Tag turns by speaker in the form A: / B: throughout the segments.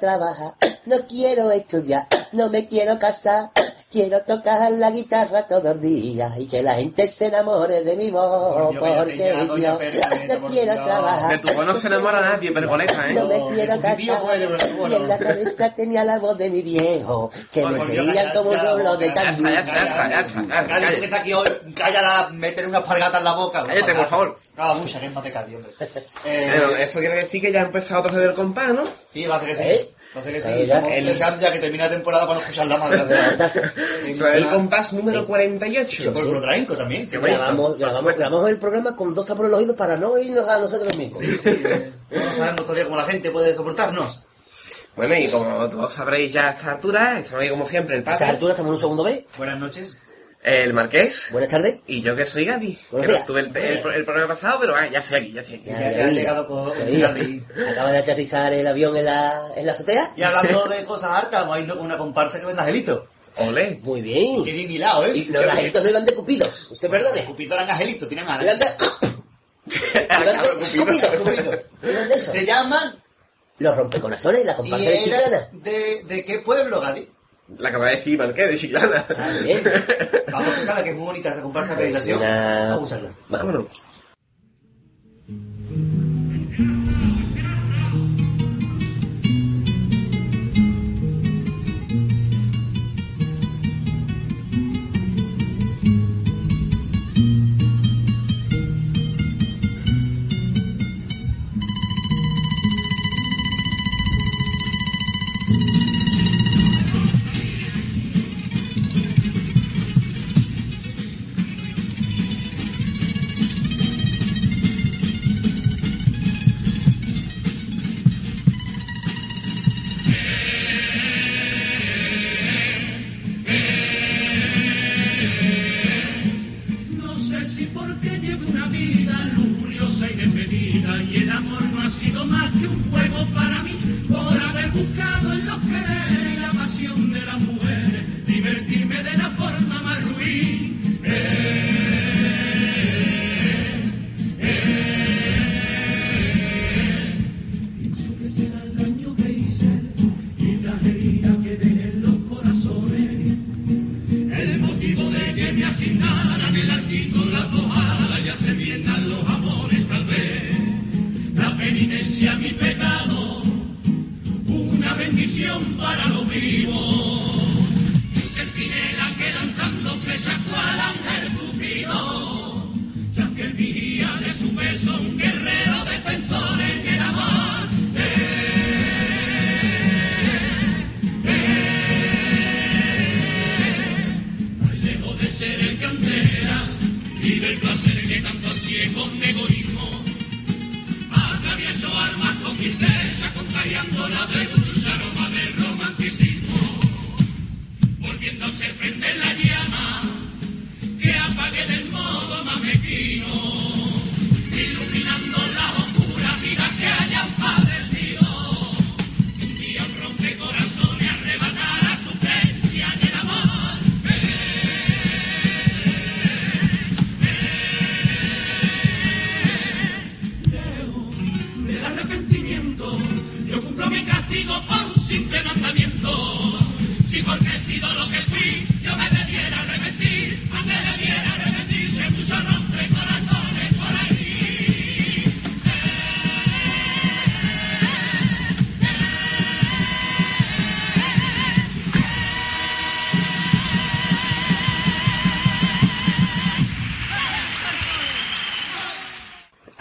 A: trabajar, no quiero estudiar, no me quiero casar. Quiero tocar la guitarra todos los días y que la gente se enamore de mi voz, porque yo
B: Perla,
A: no quiero
B: Dios.
C: De
A: trabajar.
C: tu voz no se enamora nadie, pergoleta, ¿eh?
A: No me
B: No,
A: quiero
B: tío
A: casar.
B: pero bueno.
A: Y en la cabeza tenía la voz de mi viejo, que me
B: cállate
A: como un roblo de
B: boca.
C: Ya está, ya está, ya está,
B: que
C: cállate.
B: está aquí hoy, cállala, métele una pargata en la boca.
C: Cállate, por favor.
B: Ah, mucha, que es más de cardio, hombre. Eh,
C: Bueno, eso quiere decir que ya ha empezado otra vez el compás, ¿no?
B: Sí, va a ser que sí.
A: ¿Eh?
B: A ser que sí.
A: Eh, ya.
B: Deseando ya que termine la temporada para no escuchar la madre de la...
C: El compás número 48.
B: Por Flotranco también. Sí,
A: Grabamos, grabamos, grabamos el programa con dos tapones en los oídos para no oírnos a nosotros mismos.
B: Sí, sí. eh, No sabemos todavía cómo la gente puede soportarnos.
C: Bueno, y como todos sabréis ya a esta altura, estamos ahí como siempre el
A: A esta altura estamos en un segundo B.
B: Buenas noches.
C: El marqués
A: Buenas tardes.
C: y yo que soy Gaby. Que no estuve el, el, el programa pasado, pero ah, ya estoy aquí, ya estoy aquí.
A: Ya,
B: Ya-
A: ya
B: ya ha
A: vi,
B: llegado con-. Gaby.
A: Acaba de aterrizar el avión en la, en la azotea.
B: Y hablando de cosas hartas, vamos a irnos con una comparsa que vende angelito.
C: Ole.
A: Muy bien.
B: Qué bien hilado, ¿eh?
A: Y los angelitos no iban de cupidos. Usted perdone.
B: Cupido eran angelitos, tienen ganas.
A: de... Iban de cupidos, cupidos. De eso.
B: Se llaman...
A: Los rompecorazones, la
B: ¿Y
A: comparsa de
B: de, de qué pueblo, Gadi?
C: La acaba de decir Marqués de Chiclana.
A: Ah, bien.
B: Vamos a escucharla, que es muy bonita comparsa de meditación. Vamos a escucharla.
C: Vámonos.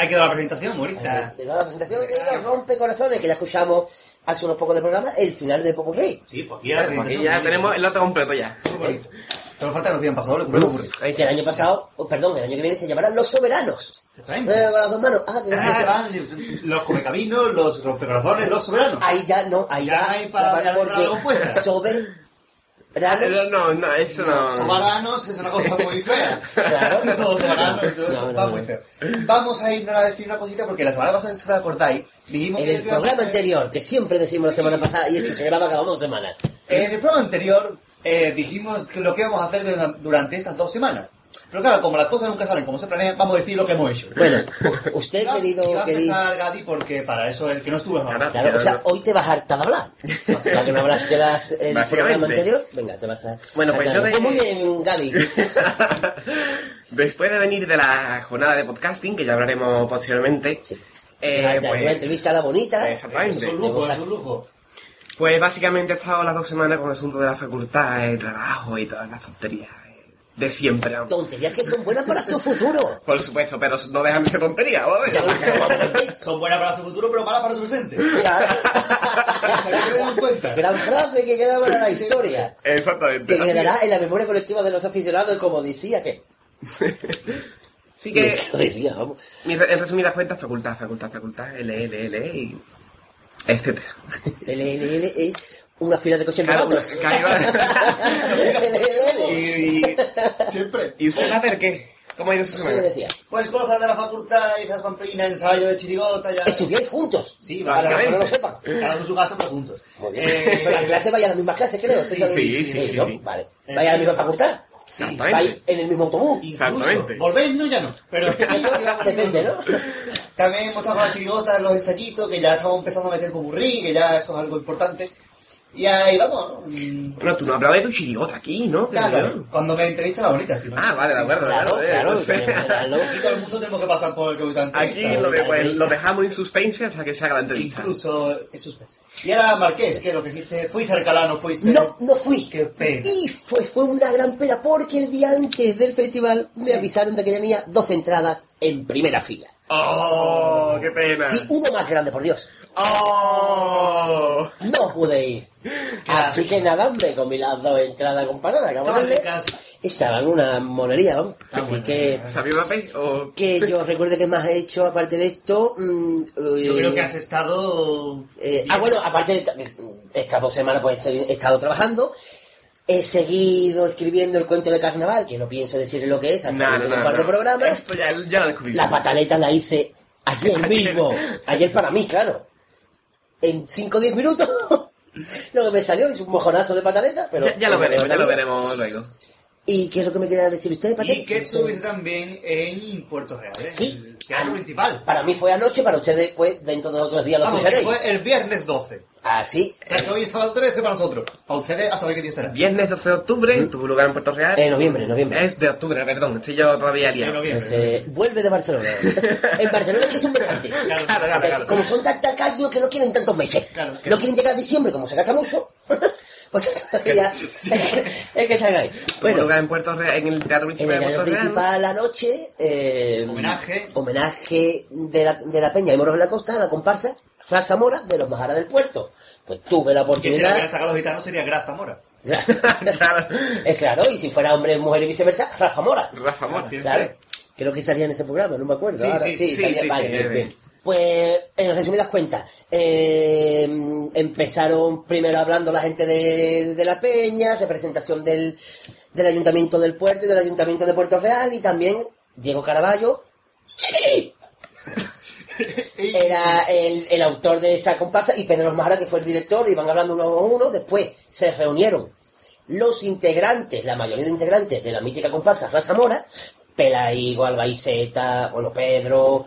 D: Que
B: dar la presentación, Morita.
A: Doy la presentación de los rompecorazones que ya escuchamos hace unos pocos de programa, el final de Rey.
B: Sí, pues aquí la
C: Aquí
B: presentación.
C: ya tenemos el lote completo ya.
B: Pero falta que nos habían pasado, lo que.
A: Que el año pasado, oh, perdón, el año que viene se llamarán Los Soberanos. Eh, con las dos manos. Ah, que
B: Ah, los comecabinos, los rompecorazones, los soberanos.
A: Ahí ya no, ahí
B: Ya
A: ya.
B: hay para-
A: ya
B: ya para la compuesta.
A: Sober.
C: No, no, eso no.
B: Soberanos es una cosa muy fea.
A: Claro.
B: No, soberanos, todo eso
A: No, no,
B: va
A: no.
B: muy feo. Vamos a irnos a decir una cosita porque la semana pasada, si os acordáis, dijimos
A: En
B: que
A: el programa anterior, que siempre decimos la semana pasada, y esto se graba cada dos semanas.
B: En el programa anterior eh, dijimos que lo que íbamos a hacer durante estas dos semanas. Pero claro, como las cosas nunca salen como se planean, vamos a decir lo que hemos hecho.
A: Bueno, usted, querido,
B: iba a
A: querido.
B: empezar Gadi porque para eso el que no estuvo es ahora.
A: Claro, o sea, hoy te vas a hartar de hablar. Ya que no hablaste las, el programa anterior, venga, te vas a.
C: Bueno, pues yo de-
A: muy bien, Gaby.
C: Después de venir de la jornada de podcasting, que ya hablaremos posteriormente, eh,
A: Ya, ya,
C: pues,
A: una entrevista a la bonita.
C: Exactamente.
B: es un lujo, es un lujo.
C: pues básicamente he estado las dos semanas con el asunto de la facultad, el trabajo y todas las tonterías eh, de siempre.
A: Tonterías que son buenas para su futuro.
C: Por supuesto, pero no dejan de ser tonterías, ¿vale?
A: Ya.
B: Son buenas para su futuro, pero malas para su presente.
A: Claro. Gran frase que queda para la historia.
C: Exactamente.
A: Que quedará en la memoria colectiva de los aficionados, como decía que.
C: Así
A: Sí,
C: que,
A: es que lo decía, vamos.
C: en resumidas cuentas, facultad, facultad, facultad, L, L, L, y etcétera.
A: El LL es una fila de coches
C: Claro, pues, y, y,
B: Siempre.
C: ¿Y usted, Later, qué? ¿Cómo ha ido su semana?
A: decía.
B: Pues cosas de la facultad, esas pamplinas, ensayo de chirigota, ya.
A: Estudiáis juntos.
B: Sí,
A: para los que no lo
C: básicamente.
A: sepan.
B: Cada uno en su casa, pero juntos.
A: Muy bien.
B: Eh,
A: Pero la clase vaya a las mismas clases, creo.
B: Sí,
A: ¿sí?
C: sí, sí, sí,
A: ¿no?
C: sí.
A: Vale. Vaya a la misma facultad.
B: Sí,
C: Exactamente.
A: Vais en el mismo autobús.
C: Exactamente.
B: volvéis, no, ya no. Pero
A: Eso depende, ¿no?
B: También hemos estado con la chirigota, los ensayitos, que ya estamos empezando a meter popurrí, que ya eso es algo importante. Y ahí vamos, ¿no? Mm,
C: Bueno, tú no hablabas de tu chirigota aquí, ¿no?
B: Claro, cuando me entrevista la bonita, si no.
C: Ah, vale, de acuerdo.
A: Claro,
C: eh,
A: claro. que hablarlo.
B: Aquí todo el mundo tenemos que pasar por el que ahorita
C: Aquí
B: entrevista.
C: lo, de- pues, lo dejamos en suspense hasta que se haga la entrevista.
B: Incluso en suspense. Y ahora Marqués, que lo que hiciste, fuiste al Calano, fuiste.
A: No, no fui.
B: Qué pena.
A: Y fue, fue una gran pena porque el día antes del festival me avisaron de que tenía dos entradas en primera fila.
C: ¡Oh, qué pena!
A: Sí, uno más grande, por Dios.
C: ¡Oh!
A: No pude ir. Así que nada, me comí las dos entradas con panada,
B: Estaban
A: cabrón.
B: ricas.
A: Estaban una monería, vamos. Así que,
C: ¿Sabía Mbappé? ¿O
A: que yo recuerde que más he hecho aparte de esto. mm,
B: Yo
A: eh,
B: creo que has estado.
A: eh,
B: bien.
A: ah, bueno, aparte de esta- estas dos semanas pues estoy- he estado trabajando. He seguido escribiendo el cuento de carnaval, que no pienso decir lo que es, hasta
C: No,
A: un par de
C: no.
A: programas.
C: Esto ya, ya lo descubrí.
A: La pataleta la hice ayer mismo. ayer para mí, claro. En 5 o 10 minutos. lo que me salió es un mojonazo de pataleta, pero...
C: Ya, ya lo veremos, ya lo veremos luego.
A: ¿Y qué es lo que me quería decir usted, Pate?
B: Y que estuviste también en Puerto Real, ¿eh?
A: Sí.
B: El teatro principal.
A: Para mí fue anoche, para ustedes, pues, dentro de otros días lo
B: Vamos, que fue el viernes 12.
A: Así,
B: O sea que hoy es sábado 13 para nosotros. Para ustedes, a saber qué día será.
C: Viernes 12 de octubre, tuvo lugar en Puerto Real.
A: en noviembre, noviembre.
C: Es de octubre, perdón, estoy yo todavía
B: En
C: liado.
B: noviembre.
A: Pues, eh, vuelve de Barcelona. en Barcelona es que son meses
B: Claro,
C: Claro, claro, claro.
A: Como son tan tacaños que no quieren tantos meses.
B: Claro.
A: No quieren llegar a diciembre, como se gasta mucho. pues todavía es que están ahí. Bueno,
C: lugar en Puerto Real, en el Teatro
A: en
C: Principal
A: el
C: de
A: año
C: Puerto Real.
A: principal la noche, eh,
B: Homenaje.
A: homenaje de la, de la Peña y Moros de la Costa a la comparsa Raza Mora de los Majaras del Puerto. Pues tuve la
B: Que si
A: oportunidad.
B: hubieran sacado los gitanos sería Graza Mora.
C: Claro.
A: es claro, y si fuera hombre, mujer y viceversa, Rafa Mora.
C: Rafa Mora.
B: Bien.
A: Claro. Creo que salía en ese programa, no me acuerdo.
B: Sí,
A: ahora.
B: sí,
A: sí, salía-
C: sí,
A: vale,
C: sí,
A: bien. Pues, en resumidas cuentas, eh, empezaron primero hablando la gente de, de la Peña, representación del, del Ayuntamiento del Puerto y del Ayuntamiento de Puerto Real, y también Diego Caraballo, era el, el autor de esa comparsa, y Pedro Mara, que fue el director, iban hablando uno a uno, después se reunieron los integrantes, la mayoría de integrantes de la mítica comparsa Raza Mora, Pelaigo, Albaiceta, bueno, Pedro,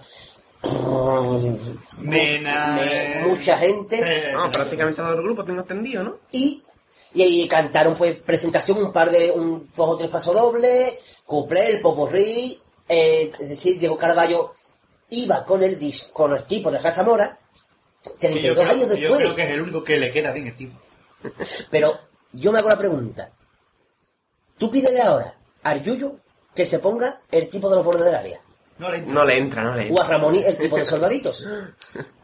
B: Mena.
A: me- mucha gente,
B: eh,
C: No, prácticamente todo el grupo tengo entendido, ¿no?
A: y, y ahí cantaron pues presentación, un par de, un, dos o tres pasodobles, cuplé, el poporrí, eh, es decir, Diego Caraballo iba con el, dis- con el tipo de Raza Mora,
B: que yo
A: 32
B: creo-
A: años
B: Yo
A: después,
B: creo que es el único que le queda bien el tipo.
A: pero yo me hago la pregunta, tú pídele ahora al Yuyo que se ponga el tipo de los bordes del área.
B: No le entra.
C: No le entra, no le
A: O
C: entra.
A: a Ramoni el tipo de soldaditos.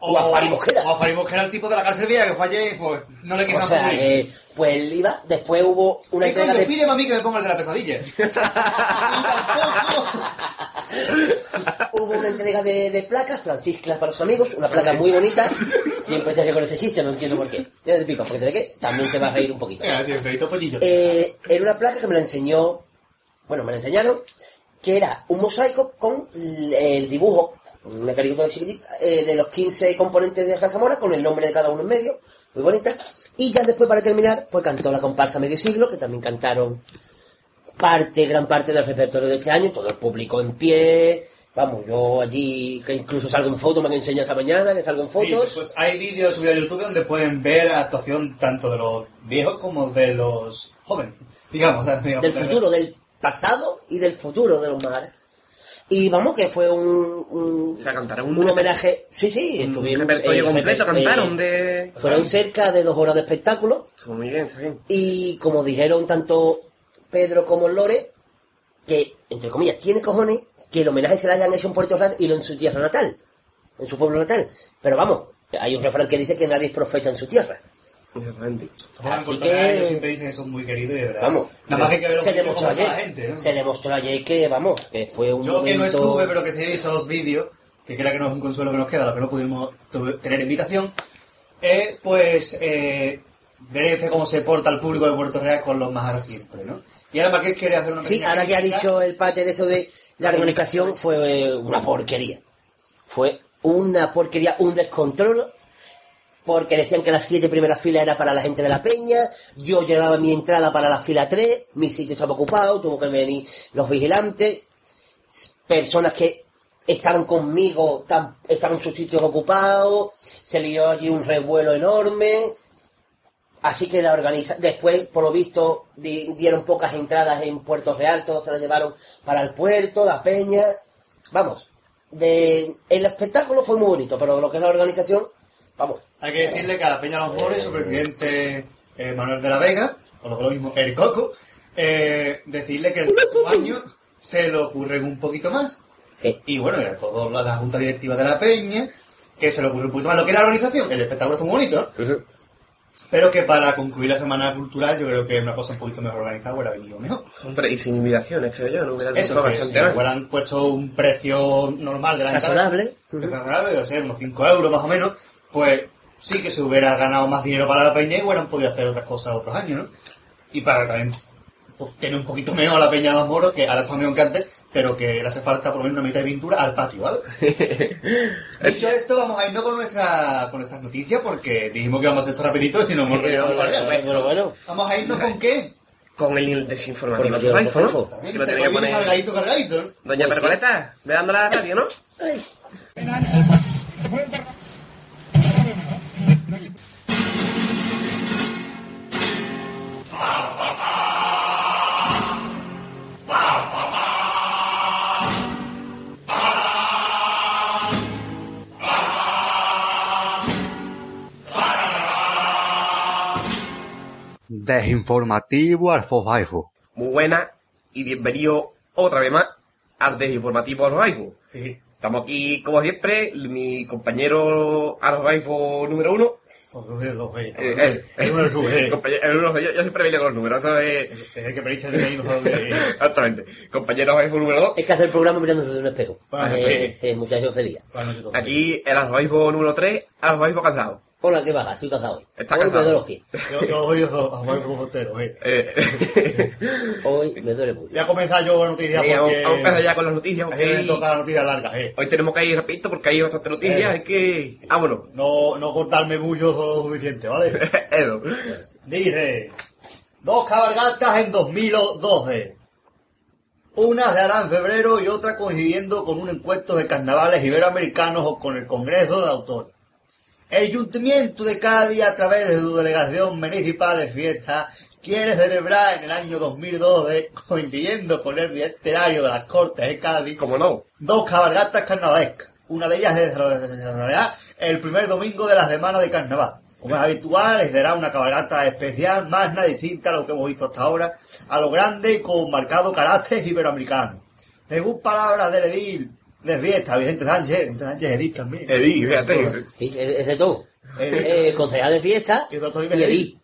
A: O a Fari Mojera.
B: O a Fari Mojera, el tipo de la cárcel vieja que fallé, pues no le queda
A: O sea, que, pues él iba, después hubo una
B: ¿Qué
A: entrega
B: coño?
A: de...
B: Pídeme a mí que me ponga el de la pesadilla. Y tampoco.
A: Hubo una entrega de, de placas, Francisclas para los amigos, una placa muy bonita. Siempre se hace con ese chiste, no entiendo por qué. Ya de pipa, porque de qué también se va a reír un poquito. Eh, era una placa que me la enseñó, bueno, me la enseñaron, que era un mosaico con el dibujo, una caricatura chiquitita, eh, de los 15 componentes de Raza Mora, con el nombre de cada uno en medio, muy bonita. Y ya después, para terminar, pues cantó la comparsa Medio Siglo, que también cantaron parte, gran parte del repertorio de este año, todo el público en pie. Vamos, yo allí, que incluso salgo en fotos, me han enseñado esta mañana, que salgo en
B: Sí,
A: fotos.
B: pues hay vídeos subidos a YouTube donde pueden ver actuación tanto de los viejos como de los jóvenes. Digamos, digamos
A: del futuro, del pasado y del futuro de los mares. Y vamos, que fue un, un,
C: O sea, cantaron un,
A: un homenaje. Sí, sí,
C: un
A: estuvieron.
C: repertorio
A: eh,
C: completo,
A: reper-
C: cantaron
A: eh,
C: de...
A: Fueron cerca de dos horas de espectáculo.
C: Estuvo muy bien, está bien.
A: Y como dijeron tanto Pedro como Lore, que, entre comillas, tiene cojones que el homenaje se lo hayan hecho en Puerto Real y no en su tierra natal, en su pueblo natal. Pero vamos, hay un refrán que dice que nadie es profeta en su tierra.
C: Exactamente.
A: Así
B: Así
A: que-
B: Ellos siempre dicen que son muy queridos y de verdad.
A: Vamos,
B: Nada más hay que ver
A: se demostró ayer,
B: la gente, ¿no?
A: se demostró ayer que, vamos, que fue un
B: Yo que no estuve, pero que sí he visto los vídeos, que crea que no es un consuelo que nos queda, lo que no pudimos tener invitación, eh, pues eh, ver este cómo se porta el público de Puerto Real con los Majaras siempre, ¿no? Y ahora Marqués quiere hacer una
A: Sí, ahora que ha dicho el pater eso de la organización fue eh, una porquería. Fue una porquería, un descontrol, porque decían que las siete primeras filas era para la gente de la peña, yo llevaba mi entrada para la fila 3, mi sitio estaba ocupado, tuvo que venir los vigilantes, personas que estaban conmigo tam- estaban sus sitios ocupados, se lió allí un revuelo enorme, Así que la organiza. Después, por lo visto, di- dieron pocas entradas en Puerto Real, todos se las llevaron para el puerto, la peña. Vamos, de el espectáculo fue muy bonito, pero lo que es la organización, vamos.
B: Hay que decirle que a la Peña Los Mores, su presidente eh, Manuel de la Vega, o lo que es lo mismo, Eric Coco, eh, decirle que el próximo año se le ocurren un poquito más.
A: Sí.
B: Y bueno, a toda la, la junta directiva de la Peña, que se le ocurre un poquito más lo que era la organización. El espectáculo está muy bonito, ¿no? pero que para concluir la semana cultural yo creo que una cosa un poquito mejor organizada hubiera venido mejor.
C: Hombre, y sin invitaciones, creo yo, no hubiera
B: Eso,
C: sido
B: que si hubieran puesto un precio normal de la entrada,
A: Razonable.
B: razonable, o sea, unos 5 euros más o menos, pues sí que se hubiera ganado más dinero para la peña y hubieran podido hacer otras cosas otros años, ¿no? Y para también pues, tener un poquito menos a la peña de los moros, que ahora está mejor que antes, pero que le hace falta por lo menos una mitad de pintura al patio, ¿vale? Dicho esto, vamos a irnos con, nuestra, con nuestras noticias, porque dijimos que íbamos a hacer esto rapidito y no hemos
A: Pero,
B: reído.
A: pero bueno,
B: Vamos a irnos con qué?
C: Con el desinformativo
A: Informativo
C: de iPhone, lo tenía que poner...
B: cargadito, cargadito.
C: Doña
A: Pues sí.
C: Percoleta, ve dándole a la radio, ¿no?
A: ay,
E: Desinformativo Alfobaijo.
C: Muy buena y bienvenido otra vez más al desinformativo a los iPhone.
B: Sí.
C: Estamos aquí, como siempre, mi compañero a los iPhone número uno. Eh,
B: El número sube.
C: el compañero- el número- yo, yo siempre me leo los números, eso es...
B: Es el que de ahí, no sabe.
C: Exactamente. Compañero iPhone número dos.
A: hay que hacer el programa mirándose en un espejo.
B: Bueno,
A: Eh, sí, muchacho Celia.
C: Aquí el iPhone número 3, al iPhone cansado.
A: Hola, ¿qué baja? Estoy casado hoy.
C: Está
A: hoy me
C: casado.
A: duele los pies.
B: Yo, yo voy a jugar con Botero, eh.
C: Eh,
A: Hoy me duele mucho.
B: Voy a comenzar yo con noticias
C: vamos,
B: porque...
C: vamos a empezar ya con las noticias, porque
B: me
C: hoy,
B: toca la noticia larga, eh.
C: hoy tenemos que ir rapidito porque hay bastantes noticias,
B: Eh.
C: hay que... Vámonos.
B: No, no cortarme mucho lo suficiente, ¿vale?
C: Edo.
B: Dice, dos cabalgatas en 2012. Una se hará en febrero y otra coincidiendo con un encuentro de carnavales iberoamericanos o con el Congreso de Autores. El Ayuntamiento de Cádiz, a través de su delegación municipal de fiesta, quiere celebrar en el año 2012, coincidiendo con el bicentenario de las Cortes de Cádiz,
C: Como no.
B: dos cabalgatas carnavalescas. Una de ellas se desarrollará el primer domingo de la semana de carnaval. Como es habitual, dará una cabalgata especial, más nada distinta a lo que hemos visto hasta ahora, a lo grande y con marcado carácter iberoamericano. Según palabras del edil de fiesta, Vicente Sánchez, Vicente Sánchez edil también.
C: Edí, fíjate.
A: Sí, es, de todo.
B: Eh,
A: Eh, concejal de fiesta
B: Y doctor
A: y. Edí.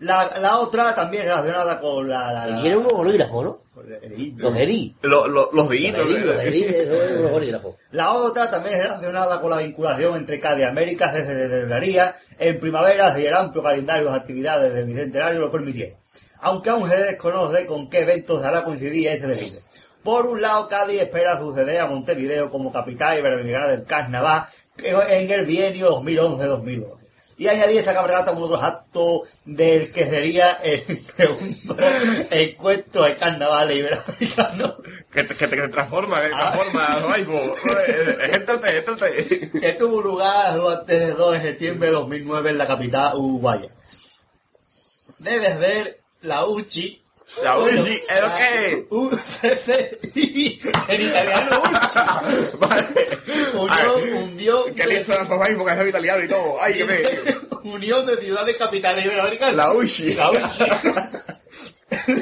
B: La, la otra también relacionada con la... la- la-
A: Y tiene un bolígrafo, ¿no?
B: el.
A: Los
C: lo- los
A: Los
C: deditos.
A: Edí, los Edí, eso es unos bolígrafos.
B: La otra también es relacionada con la vinculación entre Cádiz y América desde celebraría en primavera si el amplio calendario de actividades del bicentenario lo permitiera. Aunque aún se desconoce con qué eventos hará coincidir este delito. Por un lado, Cádiz espera suceder a Montevideo como capital iberoamericana del carnaval en el bienio 2011-2012. Y añadir esta cabalgata de los actos del que sería el segundo encuentro de carnaval iberoamericano
C: Que, te- que te que te transforma, que te
B: Ah.
C: transforma. Eh, Éntrate, éntrate.
B: que tuvo lugar durante el 2 de septiembre de 2009 en la capital uruguaya. Debes ver la UCI.
C: La UCI, ¿es lo que?
B: UCCI, en italiano UCI.
C: Vale.
B: Unión, unión,
C: Qué listo era Maipo, que es italiano y todo. Ay, que me...
B: unión de ciudades capitales iberoamericanas.
C: La UCI.
B: La UCI.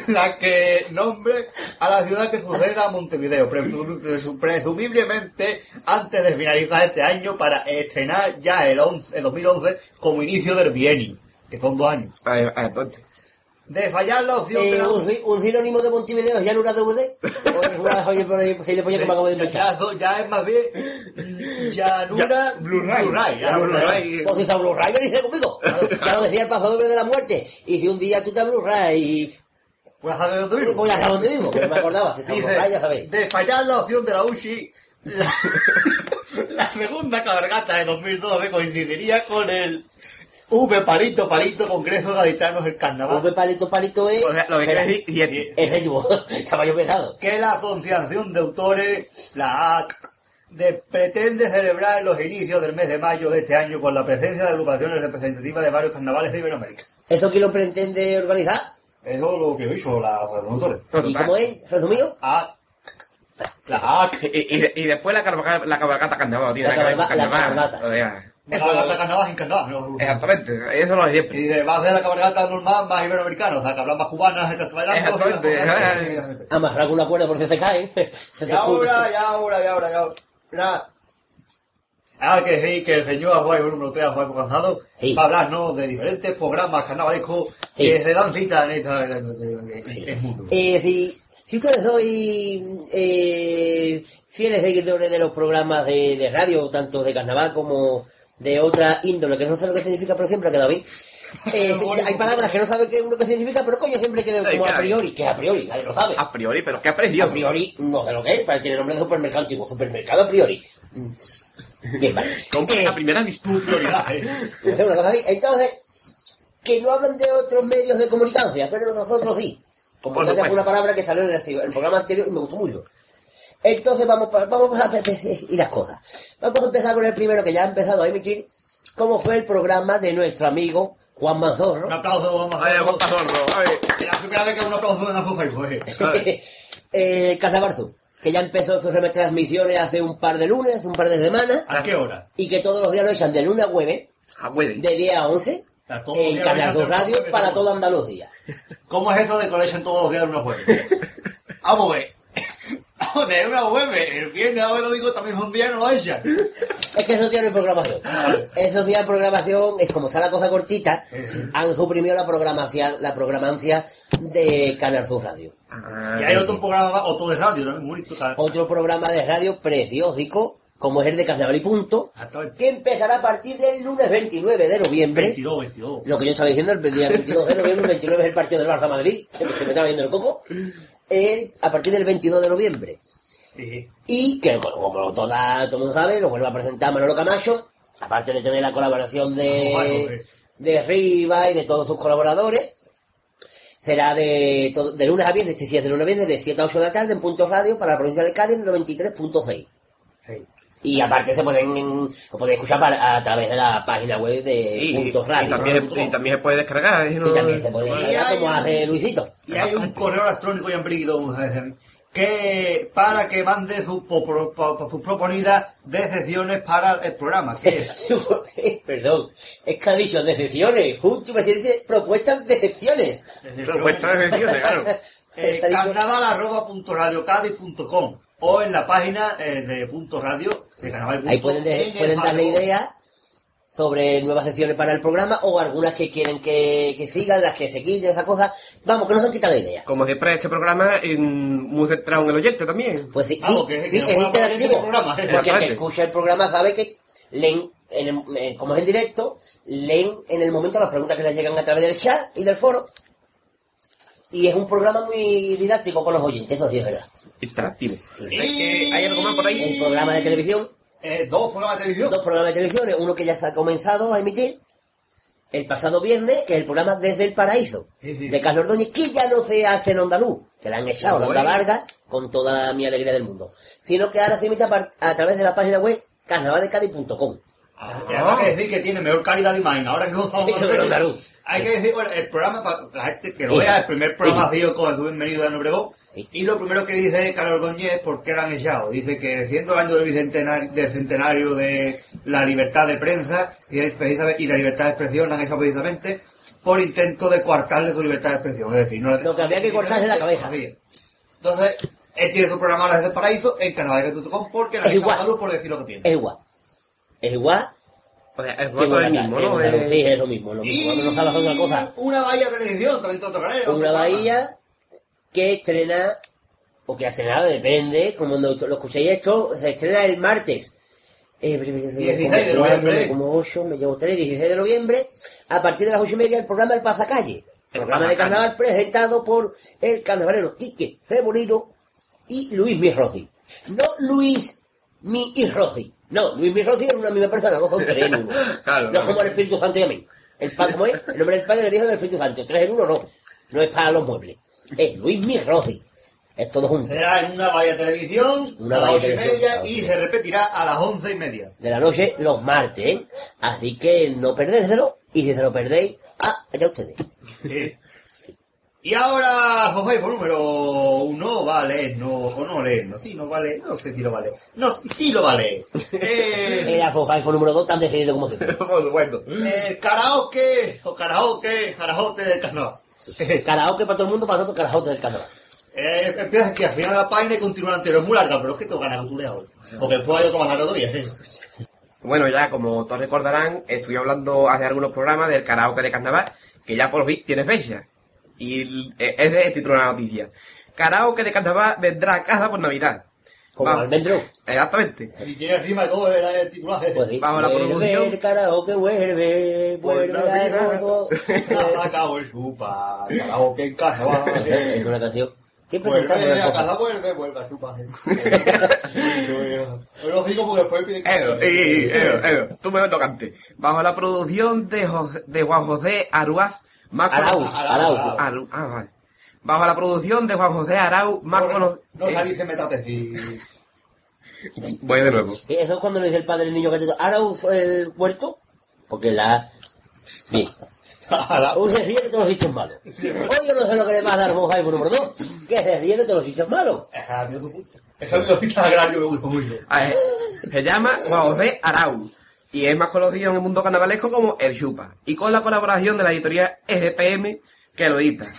B: la que nombre a la ciudad que suceda a Montevideo, presu- presu- presumiblemente antes de finalizar este año para estrenar ya el, 11, el 2011 como inicio del bienio, que son dos años.
C: Ay, ay, entonces.
B: De fallar la opción de la
A: un, si- un sinónimo de Montevideo es ya en una DVD. O es una gilipollas que me acabo de inventar.
B: ya, es más bien Llanura
C: Ya, Blu-ray.
B: Blu-ray, ya,
C: Ya,
B: Blu-ray.
C: Blu-ray.
A: Pues si está Blu-ray, me dice conmigo. Ya lo decía el pasador de la muerte. Y si un día tú te Blu-ray y
B: Pues a ver dónde vivo.
A: pues ya sabes dónde vivo, que no me acordaba. Si está
B: Dice,
A: Blu-ray, ya sabéis.
B: de fallar la opción de la UCI, la, la segunda cabalgata de 2012 coincidiría con el V Palito Palito Congreso Gaditanos el Carnaval.
A: Un palito, palito es...
C: O sea, lo que
A: Espera. Es el tipo. Estaba yo pesado.
B: que la Asociación de Autores, la AC, de- pretende celebrar los inicios del mes de mayo de este año con la presencia de agrupaciones representativas de varios carnavales de Iberoamérica.
A: ¿Eso quién lo pretende organizar?
B: Eso es lo que hizo la Asociación de Autores.
A: ¿Y cómo es? ¿Resumido?
B: AC. La AC.
C: Y, y, y después la cabalgata, la carnaval, tiene
A: La la
C: carnaval.
A: Cabalgata.
C: O sea,
B: La cabalgata carnaval sin carnaval. ¿no?
C: Exactamente, eso lo de siempre.
B: Y de, a ser la cabalgata normal más iberoamericana, o sea, que hablan más cubanas, gente está bailando.
C: Exactamente,
B: y-
C: ajá.
A: Amarrar con una cuerda por si se caen. Se
B: Y ahora, y ahora, y ahora, y ahora. Ah, que sí, que el señor Aguayo número 3, Aguayo Cansado,
A: Sí.
B: va a hablarnos de diferentes programas carnavalescos
A: Sí.
B: que se dan cita en esta en, en- en- en mundo.
A: Eh, si, si ustedes sois eh, fieles seguidores de los programas de, de radio, tanto de carnaval como de otra índole, que no sé lo que significa, pero siempre ha quedado bien. Eh, hay palabras que no saben qué uno que significa, pero coño, siempre queda como a priori, que a priori, nadie lo sabe.
C: A priori, pero qué
A: A
C: aprecio.
A: priori, no sé lo que es, pero tiene nombre de supermercado antiguo, supermercado a priori. Bien, vale.
C: Compra
A: Eh,
C: a primera.
B: Prioridad, ¿eh?
A: Una cosa así. Entonces, que no hablan de otros medios de comunicación, pero nosotros sí. Comunicancia fue una palabra que salió en el programa anterior y me gustó mucho. Entonces vamos, vamos a y las cosas. Vamos a empezar con el primero que ya ha empezado a emitir, cómo fue el programa de nuestro amigo Juan Manzorro.
B: Un aplauso, vamos a.
C: Juan Pazorro, a ver.
B: La primera vez que un aplauso en la Facebook, eh.
A: eh, Cazabarzu, que ya empezó sus retransmisiones hace un par de lunes, hace un par de semanas,
B: ¿A qué hora?
A: y que todos los días lo echan de lunes a jueves,
C: Ah, güey.
A: de 10 a 11,
B: A todos los
A: en Canal
B: lo echan
A: 2
B: de
A: Radio
B: jueves,
A: para
B: ¿no?
A: toda Andalucía.
B: ¿Cómo es eso de que lo echan todos los días de una jueves? Vamos a ver. Ver, una jueves. El viernes, sábado y domingo también son días y no lo echan.
A: Es que esos días no hay programación. Esos días de programación, es como está la cosa cortita, han suprimido la programación, la programancia de Canal Sur Radio.
C: Ah,
B: Y hay otro programa, otro de radio también.
A: Otro programa de radio preciosico, como es el de Carnaval y Punto,
B: el
A: que empezará a partir del lunes 29 de noviembre.
B: 22, 22.
A: Lo que yo estaba diciendo, el día 22 de noviembre, el 29 es el partido del Barça Madrid, que se me estaba viendo el coco, eh, a partir del 22 de noviembre.
B: Sí.
A: Y que, como, toda, todo el mundo sabe, lo vuelve a presentar Manolo Camacho, aparte de tener la colaboración de, de Riva y de todos sus colaboradores. Será de, to- de lunes a viernes, este sí es de lunes a viernes, de 7 a 8 de la tarde en Puntos Radio para la provincia de Cádiz, en 93.6.
B: Sí.
A: Y aparte se pueden, lo podéis escuchar para- a través de la página web de
C: y,
A: Puntos
C: y
A: Radio.
C: también, y también se puede descargar. ¿eh?
A: Y
C: No-
A: también se puede
B: Y
A: descargar
B: hay
A: como hace Luisito.
B: Y hay un correo electrónico ya que para que mande sus po- pro- po- sus proponidas de secciones para el programa. ¿Qué es?
A: Perdón, es que ha dicho decepciones, justo me dice propuestas decepciones.
C: Propuesta de secciones, claro.
B: Eh, O en la página eh, de punto radio de carnaval.
A: Ahí pueden, de- pueden darle
B: barrio.
A: idea sobre nuevas secciones para el programa o algunas que quieren que, que sigan, las que se quiten, esas cosas. Vamos, que nos han quitado la idea.
C: Como siempre, este programa es muy centrado en el oyente también.
A: Pues sí,
B: Vamos,
A: sí,
B: que-
A: sí, es interactivo.
B: programa, ¿eh?
A: Porque el que escucha el programa sabe que leen, en el- eh, como es en directo, leen en el momento las preguntas que les llegan a través del chat y del foro. Y es un programa muy didáctico con los oyentes, eso sí es verdad.
C: Interactivo. Hay, que- hay algo más por ahí.
A: El programa de televisión,
B: Eh, dos programas de televisión.
A: dos programas de televisión, uno que ya se ha comenzado a emitir el pasado viernes, que es el programa Desde el Paraíso,
B: Sí, sí.
A: de Carlos Ordóñez, que ya no se hace en Onda Luz, que la han echado, la Onda
C: Bueno.
A: Larga, con toda mi alegría del mundo, sino que ahora se emite a, par- a través de la página web carnavaldecadi.com.
B: Además hay que decir que tiene mejor calidad de imagen. Ahora que vamos
A: Sí.
B: Hay que decir, bueno, el programa, para la gente que lo
A: Sí.
B: vea, el primer programa
A: Sí.
B: ha sido con el bienvenido de Obregón.
A: Sí.
B: Y lo primero que dice Carlos es por qué la han echado. Dice que siendo el año del bicentenario, del centenario de la libertad de prensa y, la libertad de expresión la han echado precisamente por intento de coartarle su libertad de expresión. Es decir, no
A: Lo que había que cortarle la cabeza.
B: Sabía. Entonces, él tiene su programa Ahora desde el Paraíso en canaldeca.com porque la han echado por decir lo que piensa.
A: Es igual. Es igual.
C: O sea, el es el mismo,
A: es
C: ¿no? Eh,
A: Sí, es lo mismo, es lo mismo. Cuando no sabes otra cosa.
B: Una bahía televisión, también todo canal. otro
A: Una bahía que estrena, o que ha estrenado, depende, como lo, escuchéis esto, se estrena el martes. Eh,
B: 16 de
A: como cuatro,
B: noviembre.
A: Como 8, me llevo 3, 16 de noviembre, a partir de las 8 y media el programa El Pasacalle.
C: El
A: Programa de carnaval presentado por el carnavalero Quique Remolino y Luis Mirrozi. No Luis Mi y Rossi. No, Luis Mi y Rossi es una misma persona, no son tres en uno.
C: Claro,
A: no es como el Espíritu Santo y amén. El pa- ¿cómo es? El nombre del Padre le dijo del Espíritu Santo. Tres en uno no. No es para los muebles. Es Luis Mi Rossi. Es todo junto.
B: Será en una bahía televisión,
A: Una
B: a las ocho y media, y se repetirá a las once y media.
A: De la noche los martes, ¿eh? Así que no perdérselo. Y si se lo perdéis, ah, allá ustedes.
B: Y ahora, José, por número uno, vale, no, o no leer, no, sí, no vale, no sé si lo vale. No, sí lo vale. Eh,
A: Era iPhone número 2 tan decidido como siempre.
C: bueno.
B: el karaoke, o karaoke, karaoke del carnaval.
A: Karaoke para todo el mundo, para nosotros karaoke del carnaval.
B: Eh, empieza aquí al final de la página y continúa anterior. Es muy larga, pero es que tengo ganas de ahora. Porque después hay otro más largo todavía, sí.
C: Bueno, ya como todos recordarán, estoy hablando hace algunos programas del karaoke de carnaval, que ya por fin tiene fecha. Y eh, es de el título de la noticia. Karaoke de carnaval vendrá a casa por Navidad.
A: Como
C: Va-
A: almendro.
C: Exactamente.
B: Y tiene rima y todo el, el titulaje.
A: Pues sí.
C: Bajo la
A: Vuelve
C: producción.
A: el karaoke, vuelve, vuelve
C: Vuelve
A: a
C: Navidad.
A: gozo.
B: Ha sacado el chupa, karaoke en casa,
A: Es
B: va.
A: una canción. ¿Qué presentamos
B: Vuelve a
A: nosotros?
B: casa, vuelve, vuelve a chupa. Yo lo digo porque después piden
C: Edo, Edo, Edo, tú me lo. Bajo la producción de, Jos- de Juan José Aruaz,
A: Arauz, Arauz.
C: Ah, vale. Bajo la producción de Juan José Arau, más
B: No,
C: conocido...
B: no salís de metatesis.
C: Voy de nuevo.
A: Y Eso es cuando le dice el padre al niño gatito, ¿ahora uso el huerto? Porque la... Bien. Uy, se ríe de todos los dichos malos. Hoy yo no sé lo que le va a dar vos por número dos, que se ríe de todos los dichos malos.
B: Esa es su punto. Esa es lógica agrario me gusta mucho.
C: Ah, eh, Se llama Juan José Arau y es más conocido en el mundo carnavalesco como El Chupa y con la colaboración de la editorial EGPM que lo edita.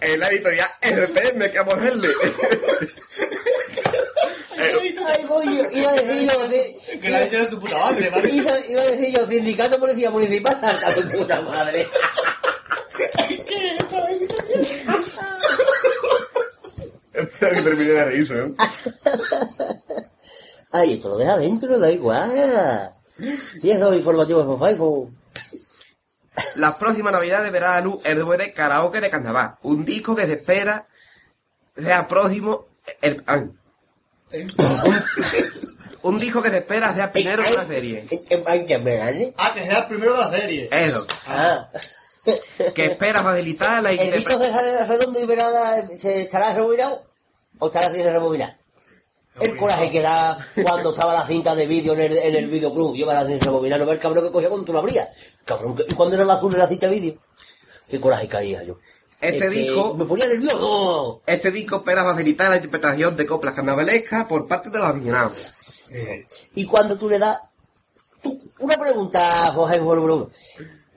C: Es la editorial EGPM que vamos a
A: voy yo, iba a decir yo, sí,
B: Que la leche de su puta madre, ¿vale?
A: iba, a decir yo, sindicato de policía municipal, hasta tu puta madre.
C: Termine de reírse, ¿no?
A: Ay, esto lo deja dentro, da igual. Si es dos informativos de Fofaipo.
C: Las próximas navidades verá a luz el DVD Karaoke de Carnaval, un disco que se espera sea próximo, el, ah, un disco que se espera sea primero de la serie.
A: ¿eh?
B: Ah, que sea el primero de la serie.
C: Eso,
A: Ah.
C: que espera facilitar la
A: ¿El disco de redondo y verada se estará rebobinado? ¿O estará sin rebobinar? El coraje que da cuando estaba la cinta de vídeo en el, en el videoclub. Yo para sin rebobinar, no ver el cabrón que cogía cuando tú lo abrías. Cabrón, ¿y cuando era el azul en la cinta de vídeo? Qué coraje caía yo.
C: Este disco-
A: Me ponía nervioso.
C: Este disco espera facilitar la interpretación de coplas carnavalescas por parte de los aficionados.
A: Y cuando tú le das... tú- una pregunta, José, por uno.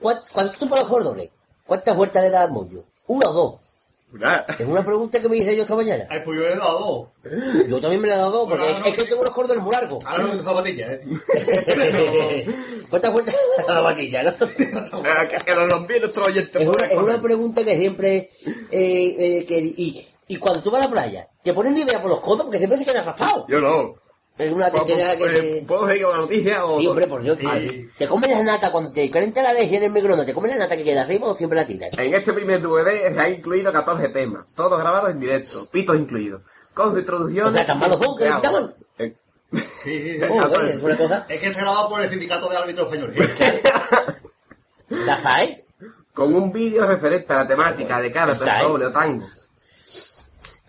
A: ¿Cuánto, cuando tú pones jugador doble, ¿cuántas vueltas le das al mollo? ¿Una o dos? Es una pregunta que me hice yo esta mañana.
B: Ay, pues yo le he dado dos.
A: Yo también me la he dado dos, porque
B: Bueno,
A: es,
B: no,
A: es que tengo los cordones muy largos.
B: Ahora no tengo zapatillas, ¿eh?
A: ¿Cuántas vueltas la batilla, no?
C: Eh, Que, que nos lo envíen nuestros oyentes.
A: Es una, es una pregunta que siempre... eh, eh, que, y, y cuando tú vas a la playa, ¿te pones ni idea por los codos? Porque siempre se queda raspado.
C: Yo no.
A: Es una
C: Pues,
A: tontería que...
C: pues,
A: te-
C: ¿Puedo seguir con la noticia o...?
A: Sí, hombre, por Dios.
B: Sí.
A: ¿Te comes la nata cuando te calienta la leche en el microondas? ¿Te comes la nata que queda arriba o siempre la tiras?
C: En este primer DVD se han incluido 14 temas, todos grabados en directo, pitos incluidos, con su introducción...
A: O sea, tan malos son que le quitaban.
C: Eh,
B: Sí, sí, sí.
A: Oh, oye, es una cosa...
B: Es que se grababa por el sindicato de árbitros españoles.
A: ¿La SAE?
C: con un vídeo referente a la temática de cada doble o tango.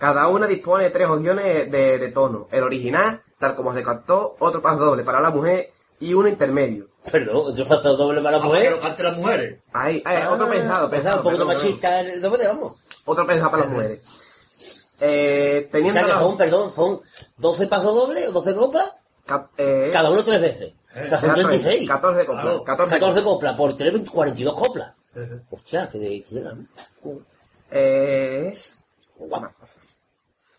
C: Cada una dispone de tres opciones de, de tono. El original, tal como se cantó, otro paso doble para la mujer y uno intermedio.
A: Perdón, otro paso doble para la
B: que
A: mujer.
B: lo canten las mujeres.
C: Hay, hay otro pensado,
A: Pensado,
C: pensado,
A: un poquito machista el doble, vamos.
C: Otro pensado para las mujeres. Eh,
A: O
C: teniendo
A: sea que
C: la-
A: son, perdón, son 12 pasos dobles o 12 coplas,
C: cap- eh,
A: cada uno tres veces. O sea, son 36.
C: 14 coplas.
B: Claro.
C: 14
A: 14 coplas por 3, 42 coplas.
B: Sí, sí.
A: Hostia, que de... de-
C: Eh,
A: Guapa.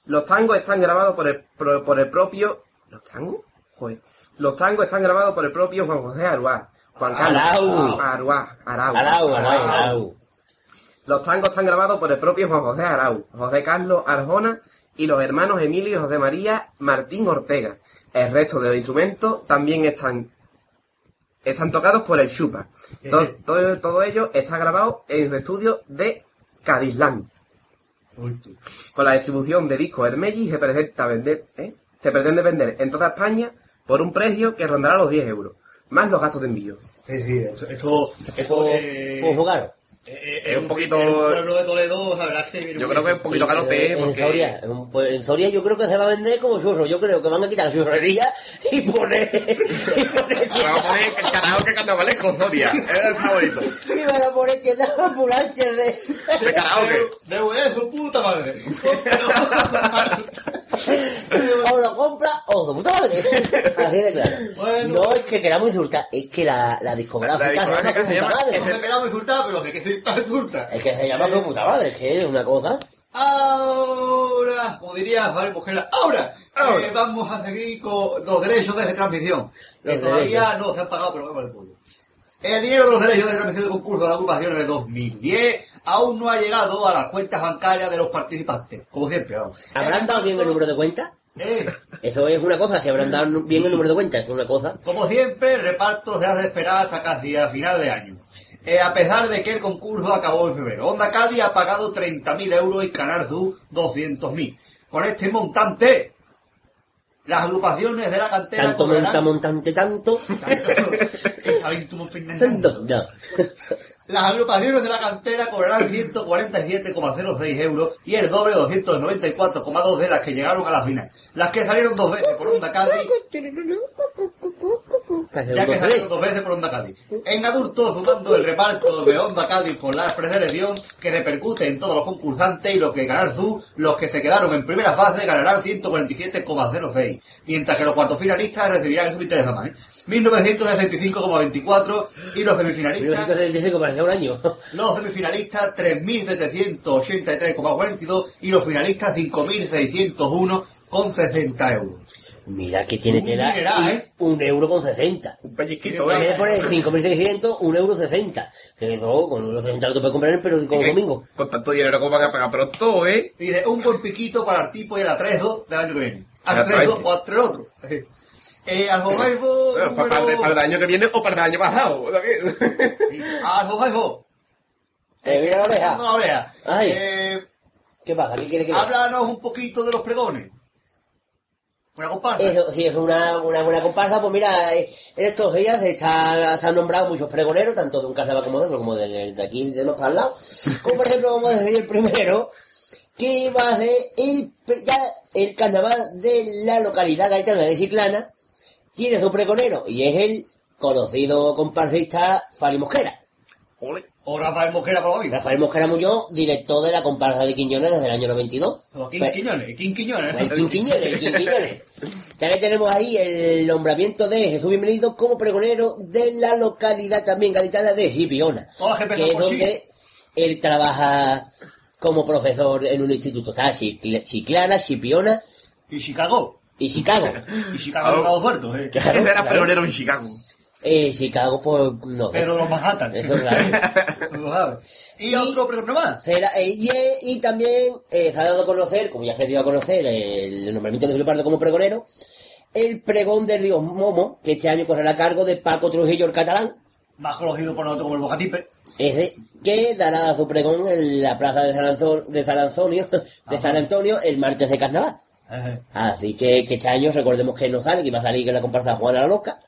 C: Los tangos están grabados por el, por, por el propio... ¿Los tangos? Joder. Los tangos están grabados por el propio Juan José Aruá. Juan Carlos.
A: Arau.
C: Aruá. Arau.
A: Arau, arau, arau.
C: Los tangos están grabados por el propio Juan José Arau, José Carlos Arjona y los hermanos Emilio y José María Martín Ortega. El resto de los instrumentos también están están tocados por el Chupa. Todo, todo, todo ello está grabado en el estudio de Cadizlán. Con la distribución de discos Hermelli se presenta vender, ¿eh? se pretende vender en toda España por un precio que rondará los 10 euros, más los gastos de envío.
B: Sí, sí, esto, esto, esto eh,
A: jugaron.
B: Eh,
C: es un poquito-
B: en un pueblo de Toledo, la verdad es que viene
C: Yo creo que es un poquito caro
A: Eh, en
C: porque...
A: Soria, en, un- pues, en Soria yo creo que se va a vender como churro. Yo creo que van a quitar la churrería y poner... y poner
C: Vamos a poner el carajo que carnavalesco, Soria. Es el favorito.
A: y van a poner tiendas ambulantes de...
C: De karaoke.
B: De de su puta madre.
A: O lo compra o de puta madre. Así de claro.
B: Bueno.
A: no es que queramos insultar, es que la, la discográfica
C: La
A: se llama
C: discográfica se
A: puta
C: llama-
A: madre.
B: No me queramos insultar, pero de que se insulta.
A: Es que se llama su puta madre, es que es una cosa.
B: Ahora, como diría Javier Mojera, ahora,
C: Ahora.
B: eh, vamos a seguir con los derechos de retransmisión. Que todavía
A: derechos.
B: no se han pagado, pero vamos al pollo. El dinero de los derechos de transmisión del concurso de la agrupación de 2010 aún no ha llegado a las cuentas bancarias de los participantes. Como siempre, vamos.
A: ¿Habrán dado bien el número de cuenta?
B: Eh,
A: Eso es una cosa, si habrán dado bien el número de cuenta, es una cosa.
B: Como siempre, el reparto se hace esperar hasta casi a final de año. Eh, a pesar de que el concurso acabó en febrero. Onda Cádiz ha pagado 30.000 euros y Canal Sur 200.000. Con este montante, las agrupaciones de la cantera
A: Tanto monta, montante, tanto.
B: Tanto-
A: Tanto, no.
B: Las agrupaciones de la cantera cobrarán 147,06 euros y el doble 294,2 de las que llegaron a la final. Las que salieron dos veces por Onda Cádiz ya que
A: tres.
B: dos veces por Onda Cádiz. En adultos, sumando el reparto de Onda Cádiz por la preselección que repercute en todos los concursantes y lo que ganar Sur, los que se quedaron en primera fase ganarán 147,06, mientras que los cuartos finalistas recibirán, eso me interesa más, ¿eh? 1965,24 y los semifinalistas,
A: 1975 parece un año.
B: los semifinalistas 3.783,42 y los finalistas 5.601,60 euros.
A: Mira que tiene
B: Un
A: tela
B: dineral,
A: y
B: ¿eh?
A: un euro con 60.
C: Un pellizquito,
A: En vez de
C: ¿eh?
A: poner 5.600, un euro 60. Que eso, con un euro 60 lo te puedes comprar en el periódico los domingos.
C: Con tanto dinero, ¿cómo van a pagar? Pero todo, ¿eh?
B: Y dice, un buen piquito para el tipo y el atrezo del año que viene. Atrezo o otro. Eh, al Jogaifo,
C: Bueno, para, para, para el año que viene o para el año pasado.
B: Al Jogaifo.
A: Eh, mira la oreja.
B: No la oreja.
A: Ay.
B: Eh,
A: ¿Qué pasa? ¿Qué quiere que
B: háblanos un poquito de los pregones. Una comparsa.
A: Eso, si es una, una buena comparsa, pues mira, eh, en estos días se, está, se han nombrado muchos pregoneros, tanto de un carnaval como de otro, como de, de aquí de más para el lado. Como por ejemplo, vamos a decir el primero, que va a ser el, ya el carnaval de la localidad gaitana de Chiclana, tiene su pregonero, y es el conocido comparsista Fali Mosquera.
C: Ole.
B: O Rafael Mosquera por vida.
A: Rafael Mosquera Muñoz, director de la comparsa de Quiñones desde el año 92.
B: O
A: Pues-
B: Quiñones. King Quiñones.
A: el Quinquiñones, el Quinquiñones. También tenemos ahí el nombramiento de Jesús Bienvenido como pregonero de la localidad también gaditana de Gipiona. Que es
B: sí.
A: donde él trabaja como profesor en un instituto. Está Chicl- Chiclana, Chipiona
B: Y Chicago.
A: Y Chicago.
B: Y Chicago de Cabo Puerto, eh.
A: Claro,
C: Ese era
A: claro.
C: pregonero en Chicago.
A: Eh, Chicago, pues no.
B: Pero los Manhattan.
A: Eso, claro.
B: Y,
A: Y-
B: otro pregón más.
A: Eh, y, eh, y también eh, se ha dado a conocer, como ya se dio a conocer, el nombramiento de Julio Pardo como pregonero, el pregón del dios Momo, que este año correrá a cargo de Paco Trujillo el catalán,
B: Más conocido por nosotros como el Bojatipe.
A: ese, que dará su pregón en la plaza de San, Anto- de San Antonio, de San Antonio el martes de carnaval. Así que, que este año recordemos que no sale, que iba a salir que la comparsa Juana la Loca,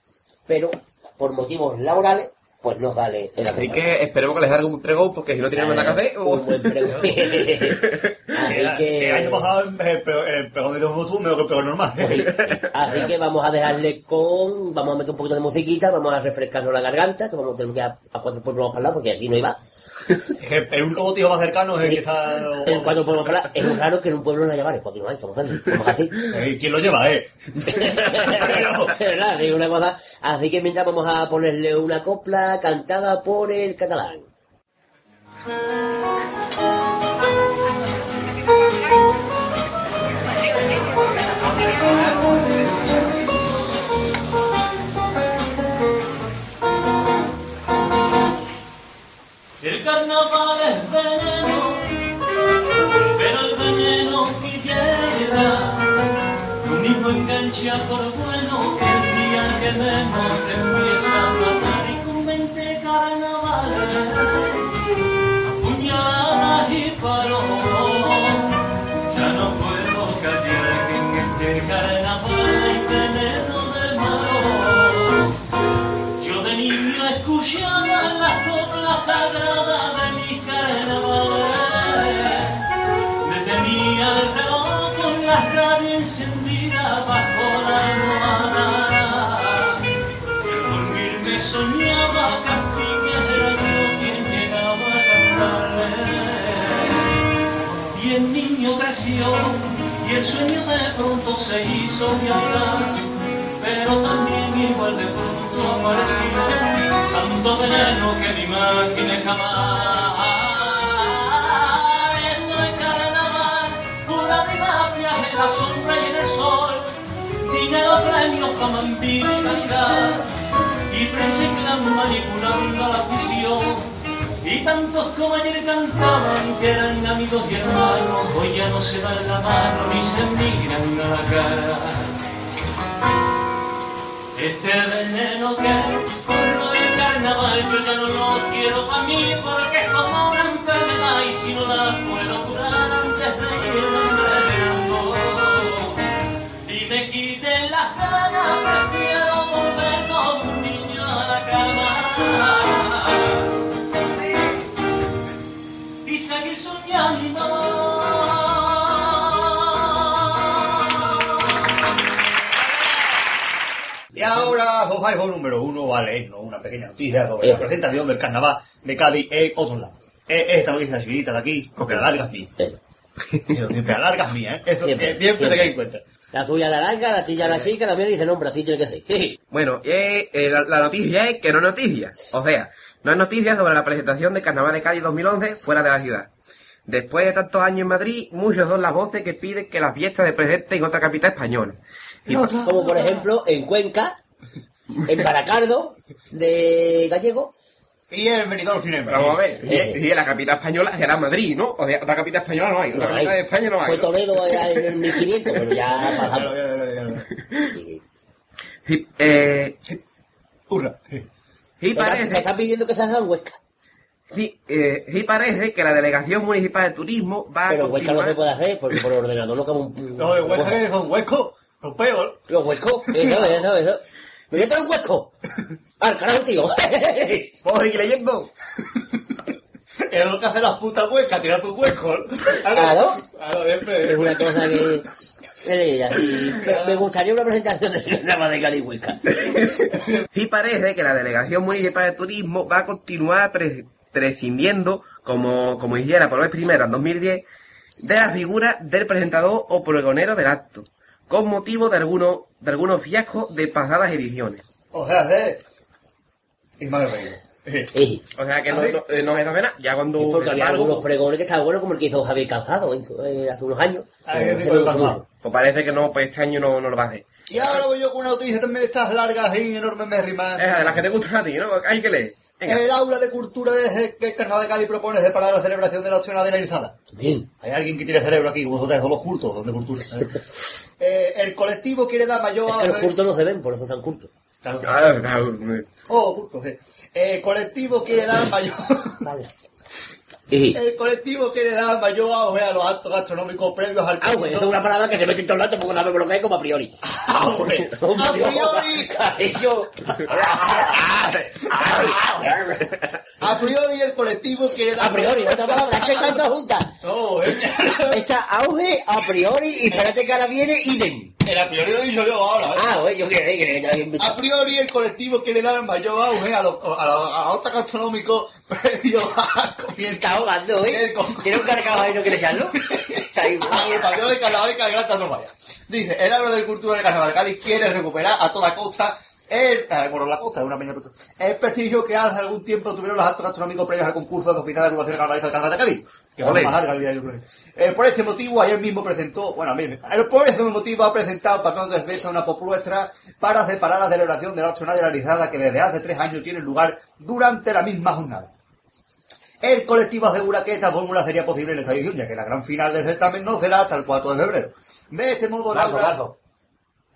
A: pero por motivos laborales, pues no sale el
C: Así que esperemos que les haga un pregón porque si no tienen nada que hacer. o-
A: Un buen pregón. Así
B: que,
A: que...
B: el año pasado el, el, pre- el pregón de Dios estuvo mejor que el pregón normal.
A: Sí. Así que vamos a dejarle con. Vamos a meter un poquito de musiquita, vamos a refrescarnos la garganta, que vamos a tener que ir a, a cuatro pueblos para hablar, porque aquí no iba.
B: Es que el único motivo más cercano es el que está...
A: En cuatro pueblos para. Es muy raro que en un pueblo no haya bares, porque no hay. Vamos así.
B: Eh, ¿Quién lo lleva, eh?
A: Es verdad, digo una cosa. Así que mientras vamos a ponerle una copla cantada por el catalán.
F: El carnaval es veneno, pero el veneno quisiera. Lo mismo engancha por bueno el día que te empieza a matar y con 20 carnavales, apuñaladas y palos. Ya no puedo callar que en este carnaval hay veneno de malo. Yo de niño escuchaba coplas sagradas de mis carnavales. Detenía el reloj con la radio encendida bajo la almohada. Y al dormir me soñaba era yo quien llegaba a cantarle. Y el niño creció y el sueño de pronto se hizo realidad, pero también igual de pronto apareció tanto veneno que ni imaginé jamás. Esto es carnaval, pura terapia en la sombra y en el sol, dinero premios para mentir y calidad, y prensa y clan manipulando la afición. Y tantos como ayer cantaban que eran amigos y hermanos, hoy ya no se dan la mano ni se miran a la cara. Este veneno que el carnaval yo ya no lo quiero para mí porque es como una enfermedad y si no la puedo curar antes de irme envenenando y me quiten las ganas prefiero volver como un niño a la cama y seguir soñando.
B: Y ahora, Jofaijo número uno, vale, no, pequeña noticia sobre la
A: Eh.
B: presentación del carnaval de Cádiz en otros lados. Eh, Esta noticia chiquitita de aquí, porque la larga es mía.
A: Eh,
B: Yo siempre la larga es mía, ¿eh? Eso
A: Siempre,
B: siempre, siempre te.
A: La tuya la larga, la tuya la chica, la mía dice, no, hombre, así tiene que ser.
C: Bueno, eh, eh, la, la noticia es que no es noticia. O sea, no es noticia sobre la presentación de Carnaval de Cádiz 2011 fuera de la ciudad. Después de tantos años en Madrid, muchos son las voces que piden que las fiestas se presenten en otra capital española. Y-
A: Como por ejemplo, en Cuenca, en Baracardo, de Gallego,
B: Y el venidor Cinema.
C: Pero vamos a ver, y, y la capital española será Madrid, ¿no? O sea, otra capital española no hay, otra
A: no
C: capital
A: hay.
C: de España no hay.
A: Fue
C: ¿no?
A: Toledo allá en el 1500, pero ya pasamos. Y-
C: Sí, eh,
B: Hurra.
C: sí
A: Se está, se
C: parece,
A: está pidiendo que se haga en Huesca.
C: sí, eh, sí parece que la Delegación Municipal de Turismo va
A: Pero
C: a
A: en Huesca no se puede hacer porque por ordenador no cabe un.
B: Los de Huesca que son huescos, son peor.
A: Los huescos, eso, eso, eso. ¡Me meto en un huesco! ¡Al carajo, tío!
C: ¡Vamos a seguir leyendo!
B: Es lo que hace las putas huescas, tirar tu huesco.
A: Claro. Es una cosa que. Me, me gustaría una presentación de nada de Cali Huesca.
C: Sí parece que la Delegación Municipal de Turismo va a continuar pre- prescindiendo, como, como hiciera por vez primera en 2010, de la figura del presentador o pregonero del acto, con motivo de algunos, de algunos fiascos de pasadas ediciones.
B: O sea, de... Ismael Reyes.
A: Eh,
C: O sea que no, no, eh, no es nada. Ya cuando.
A: es porque había algunos pregones que estaban buenos, como el que hizo Javier Calzado en su- eh, hace unos años.
B: Ah.
C: Pues parece que no, pues este año no, no lo va a hacer.
B: Y ahora voy yo con una noticia también de estas largas y enormes mérrimas.
C: Es de las que te gustan a ti, ¿no? Hay que leer. Venga.
B: El aula de cultura de que el Carnaval de Cádiz propone separar la celebración de la opción de la Irizada.
A: Bien.
B: Hay alguien que tiene cerebro aquí, vosotros somos cultos, donde cultura. Eh, el colectivo quiere dar mayor
A: Es que los cultos no se ven, por eso están cultos.
B: Claro.
C: Ah,
B: Oh, cultos, sí. El colectivo quiere dar mayor.
A: Vale.
B: El colectivo quiere dar mayor auge a los actos gastronómicos previos al
A: Ah, pues esa es una palabra que se mete en todo el rato porque sabemos lo que hay como a priori.
B: Auge. A priori,
A: Cariño.
B: a priori el colectivo quiere dar
A: A priori, otra palabra, es que están todas juntas.
B: No, eh.
A: Está auge, a priori, y espérate que ahora viene idem.
B: El a priori lo he dicho yo ahora. ¿eh?
A: Ah, güey, yo quiero que ya había
B: A priori el colectivo quiere dar mayor auge a los a los a los actos gastronómicos previos al comienzo.
A: Está ahogando, ¿eh?
B: El.
A: ¿Tiene un carcajado ahí, no quiere echarlo? Está ahí.
B: Agrupación de Carnaval y vaya. Dice, el árbol de cultura de Carnaval de Cádiz quiere recuperar a toda costa el, eh, bueno, la costa es una peña, el prestigio que hace algún tiempo tuvieron los actos gastronómicos previos al concurso de oficial de agrupación carnavalista del Carnaval de Cádiz. Que
C: Ole.
B: más larga el día, yo creo. Eh, por este motivo, ayer mismo presentó, bueno, a mí, por ese motivo ha presentado Patrón de Defensa una propuesta para separar la celebración de la jornada realizada que desde hace tres años tiene lugar durante la misma jornada. El colectivo asegura que esta fórmula sería posible en esta edición, ya que la gran final del certamen no será hasta el 4 de febrero. De este modo,
A: Marzo,
B: Laura-
A: marzo.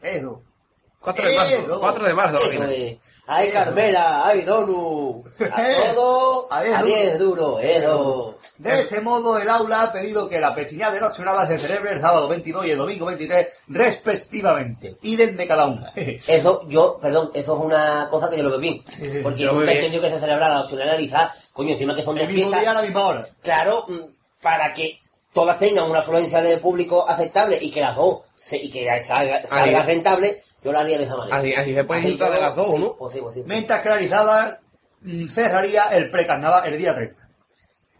B: Eso.
C: 4 de marzo.
B: Eso.
C: 4 de marzo.
A: Eso. Ay, Carmela, ay, Donu. A todo,
B: A diez
A: a 10 duro, eso.
B: De este modo, el aula ha pedido que la pestiñada de las jornadas se celebre el sábado 22 y el domingo 23, respectivamente. Idem de cada una.
A: Eso, yo, perdón, eso es una cosa que yo lo veo bien. Porque
C: Yo
A: entendido que se celebrara la opción analizada, coño, encima que son de fiesta.
B: día a la misma hora.
A: Claro, mm, para que todas tengan una afluencia de público aceptable y que las dos, se, y que salga, salga rentable, yo lo haría de esa manera.
C: Así, así se puede
A: yo-
C: de las dos, ¿no?
A: Pues sí, pues sí.
B: Mientras que la Rizada mm, cerraría el precarnaval el día 30.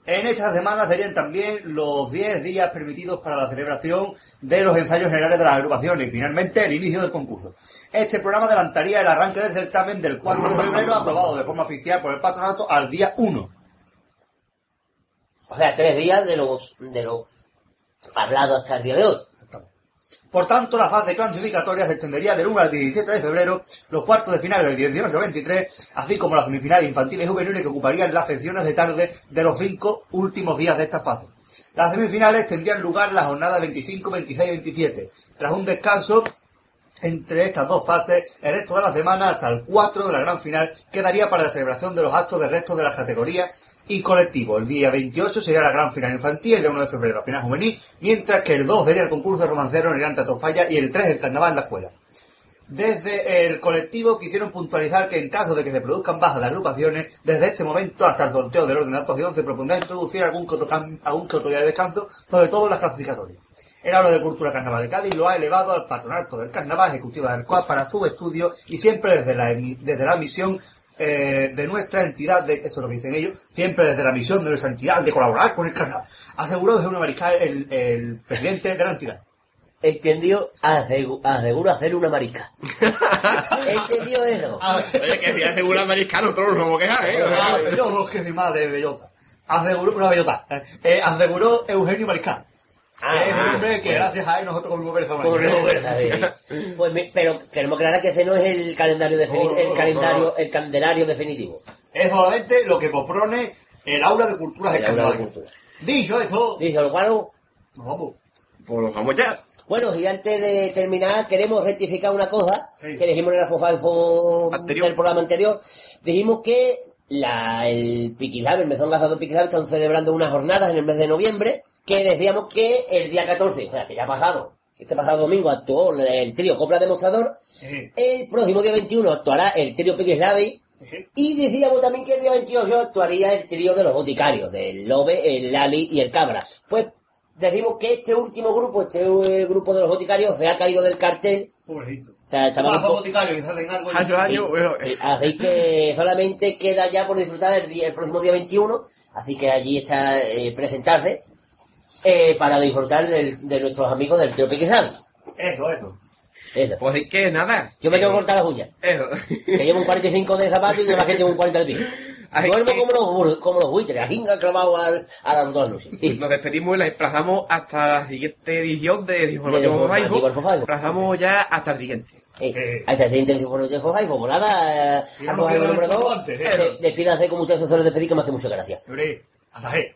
B: En esta semana serían también los 10 días permitidos para la celebración de los ensayos generales de las agrupaciones y finalmente el inicio del concurso. Este programa adelantaría el arranque del certamen del 4 de febrero, aprobado de forma oficial por el patronato al día 1.
A: O sea, tres días de los, de lo hablado hasta el día de hoy.
B: Por tanto, la fase clasificatoria se extendería del 1 al 17 de febrero, los cuartos de final del 18 al 23, así como las semifinales infantiles y juveniles que ocuparían las secciones de tarde de los cinco últimos días de esta fase. Las semifinales tendrían lugar las jornadas 25, 26 y 27. Tras un descanso entre estas dos fases, el resto de la semana hasta el 4 de la gran final quedaría para la celebración de los actos del resto de las categorías y colectivos. El día 28 sería la gran final infantil, el día 1 de febrero la final juvenil, mientras que el 2 sería el concurso de romancero en el Teatro Falla y el 3 el carnaval en la escuela. Desde el colectivo quisieron puntualizar que en caso de que se produzcan bajas de agrupaciones, desde este momento hasta el sorteo del orden de actuación se propondrá introducir algún que otro, algún que otro día de descanso, sobre todo en las clasificatorias. El Aula de Cultura Carnaval de Cádiz lo ha elevado al patronato del Carnaval Ejecutiva del COA para su estudio y siempre desde la, desde la misión eh, de nuestra entidad, de, eso es lo que dicen ellos, siempre desde la misión de nuestra entidad de colaborar con el Carnaval. Aseguró desde una mariscal el, el presidente de la entidad.
A: Entendió, asegu- aseguro hacer una marica. Entendió eso.
B: A ver,
C: Oye, que si una americana, nosotros nos vamos a quejar, ¿eh?
B: Ah, yo no que más de bellota. Aseguró, una bellota. eh, eh, aseguró Eugenio Mariscal.
A: Ah,
B: es un
A: ah,
B: hombre que
A: bueno.
B: gracias a él nosotros comimos.
A: Pues, mi- pero queremos aclarar que ese no es el calendario definitivo,
B: No, no,
A: el calendario,
B: no.
A: el candelario definitivo.
B: Es solamente lo que propone el aula de culturas Carnaval.
A: cultura.
B: Dicho esto,
A: Dice lo cual,
B: nos vamos.
C: Pues nos vamos ya.
A: bueno, y antes de terminar, queremos rectificar una cosa
B: Sí.
A: que dijimos en el Afofalfo
C: Anterior.
A: del programa anterior. Dijimos que la, el Piquilab, el Mesón Gazado Piquilab, están celebrando unas jornadas en el mes de noviembre, que decíamos que el día 14, o sea, que ya ha pasado, este pasado domingo actuó el trío Copla Demostrador, el próximo día 21 actuará el trío Piquislavi,
B: ejé.
A: Y decíamos también que el día 28 actuaría el trío de los boticarios, del Lobe, el Lali y el Cabra. Pues decimos que este último grupo, este eh, grupo de los boticarios, se ha caído del cartel.
B: Pobrecito.
A: O sea, estaba
B: Más
A: un poco-
B: boticario que se hacen algo.
C: Hace años, bueno,
A: Así que solamente queda ya por disfrutar el, día- el próximo día 21. Así que allí está eh, presentarse eh, para disfrutar del- de nuestros amigos del trío Piquisal.
B: Eso, eso.
A: Eso.
C: pues es que nada.
A: Yo me tengo que cortar las uñas.
C: Eso.
A: Que llevo un 45 de zapatos y demás que llevo un 40 de pie.
C: Hay
A: Duermo
C: que-
A: como los, como los buitres, a jinga clavado al, al algodón. Sí.
C: Nos despedimos y la desplazamos hasta la siguiente edición de Fofaibo. Desplazamos ya hasta el siguiente.
A: Eh, ahí está el siguiente de Fofaibo. Pues nada, eh,
B: Sí,
A: Alfonso
B: no,
A: número
B: no,
A: 2.
B: antes, eh.
A: Despídase como ustedes se suelen despedir, que me hace mucha gracia.
B: Hasta G.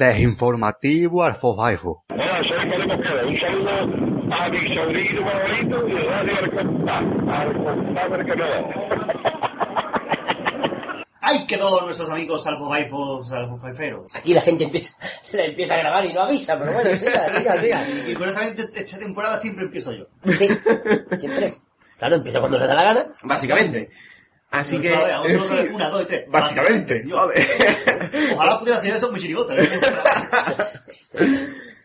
E: Desinformativo Alfobaibo.
G: Hola, soy. Un saludo a mi sobrino favorito y Radio Arcontador que no.
B: Ahí quedó nuestros amigos alfobaifos, alfobaiferos.
A: Aquí la gente empieza, le empieza a grabar y no avisa, pero bueno, siga, siga, siga.
B: Y curiosamente esta temporada siempre empiezo yo.
A: Sí, siempre. Claro, empieza cuando le da la gana.
C: Básicamente. Así que...
B: vamos a
C: eh, sí,
B: una, dos y tres.
C: Básicamente.
B: Ojalá pudiera hacer eso con mi chirigota. ¿eh?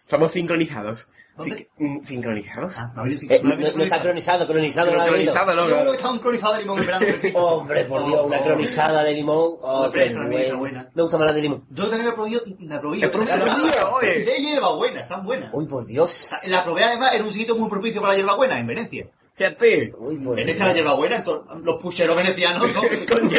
C: Estamos sincronizados.
B: ¿Dónde?
C: Sí, mm, ¿Sincronizados?
B: Ah, me habéis
A: Eh, no,
B: habéis
A: no está cronizado, cronizado no ha venido.
B: Yo creo
C: no,
B: que está un cronizado de limón esperando
A: Hombre, por Dios, una cronizada de limón. Oh,
B: Hombre,
A: qué
B: esa también está
A: bueno.
B: buena.
A: Me gusta más la de limón.
B: Yo también la probé, la probé.
C: ¿La probé?
B: La probé.
C: Oye.
B: De hierbabuena, están buenas.
A: Uy, por Dios.
B: La probé además en un sitio muy propicio para la hierbabuena, en Venecia.
C: Fíjate.
A: Uy, por
B: En Venecia la hierbabuena, los pucheros venecianos son
C: Con.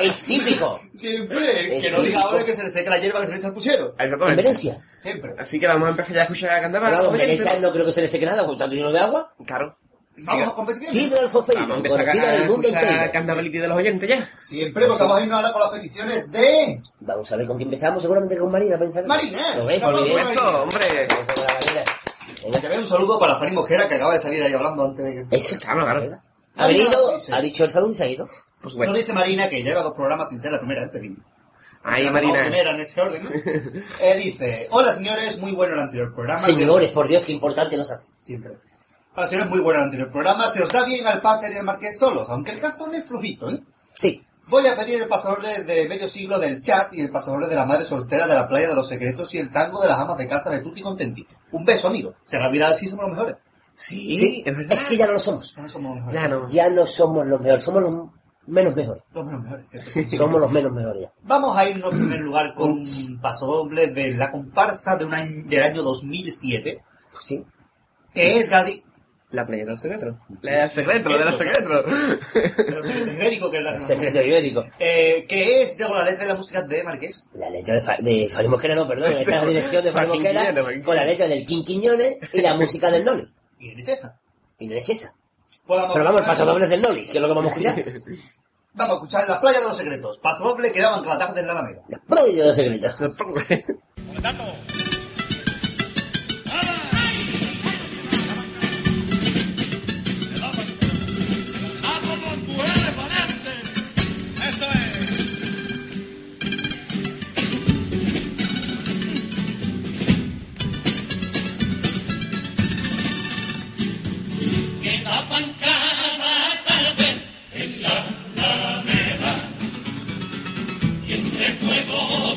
A: Es típico.
B: Siempre,
A: Es
B: que no diga ahora que se le seca la hierba que se le echa al puchero.
A: En
C: Exactamente.
A: Venecia.
B: Siempre.
C: Así que vamos a empezar ya a escuchar a Candabar.
A: Pero vamos, en Venecia no creo que se le seque nada, con tanto lleno de agua.
C: Claro.
B: Vamos a competir.
A: Sidra Alfofeiro,
C: Vamos a empezar
A: conocida en el mundo
C: escuchar a
A: entero.
C: Candabaliti de los oyentes ya.
B: Siempre, porque vamos a irnos ahora con las peticiones de...
A: Vamos a ver con quién empezamos, seguramente con Marina.
B: Marina.
A: ¿Lo ves?
B: Por supuesto.
C: hombre.
A: Con la.
B: Que vea un saludo para Fanny Mosquera que acaba de salir ahí hablando antes de que...
A: Eso.
C: Claro, claro.
A: Ha venido, ha dicho el saludo y se ha ido.
C: Por supuesto.
B: dice Marina que lleva dos programas sin ser la primera que vino.
C: Ahí,
B: La
C: Marina.
B: primera en este orden, ¿no? Él dice, hola señores, muy bueno el anterior programa.
A: Señores, por Dios, qué importante nos hace.
B: Siempre. Hola señores, muy bueno el anterior programa. Se os da bien al Pater y al Marqués solos, aunque el calzón es flojito, ¿eh?
A: Sí.
B: Voy a pedir el pasodoble de medio siglo del chat y el pasodoble de la madre soltera de la playa de los secretos y el tango de las amas de casa de Tutti Contenti. Un beso, amigo. Se me ha olvidado si somos los mejores.
C: Sí,
A: Sí,
C: es verdad.
A: es que ya no lo somos.
B: Ya no somos los mejores.
C: Ya no.
A: Ya no somos los mejores, somos los menos mejores.
B: Los menos mejores. sí.
A: Somos los menos mejores ya.
B: Vamos a irnos en primer lugar con un pasodoble de la comparsa de un año- del año 2007,
A: Sí.
B: que es Gadi,
C: La playa de los secretos. La del secreto, la de los secretos.
B: de los secretos ibéricos, que es la
A: El secreto ibérico.
B: Eh, que es de la letra y la música de Marqués.
A: La letra de, Fa de Fari Mosquera no, perdón. Esa es la dirección de Fari Mosquera con la letra del Quinquiñones y la música del Noli.
B: Y en Iteja.
A: Y no es esa.
B: Pues
A: Pero vamos, el paso doble del Noli, que es lo que vamos a escuchar.
B: Vamos a escuchar La playa de los secretos. Pasodoble que daban con la tarde en la Alameda.
A: La prodigio de secretos.
D: ¡Vamos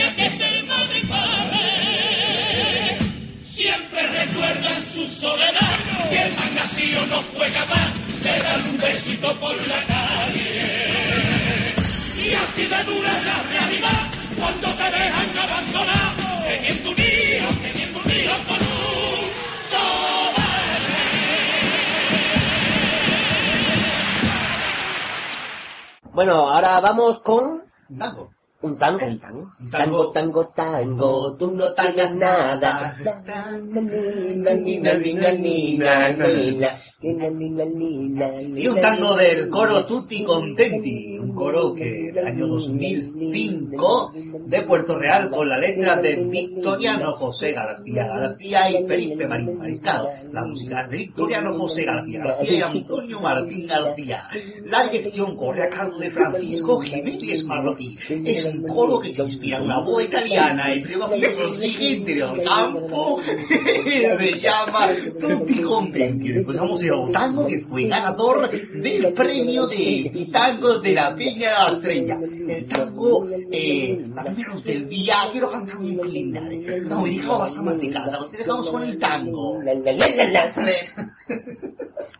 D: tenía que ser madre y padre. Siempre recuerdan su soledad que el más nacido no fue capaz de dar un besito por la calle. Y así de dura es la realidad cuando te dejan abandonado, teniendo un hijo, teniendo un hijo con un
A: Bueno, ahora vamos con...
B: Dango.
A: ¿Un tango?
C: Tango.
A: Tango, tango, tango, tú no tienes nada.
B: Y un tango del coro Tutti Contenti, un coro que del año 2005 de Puerto Real con la letra de Victoriano José García García y Felipe Marín Mariscal. La música es de Victoriano José García García y Antonio Martín García. La dirección corre a cargo de Francisco Jiménez Marroquí. Es un coro que se inspira en una voz italiana entre los siguiente del campo. se llama Tutti Contenti. Después vamos a ir a un tango que fue ganador del premio de tango de la Peña de la Estrella. El tango, eh, a menos del día, quiero cantar un preliminar. No, me dejado las amas de casa, te dejamos con el tango.
A: La, la, la, la, la.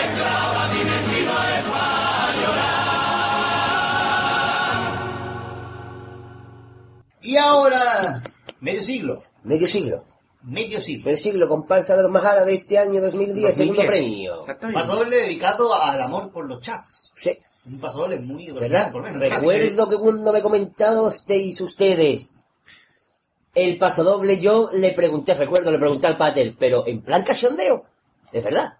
B: ahora, medio siglo,
A: Medio siglo.
B: medio siglo.
A: Medio siglo, comparsa de los Majara de este año 2010, segundo
C: 2010.
A: premio.
B: Un
C: Exactamente.
B: pasodoble dedicado al amor por los chats.
A: Sí,
B: Un pasodoble muy
A: ¿verdad?
B: por menos.
A: Recuerdo que cuando me comentasteis ustedes el pasodoble, yo le pregunté, recuerdo, le pregunté al pater, pero en plan cachondeo, es verdad.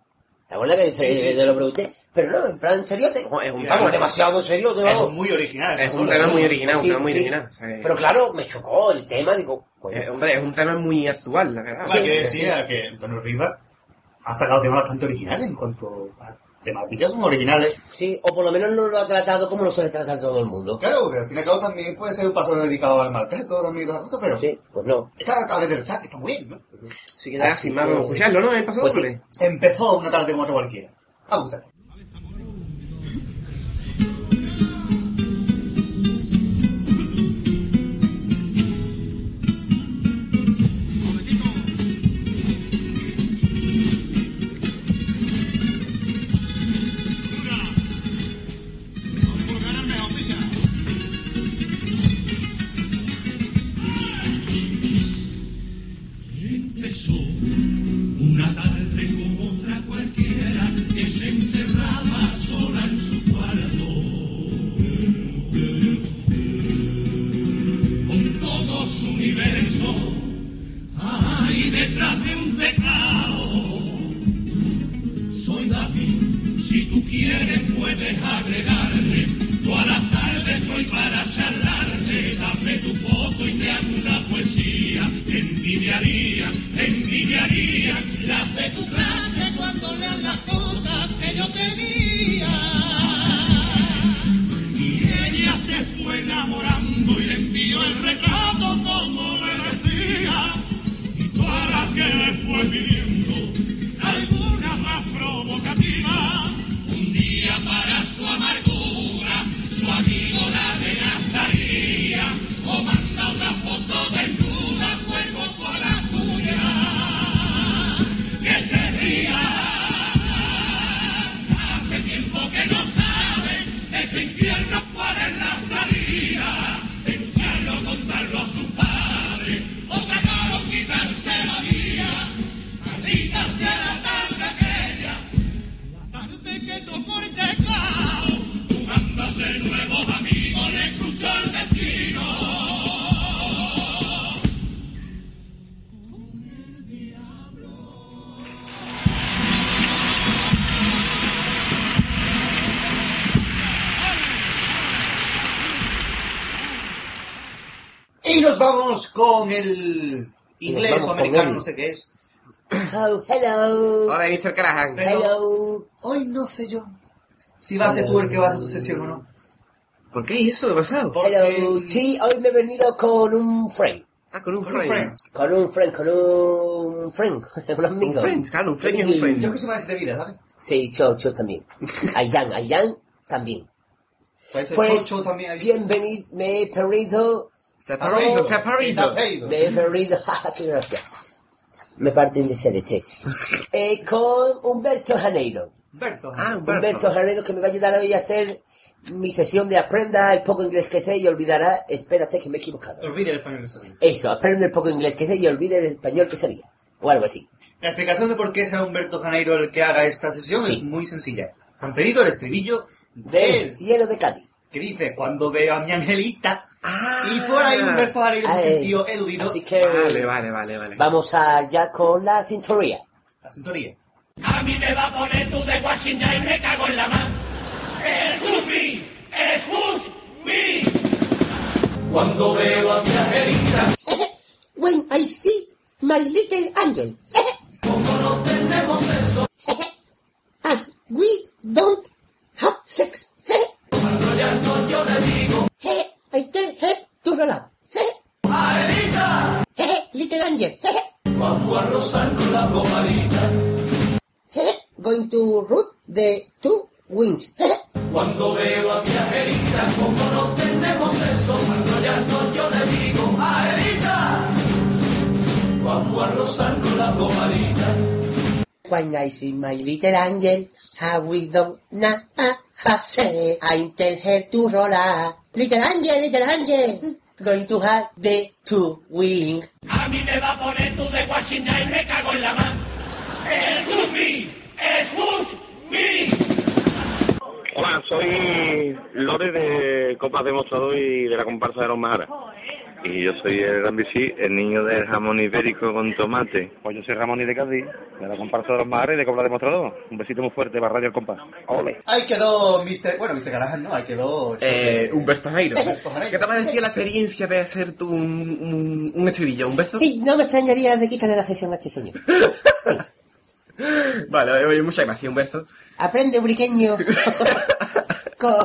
A: ¿Te acuerdas que se,
B: Sí, sí,
A: se
B: sí.
A: lo pregunté? Pero no, en plan seriote.
C: No, es un tema-
A: demasiado serio,
B: Eso es muy original.
C: Es un tema muy original, un
A: Sí,
C: tema muy
A: sí.
C: original. o sea,
A: Pero claro, me chocó el tema, digo, coño,
C: eh, hombre, es un tema muy actual, la verdad.
B: Hay que decía que Antonio Rivas ha sacado temas bastante originales en cuanto a temáticas muy originales.
A: sí, o por lo menos no lo ha tratado como lo suele tratar todo el mundo.
B: Claro, porque al fin y al cabo también puede ser un paso dedicado al maltrato también y todas las cosas, pero
A: Sí, pues no.
B: esta tarde del chat está muy bien, ¿no?
C: Así que ya,
A: Así
C: sin más,
A: que-
C: vamos a escucharlo, ¿no? El paso
A: Pues sí.
B: Empezó una tarde como otra cualquiera. A gustar.
D: detrás de un teclado. Soy David, si tú quieres puedes agregarme. a las tardes soy para charlarte. Dame tu foto y te hago una poesía. Envidiaría, envidiaría. Las de tu clase cuando lean las cosas que yo te diría se fue enamorando y le envió el retrato como le que le fue pidiendo, alguna más provocativa. Un día para su amargura, su
B: Y nos vamos con el inglés o americano, no sé qué es.
A: Oh, hello.
C: Hola, Mr. Carahan.
A: Hello.
B: Hoy no sé yo si va a ser tú el que va a su sesión o no.
C: ¿Por qué eso? ¿Qué ha pasado?
A: Hello. Sí, hoy me he venido con un friend.
C: Ah, con un
B: Con un
C: friend.
A: Con un friend, con un friend. un
C: Un
A: amigo.
C: friend, claro, un friend y un friend.
B: Yo que soy más de vida, ¿sabes?
A: Sí, yo, yo también. Ayan, Ayan también.
B: Pues,
A: Pues,
B: también ahí.
A: bienvenido, me he perdido,
C: Te ha parido, te ha
B: Está
C: parido.
B: pedido.
A: me he perdido, qué gracia. Me parten de celeste. Eh, con Humberto Janeiro.
B: Humberto.
C: Ah,
A: Humberto
C: Humberto.
A: Janeiro que me va a ayudar hoy a hacer mi sesión de aprenda el poco inglés que sé y olvidará, espérate que me he equivocado.
B: Olvide el español. eso sí.
A: Eso, aprende el poco inglés que sé y olvide el español que sabía. O algo así.
B: La explicación de por qué será Humberto Janeiro el que haga esta sesión
A: Sí.
B: es muy sencilla. Han pedido el estribillo
A: Del
B: del
A: cielo de Cádiz.
B: que dice cuando veo a mi angelita
C: Ah.
B: y por ahí Humberto Janeiro se sintió eludido
A: Así que
C: Vale, vale, vale, vale.
A: vamos allá con la sintonía.
B: la sintonía.
D: A mí me va a poner tú de Washington y me cago en la mano. Excuse me, excuse me. Cuando veo a mi angelita,
A: When I see my little angel. Little angel, how we don't na ha say, I tell her to roll up. Little angel, little angel, going to have the two wings.
D: A mí me va a poner tú de Washington y me cago en la mano. Excuse me, excuse me.
G: Hola, soy Lore de Copas Demostrador y de la comparsa de los Majaras.
H: Y yo soy el Gran Bici, el niño del jamón ibérico con tomate.
I: Pues yo soy Ramón y de Cádiz, de la comparsa de los mares y de Cobra Demostrador. Un besito muy fuerte para Radio El Compás. ¡Ole!
B: Ahí quedó Mr. Bueno, Mr. Garajan no, ahí quedó...
C: Eh, Humberto Jairo. ¿Qué te parecía la experiencia de hacer tú un, un, un estribillo, un beso?
A: Sí, no me extrañaría de quitarle la sección a este señor.
C: Vale, oye, muchas gracias, Humberto.
A: Aprende, briqueño. con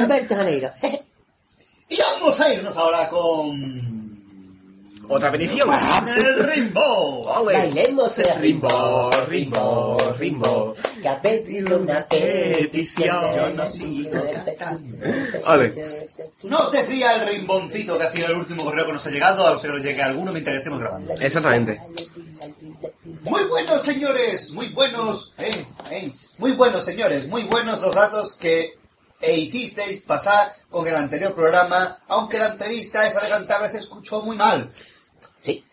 A: Humberto Janeiro.
B: Y vamos a irnos ahora con...
C: Otra petición.
B: El Rimbo.
A: Bailemos el
C: Rimbo, rimbo, rimbo.
A: Que ha pedido una petición.
B: Yo no sigo.
C: Ole.
B: Nos decía el rimboncito que ha sido el último correo que nos ha llegado, a ser que nos llegue alguno mientras estemos grabando.
C: Exactamente.
B: Muy buenos, señores, muy buenos, eh, eh, muy buenos, señores, muy buenos los datos que e hicisteis pasar con el anterior programa, aunque la entrevista esa de Cantabria se escuchó muy mal.
A: Sí,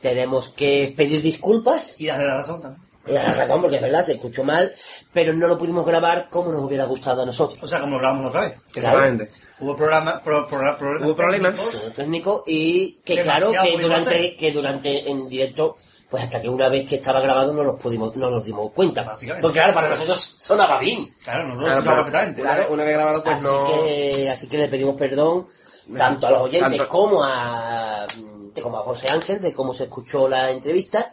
A: tenemos que pedir disculpas.
B: Y darle la razón también.
A: Y dar la razón, porque es verdad, se escuchó mal, pero no lo pudimos grabar como nos hubiera gustado a nosotros.
B: O sea, como hablábamos otra vez.
C: Exactamente.
B: Hubo programa, pro- pro- problemas
C: Hubo problemas.
B: técnicos.
A: Y que
B: Demasiado
A: claro que durante que durante en directo pues hasta que una vez que estaba grabado no nos pudimos no nos dimos cuenta
B: Básicamente.
A: porque claro para nosotros sonaba bien
B: Claro, nosotros
C: Claro,
B: escuchamos
C: pero
B: perfectamente.
C: una, vez, una vez grabado, pues
A: así
C: no.
A: que así que le pedimos perdón tanto a los oyentes
C: Tanto-
A: como a como a José Ángel de cómo se escuchó la entrevista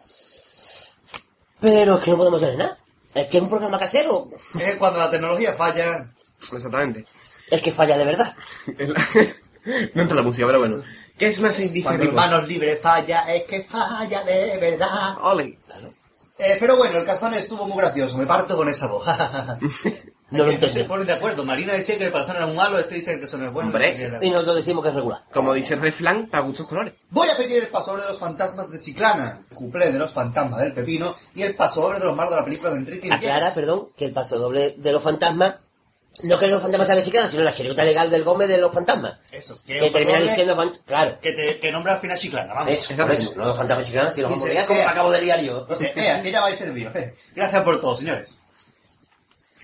A: pero es que no podemos hacer nada es que es un programa casero
B: Es cuando la tecnología falla.
C: Exactamente.
A: es que falla de verdad
C: no entra la música, pero bueno. ¿Qué es más
B: Cuando
C: indiferible?
B: manos libres falla, es que falla de verdad.
C: Ole.
B: Eh, pero bueno, el calzón estuvo muy gracioso, me parto con esa voz.
A: No lo
B: se ponen de acuerdo. Marina decía que el calzón era muy malo, este dice que el calzón es bueno.
C: Hombre,
B: no.
A: Y nosotros decimos que es regular.
C: Como dice el refrán, para gustos colores.
B: Voy a pedir el pasodoble de los fantasmas de Chiclana, el cuplé de los fantasmas del Pepino y el pasodoble de los malos de la película de Enrique Villegas.
A: Aclara, perdón, que el paso doble de los fantasmas, no que los fantasmas sean mexicanos, sino la chirigota legal del Gómez de los fantasmas.
B: Eso,
A: Que
B: el
A: termina diciendo fantasmas. Claro.
B: que, te, que nombra al final Chiclana, vamos.
A: Eso, por eso, no los fantasmas mexicanos, sino los como
B: eh,
A: me acabo de liar yo.
B: Dice, ea, que ya vais servido. eh. Gracias por todo, señores.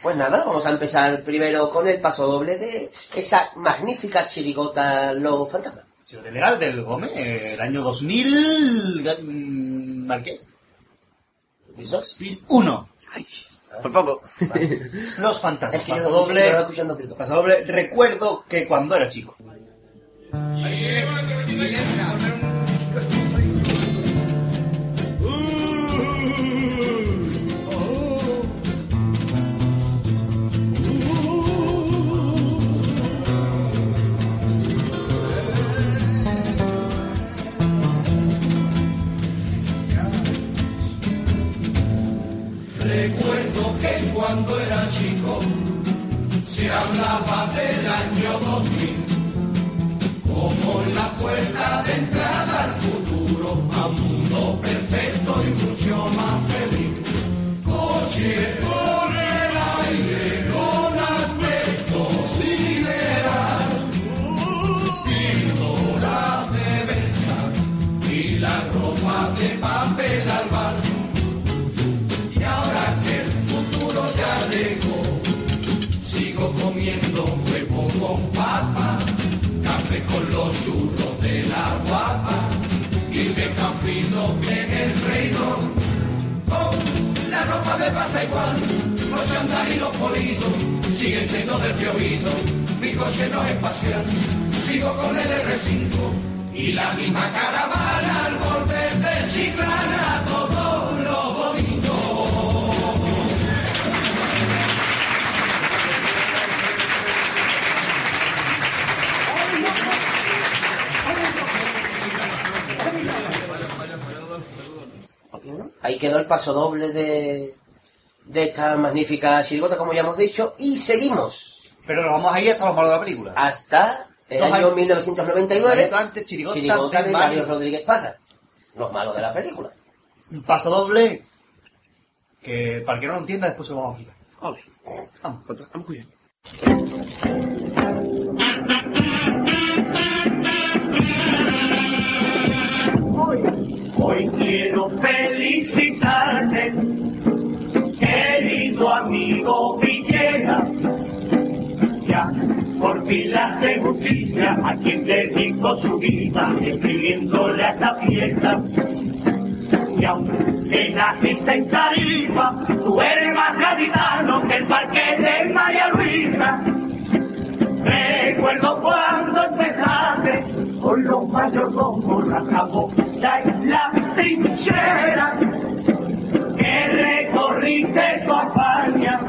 A: Pues nada, vamos a empezar primero con el paso doble de esa magnífica chirigota Los Fantasmas.
B: Señor legal del Gómez, eh, el año 2000... ga- mm, ¿Marqués? 2001.
C: Por poco.
B: Los fantasmas.
A: Es que
B: paso doble. Paso doble. Recuerdo que cuando era chico.
D: Recuerdo que cuando era chico se hablaba del año 2000 como la puerta de entrada al futuro, a un mundo perfecto y mucho más feliz. Coche por el aire con aspecto sideral, pintura de versa y la ropa de papel albal. Comiendo huevo con papa, café con los churros de la guapa y pescado frito en el freidor. Con la ropa de pasa igual, los chandas y los politos siguen siendo del piojito. Mi coche no es espacial, sigo con el R5 y la misma caravana al volver de Chiclana todos
A: Ahí quedó el paso doble de, de esta magnífica chirigota, como ya hemos dicho, y seguimos
B: Pero nos vamos ahí hasta los malos de la película.
A: hasta el
B: Dos
A: año
B: años-
A: 1999,
B: Años antes, chirigota
A: chirigota
B: de
A: de Mario. Rodríguez Parra, los malos de la película.
B: Un paso doble que para que no lo entienda después se lo vamos a explicar.
C: Ole.
B: Vamos.
C: Vamos muy
D: Hoy quiero felicitarte, querido amigo Villegas. Ya por fin le hace justicia a quien dedicó su vida escribiéndole a esta fiesta. Y aunque naciste en Tarifa, tú eres más gaditano que el parque de María Luisa. Recuerdo cuando empezaste con los mayordomos, la zapota y la trinchera, que recorriste tu España,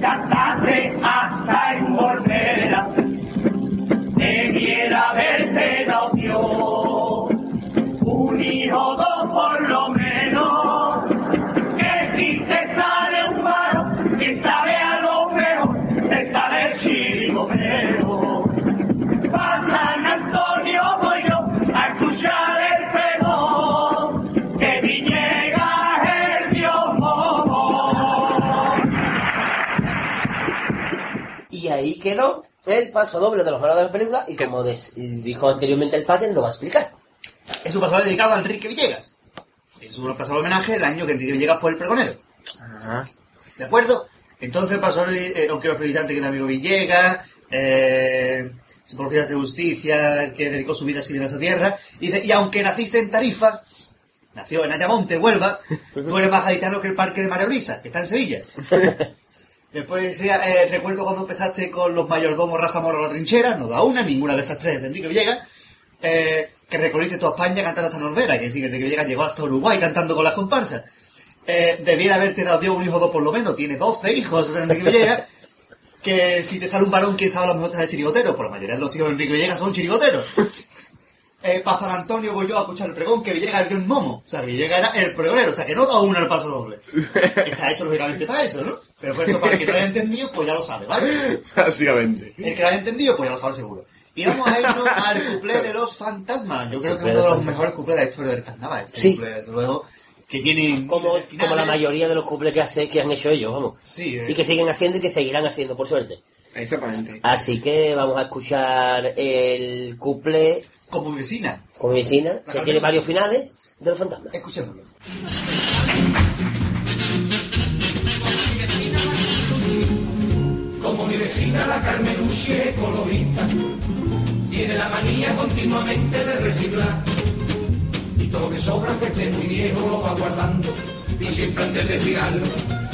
D: cantaste hasta en Volvera, debiera haberte dado Dios, un hijo dos por lo menos, que si te sale un malo, que sabe a lo mejor, te sale el chirigotero. Pa' San Antonio voy yo a escuchar el pregón, que Villegas.
A: Y ahí quedó el paso doble de los malos de la película, y como des- dijo anteriormente el Paten, lo va a explicar.
B: Es un paso doble dedicado a Enrique Villegas. Es un paso doble homenaje el año que Enrique Villegas fue el pregonero.
C: Ajá.
B: ¿De acuerdo? Entonces pasó, eh, no quiero que es amigo Villegas, eh, su profeta de justicia, que dedicó su vida escribiendo a esta tierra, y dice, y aunque naciste en Tarifa, nació en Ayamonte, Huelva, tú eres más gaditano que el parque de María Luisa, que está en Sevilla. Después decía, eh, recuerdo cuando empezaste con los mayordomos Raza Mora a la trinchera, no da una, ninguna de esas tres de Enrique Villegas, eh, que recorriste toda España cantando hasta Norbera, que sí, que Enrique Villegas llegó hasta Uruguay cantando con las comparsas. Eh, debiera haberte dado Dios un hijo o dos por lo menos, tiene 12 hijos Enrique Villegas, que si te sale un varón, quién sabe a lo mejor te chirigotero, por la mayoría de los hijos de Enrique Villegas son chirigoteros. eh, para San Antonio voy yo a escuchar el pregón que Villegas de un momo. O sea, que Villegas era el pregonero, o sea, que no da uno el paso doble. Está hecho lógicamente para eso, ¿no? Pero por eso, para el que no lo haya entendido, pues ya lo sabe, ¿vale?
C: Básicamente.
B: El que lo haya entendido, pues ya lo sabe seguro. Y vamos a irnos al cuplé de los fantasmas. Yo creo que es uno de los mejores cuplés de la historia del carnaval. Este
A: Sí.
B: cuplé, desde luego, que tiene
A: Como, como la mayoría de los cuples que, hace, que han hecho ellos, vamos.
B: Sí, eh.
A: Y que siguen haciendo y que seguirán haciendo, por suerte.
C: Exactamente.
A: Así que vamos a escuchar el couple
B: Como mi vecina.
A: con mi vecina, que tiene varios finales, de los fantasmas.
B: Escuchémoslo.
D: Como mi vecina la Carmenucci es colorista, tiene la manía continuamente de reciclar. Lo que sobra que esté muy viejo lo va guardando. Y siempre antes de tirarlo,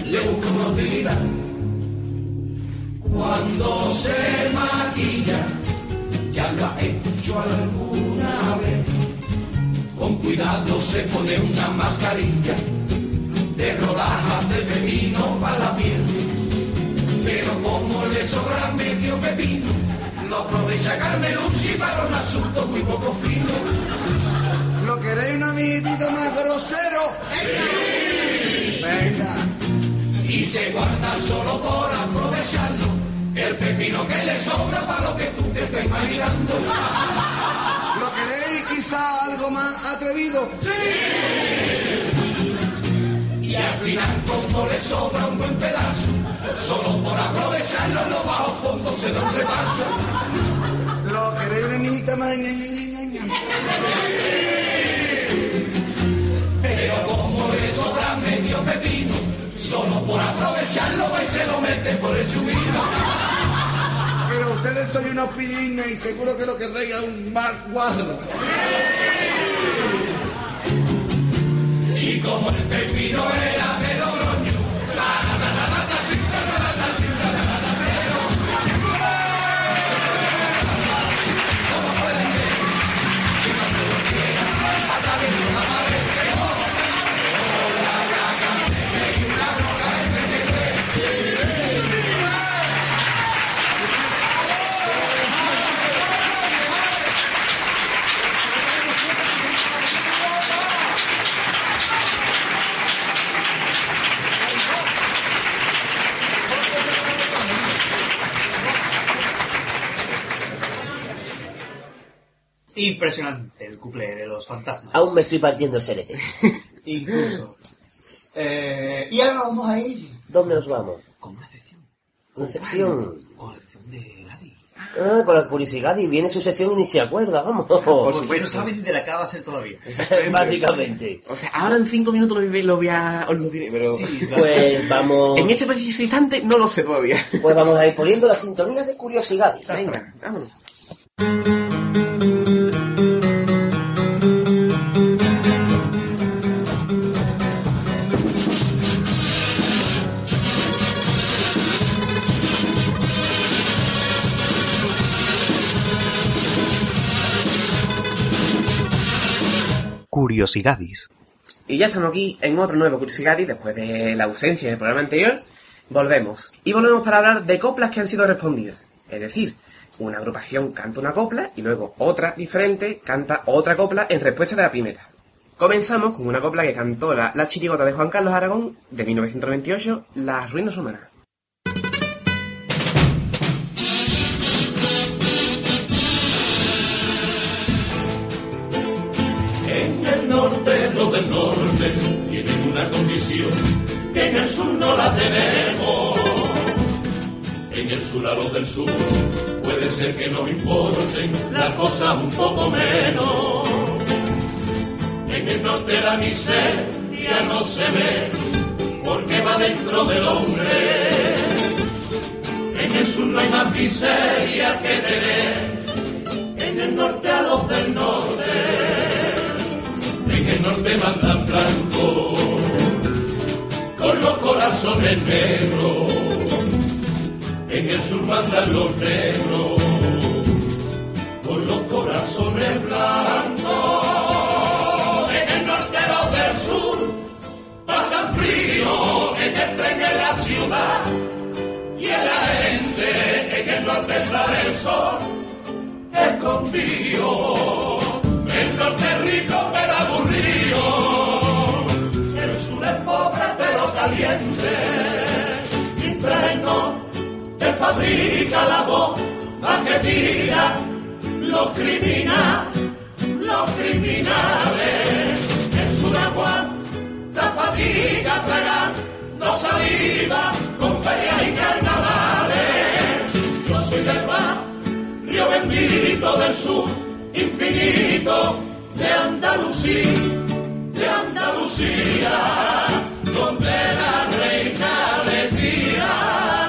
D: le busca una utilidad. Cuando se maquilla, ya lo ha hecho alguna vez. Con cuidado se pone una mascarilla de rodajas de pepino para la piel. Pero como le sobra medio pepino, lo aprovecha Carmelucci para un asunto muy poco fino. ¿Lo queréis un amiguitito más grosero? Venga. Y se guarda solo por aprovecharlo. El pepino que le sobra para lo que tú te estés imaginando. ¿Lo queréis quizá algo más atrevido? Y al final, como le sobra un buen pedazo, solo por aprovecharlo en los bajos fondos se da un repaso. ¿Lo queréis una niñita más? ña, ña, ña, aprovecharlo va y se lo mete por el chubino. Pero ustedes son unos pilines y seguro que lo querréis a un más guarro. Y como el pepino era
B: Impresionante el cuplé de los fantasmas.
A: Aún me estoy partiendo el celete.
B: Incluso. Eh, y ahora vamos a ir
A: ¿Dónde nos vamos?
B: con una sección.
A: Una sección.
B: Con la sección de Gadi.
A: Ah, con la curiosidad y viene su sesión y ni se acuerda, vamos.
C: Por supuesto.
B: no saben de la que va a ser todavía.
A: Básicamente.
C: O sea, ahora en cinco minutos lo, voy- lo voy a... os lo diré, pero...
B: Sí, claro.
A: Pues vamos,
C: En este preciso instante no lo sé todavía.
A: pues vamos a ir poniendo las sintonías de curiosidades.
C: Venga, vámonos.
E: Curiosidades.
C: Y ya estamos aquí en otro nuevo Curiosidad y después de la ausencia del programa anterior, volvemos. Y volvemos para hablar de coplas que han sido respondidas. Es decir, una agrupación canta una copla y luego otra diferente canta otra copla en respuesta de la primera. Comenzamos con una copla que cantó la, la chirigota de Juan Carlos Aragón de 1998, Las Ruinas Romanas.
D: Sur no la tenemos. En el sur a los del sur puede ser que nos importen las cosas un poco menos. En el norte la miseria no se ve porque va dentro del hombre. En el sur no hay más miseria que tener. En el norte a los del norte en el norte mandan blanco, con los corazones negros, en el sur mandan los negros, con los corazones blancos, en el norte los del sur pasan frío en el tren en la ciudad, y en la gente en el norte sale el sol, escondido caliente, impregno te fabrica la bomba que tira los criminales, los criminales. Es una aguanta fabrica tragando saliva con feria y carnavales. Yo soy del barrio bendito del sur, infinito de Andalucía, de Andalucía, donde la reina alegría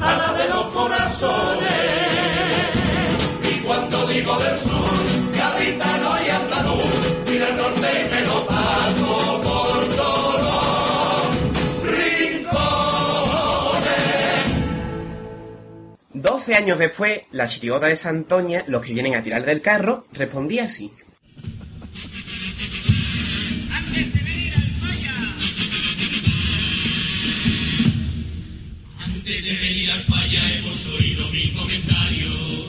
D: a la de los corazones. Y cuando digo del sur, gaditano y andaluz, mira el norte y me lo paso por todos los rincones.
C: 12 años después, la chirigota de Santoña, los que vienen a tirar del carro, respondía así.
D: Antes de venir al falla hemos oído mil comentarios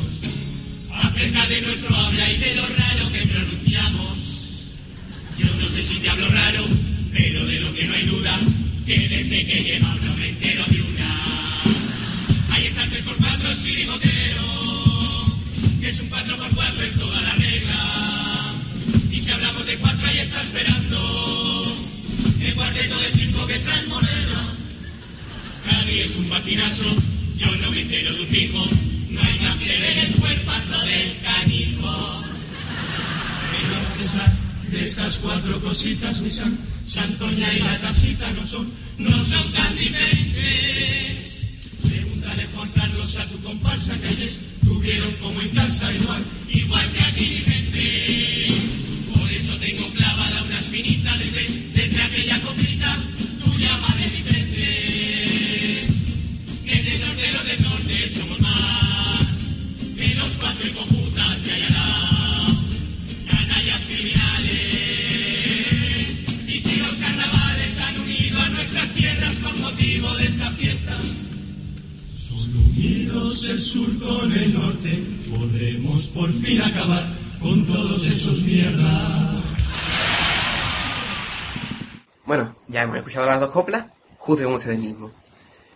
D: acerca de nuestro habla y de lo raro que pronunciamos. Yo no sé si te hablo raro, pero de lo que no hay duda, que desde que lleva no me entero de una. Ahí está el 3 por 4 sirigotero, que es un 4 por 4 en toda la regla. Y si hablamos de 4 ahí está esperando el cuarteto de 5 que trae Cádiz es un bastinazo, yo no me entero de un fijo, no hay más que ver el cuerpazo del canijo. Pero de estas cuatro cositas, mi san, Santoña y la casita no son, no son tan diferentes. Pregúntale Juan Carlos a tu comparsa que ayer tuvieron como en casa igual, igual que aquí el sur con el norte, podremos por fin acabar con todos esos mierdas.
C: Bueno, ya hemos escuchado las dos coplas, juzguen ustedes mismos.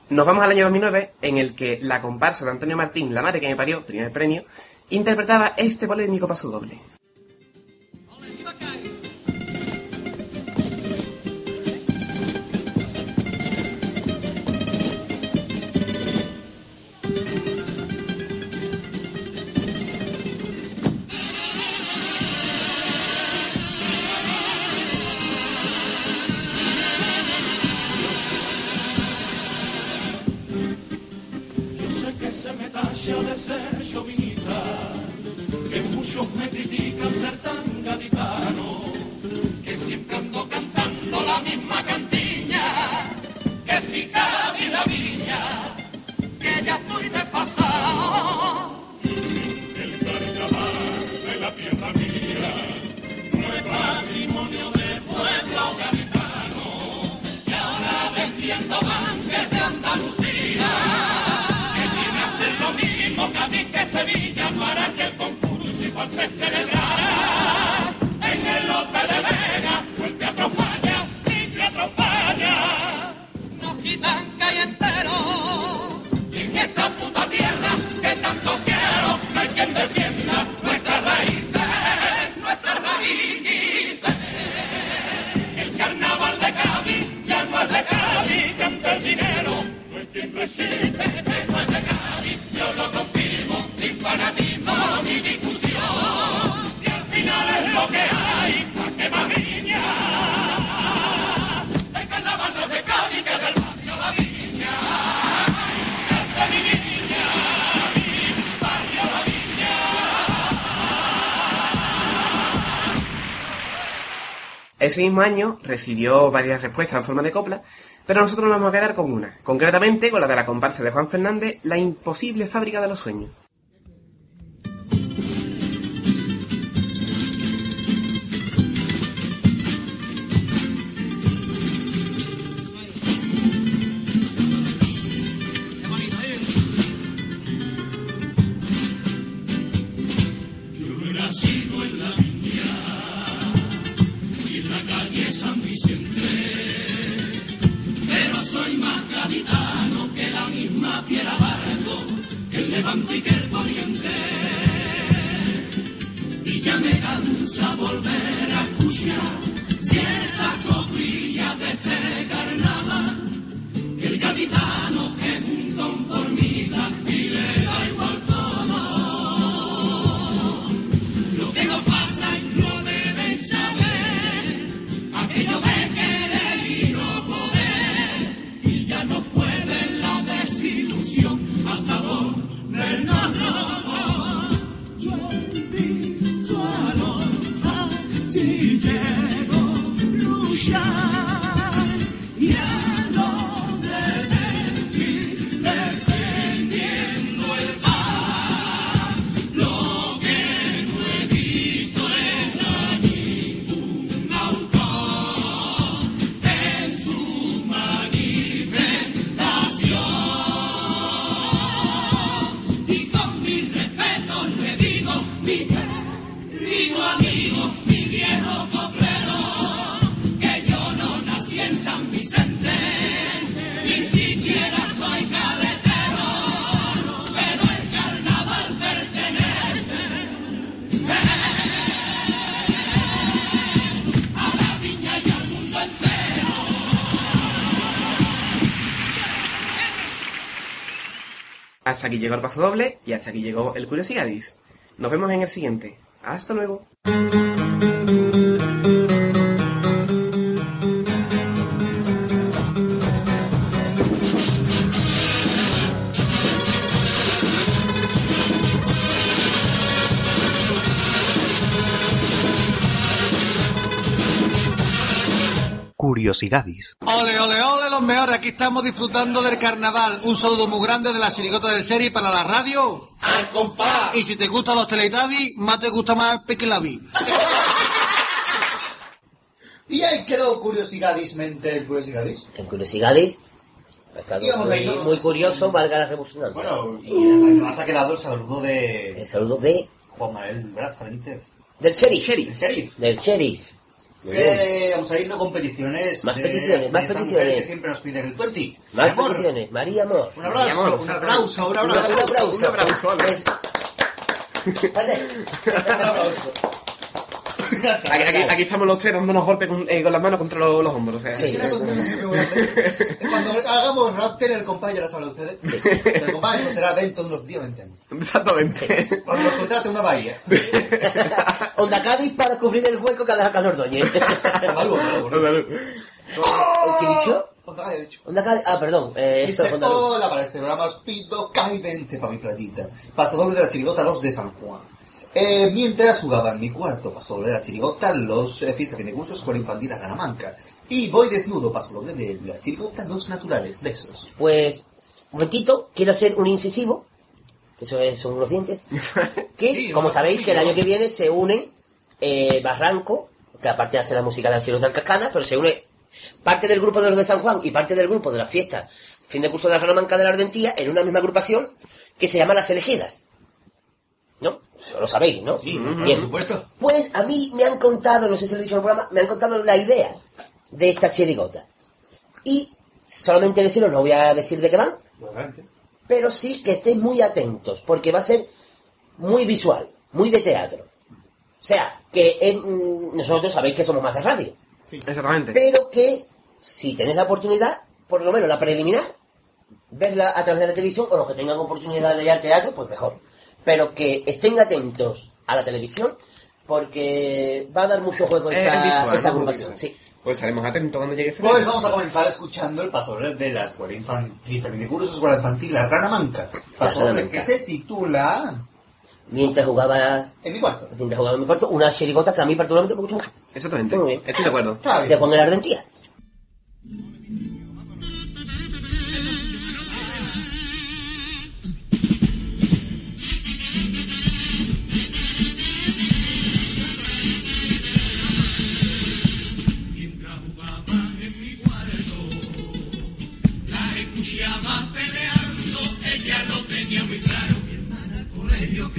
C: Nos vamos al año 2009, en el que la comparsa de Antonio Martín, la madre que me parió, primer premio, interpretaba este polémico paso doble.
D: De ser chauvinista, que muchos me critican ser tan gaditano, que siempre ando cantando la misma cantiña, que si Cádiz la viña, que ya estoy desfasado. Y sin el carnaval de la tierra mía, no es patrimonio de pueblo gaditano, y ahora vendiendo banques de Andalucía Sevilla para que el concurso igual se celebrara. En el Lope de Vega o el Teatro Falla y Teatro Falla. Nos quitan calle entero y en esta puta tierra que tanto quiero no hay quien defienda nuestras raíces, nuestras raíces. El carnaval de Cádiz ya no es de Cádiz canta el dinero no hay quien resiste si al final es lo que hay que del barrio La Viña mi mi barrio La Viña
C: Ese mismo año recibió varias respuestas en forma de copla, pero nosotros nos vamos a quedar con una, concretamente con la de la comparsa de Juan Fernández, La imposible fábrica de los sueños.
D: Gaditano que la misma piedra barco, que el levante y que el poniente. Y ya me cansa volver a escuchar ciertas coprillas de este carnaval, que el gaditano es un conformista del
C: aquí llegó el paso doble y hasta aquí llegó el Curiosidadis. Nos vemos en el siguiente. Hasta luego.
E: Curiosidades.
J: Ole, ole, ole, los mejores. Aquí estamos disfrutando del carnaval. Un saludo muy grande de la chirigota del serie para la radio.
B: ¡Al compás!
J: Y si te gustan los Teletubbies, más te gusta más Pequilabi.
B: Y ahí quedó curiosidades, mente, el curiosidades.
A: En curiosidades,
B: ahí,
A: muy, muy curioso, valga la redundancia.
B: Bueno, y además ha quedado el saludo de
A: El saludo de,
B: Juan Manuel Braza Benítez.
A: del sheriff.
B: El sheriff.
A: Del sheriff. Muy bien.
B: Eh, vamos a irnos con peticiones.
A: Más
B: de-
A: peticiones, más peticiones.
B: Que siempre nos piden el 20.
A: Más
B: Amor,
A: peticiones. María Amor.
B: Un abrazo,
C: Amor,
B: un aplauso, un abrazo.
A: Un aplauso.
C: Un aplauso.
B: Un aplauso.
C: Aquí, aquí- aquí estamos los tres dándonos golpes con, eh, con las manos contra los, los hombros. O sea,
A: Sí.
B: Hacer. Cuando hagamos Raptor, el compás ya las habla de ustedes. El compás eso será dentro de unos 10 20 años.
C: Exactamente.
B: Cuando nos contrate una bahía.
A: Onda Cádiz para cubrir el hueco que ha dejado Calor Doñez. ¿Qué he dicho?
B: Onda Cádiz, he dicho.
A: Onda Cádiz. Ah, perdón. Eh, esto es
B: Dice, hola para este programa, os pido 20 para mi playita. Paso doble de la chirigota Los de San Juan. Eh, mientras jugaba en mi cuarto, paso doble de la chirigota Los eh, Fiesta de Cursos Escuela Infantil Ganamanca. Y voy desnudo, paso doble de la chirigota Los Naturales. Besos.
A: Pues, un momentito, quiero hacer un incisivo, que eso es- son unos dientes, que,
B: Sí,
A: como sabéis, que el año que viene se une eh, Barranco, que aparte de hacer la música del cielo del Cascana, pero se une parte del grupo de los de San Juan y parte del grupo de la fiesta fin de curso de la Salamanca de la Ardentía en una misma agrupación que se llama Las Elegidas. ¿No? Eso lo sabéis, ¿no?
B: Sí,
A: Bien.
B: por supuesto.
A: Pues a mí me han contado, no sé si lo he dicho en el programa, me han contado la idea de esta chirigota. Y solamente decirlo, no voy a decir de qué van, pero sí que estéis muy atentos, porque va a ser muy visual, muy de teatro. O sea, que eh, mm, nosotros sabéis que somos más de radio,
C: Exactamente.
A: pero que si tenéis la oportunidad, por lo menos la preliminar, verla a través de la televisión, o los que tengan oportunidad de ir al teatro, pues mejor. Pero que estén atentos a la televisión, porque va a dar mucho juego
C: Es
A: esa,
C: visual,
A: esa agrupación. Sí.
C: Pues estaremos atentos cuando llegue febrero.
B: Pues vamos a comenzar escuchando el paso de la Escuela Infantil, también de Cursos Escuela Infantil La Rana Manca. Paso que se titula
A: Mientras jugaba,
B: En mi cuarto.
A: mientras jugaba en mi cuarto, una chirigota que a mí particularmente me gusta mucho.
C: Exactamente.
A: Muy bien.
C: Estoy de acuerdo.
B: Está
A: De
B: bien.
A: De la Ardentía.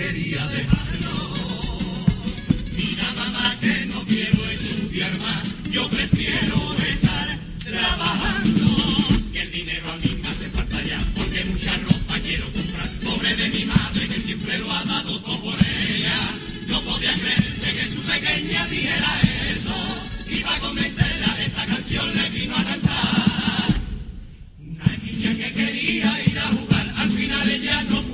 D: quería dejarlo. Mira mamá que no quiero estudiar más, yo prefiero estar trabajando. Que el dinero a mí me hace falta ya, porque mucha ropa quiero comprar. Pobre de mi madre que siempre lo ha dado todo por ella. No podía creerse que su pequeña dijera eso. Iba a convencerla, esta canción le vino a cantar. Una niña que quería ir a jugar, al final ella no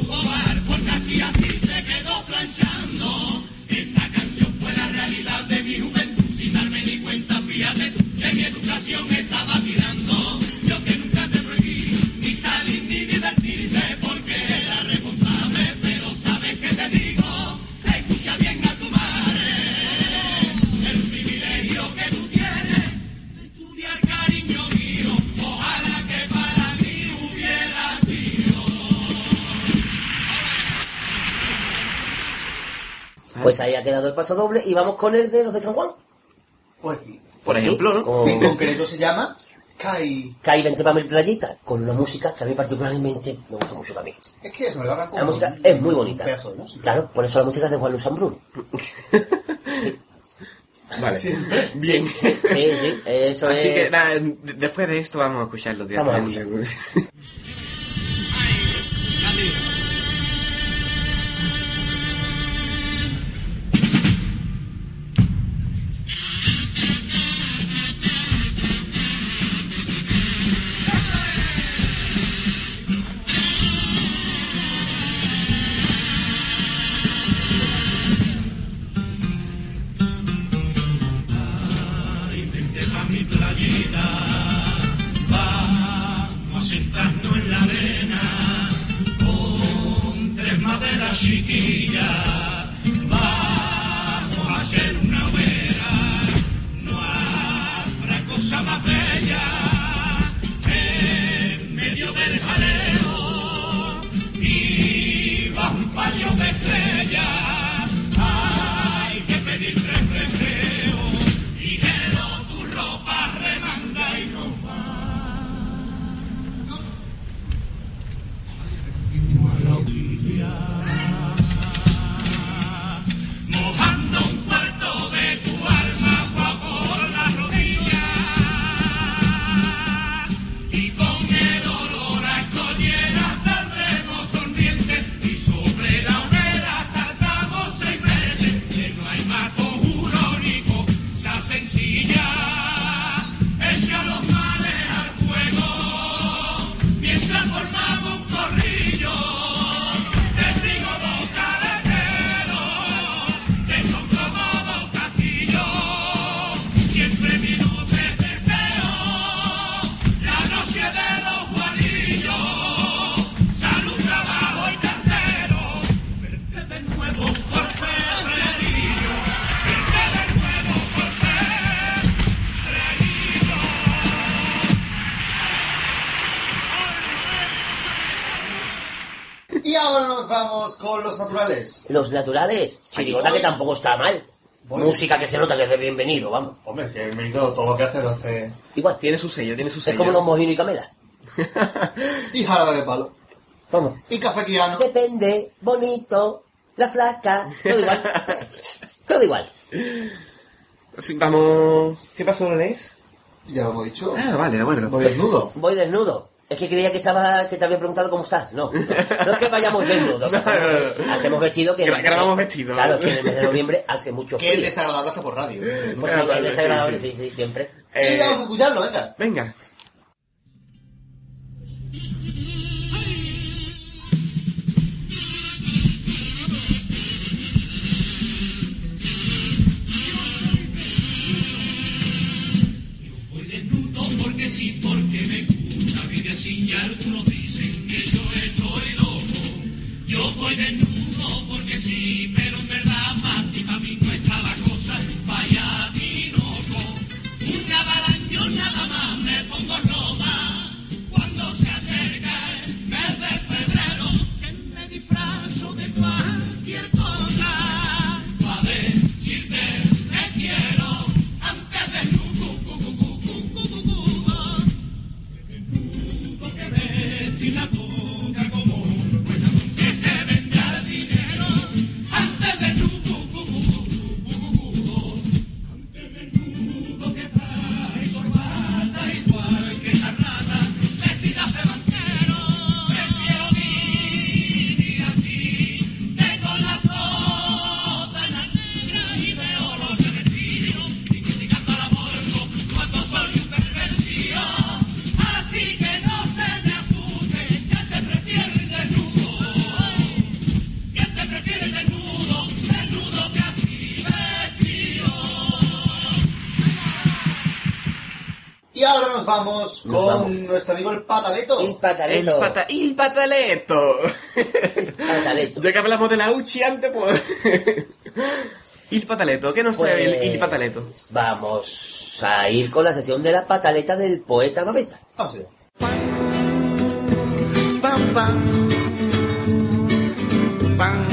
D: esta canción fue la realidad de mi juventud, sin darme ni cuenta, fíjate tú, que mi educación estaba tirando.
A: Pues ahí ha quedado el paso doble y vamos con el de los de San Juan.
K: Pues sí.
C: Por ejemplo, ¿no?
A: Con
K: En concreto se llama Kai.
A: Kai Vente pa' mi playita, con una música que a mí particularmente me gusta mucho también.
K: Es que eso me lo
A: La música
K: un
A: es muy bonita.
K: pedazo de música.
A: Claro, por eso la música es de Juan Luis Ambrú.
C: Vale.
K: Sí.
C: Bien.
A: Sí, sí, eso
C: Así
A: es...
C: que nada, de- después de esto vamos a escucharlo
A: Vamos a
C: directamente.
K: Naturales.
A: Los naturales, chirigota que tampoco está mal.
K: Voy.
A: Música que se nota que es de bienvenido, vamos.
K: Hombre, es que bienvenido todo lo que hace lo hace.
A: Igual,
C: Tiene su sello, tiene su sello.
A: es como los mojinos y camela.
K: Y jarabe de palo.
A: Vamos.
K: Y café quiano.
A: Depende, bonito, la flaca, todo igual. todo igual.
C: Sí, vamos... ¿Qué pasó, lo lees?
K: Ya lo hemos dicho.
C: Ah, vale, de acuerdo.
K: Voy desnudo.
A: Voy desnudo. Es que creía que estaba, que te había preguntado cómo estás. No, no, no es que vayamos desnudos.
C: No,
A: hacemos,
C: no, no.
A: hacemos vestido que...
C: Gra- grabamos vestido.
A: Claro, que en el mes de noviembre hace mucho
K: Que es
A: frío.
K: desagradable hasta por radio. ¿eh?
A: Pues sí,
C: Ah,
A: es
C: vale,
A: desagradable,
C: sí,
A: sí, sí, siempre.
K: Y
C: Eh,
K: vamos a escucharlo, venga.
C: venga.
D: Gusta vivir así y algunos dicen que yo estoy loco. Yo voy desnudo porque sí, pero en verdad para para mí no está la cosa. Vaya tinoco, un avalaño nada más me pongo
B: ahora nos vamos
A: Nos
B: con
A: vamos.
B: nuestro amigo el Pataleto.
C: El,
A: pataleto.
C: pata, il pataleto.
A: pataleto.
C: Ya que hablamos de la Uchi antes, pues... il pataleto. ¿Qué nos trae
A: Pues-
C: el, il pataleto?
A: Vamos a ir con la sesión de la pataleta del poeta Babeta.
B: Vamos allá.
D: Pam, pam. Pam.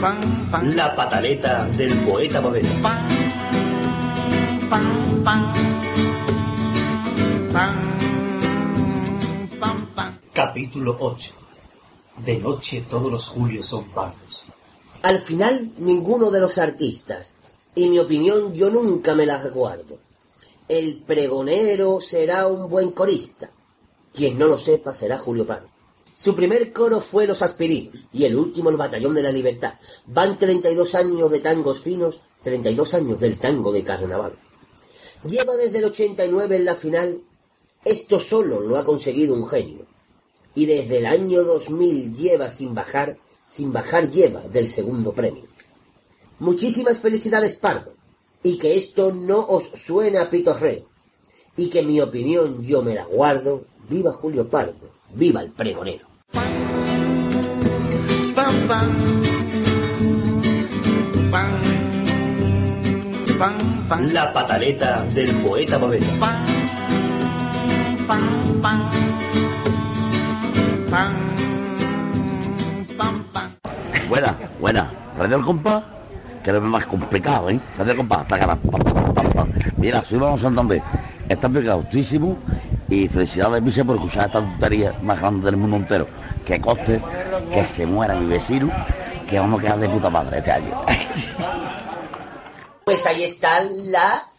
D: Pam, pam.
B: La pataleta del poeta Babeta.
D: Pam. Pam, pam. Pam. Pam, pam.
B: Capítulo 8. De noche todos los julios son pardos.
A: Al final, ninguno de los artistas, y mi opinión yo nunca me la recuerdo. El pregonero será un buen corista. Quien no lo sepa será Julio Pan. Su primer coro fue Los Aspirinos y el último el Batallón de la Libertad. Van 32 años de tangos finos, 32 años del tango de carnaval. Lleva desde el 89 en la final. Esto solo lo ha conseguido un genio. Y desde el año 2000 lleva sin bajar, sin bajar lleva del segundo premio. Muchísimas felicidades, Pardo. Y que esto no os suene a pitorreo. Y que mi opinión yo me la guardo. Viva Julio Pardo. Viva el pregonero.
B: La pataleta del poeta Babeta.
D: Pam. Pam, pam. Pam. Pam, pam.
L: Buena, buena. Radio el compás, que es más complicado, ¿eh? Radio el compás, pa. Mira, soy vamos a Santander. Está pegautísimo y felicidades, Vice, por escuchar esta tontería más grande del mundo entero. Que coste, que se muera mi vecino, que vamos a quedar de puta madre este año.
A: Pues ahí está la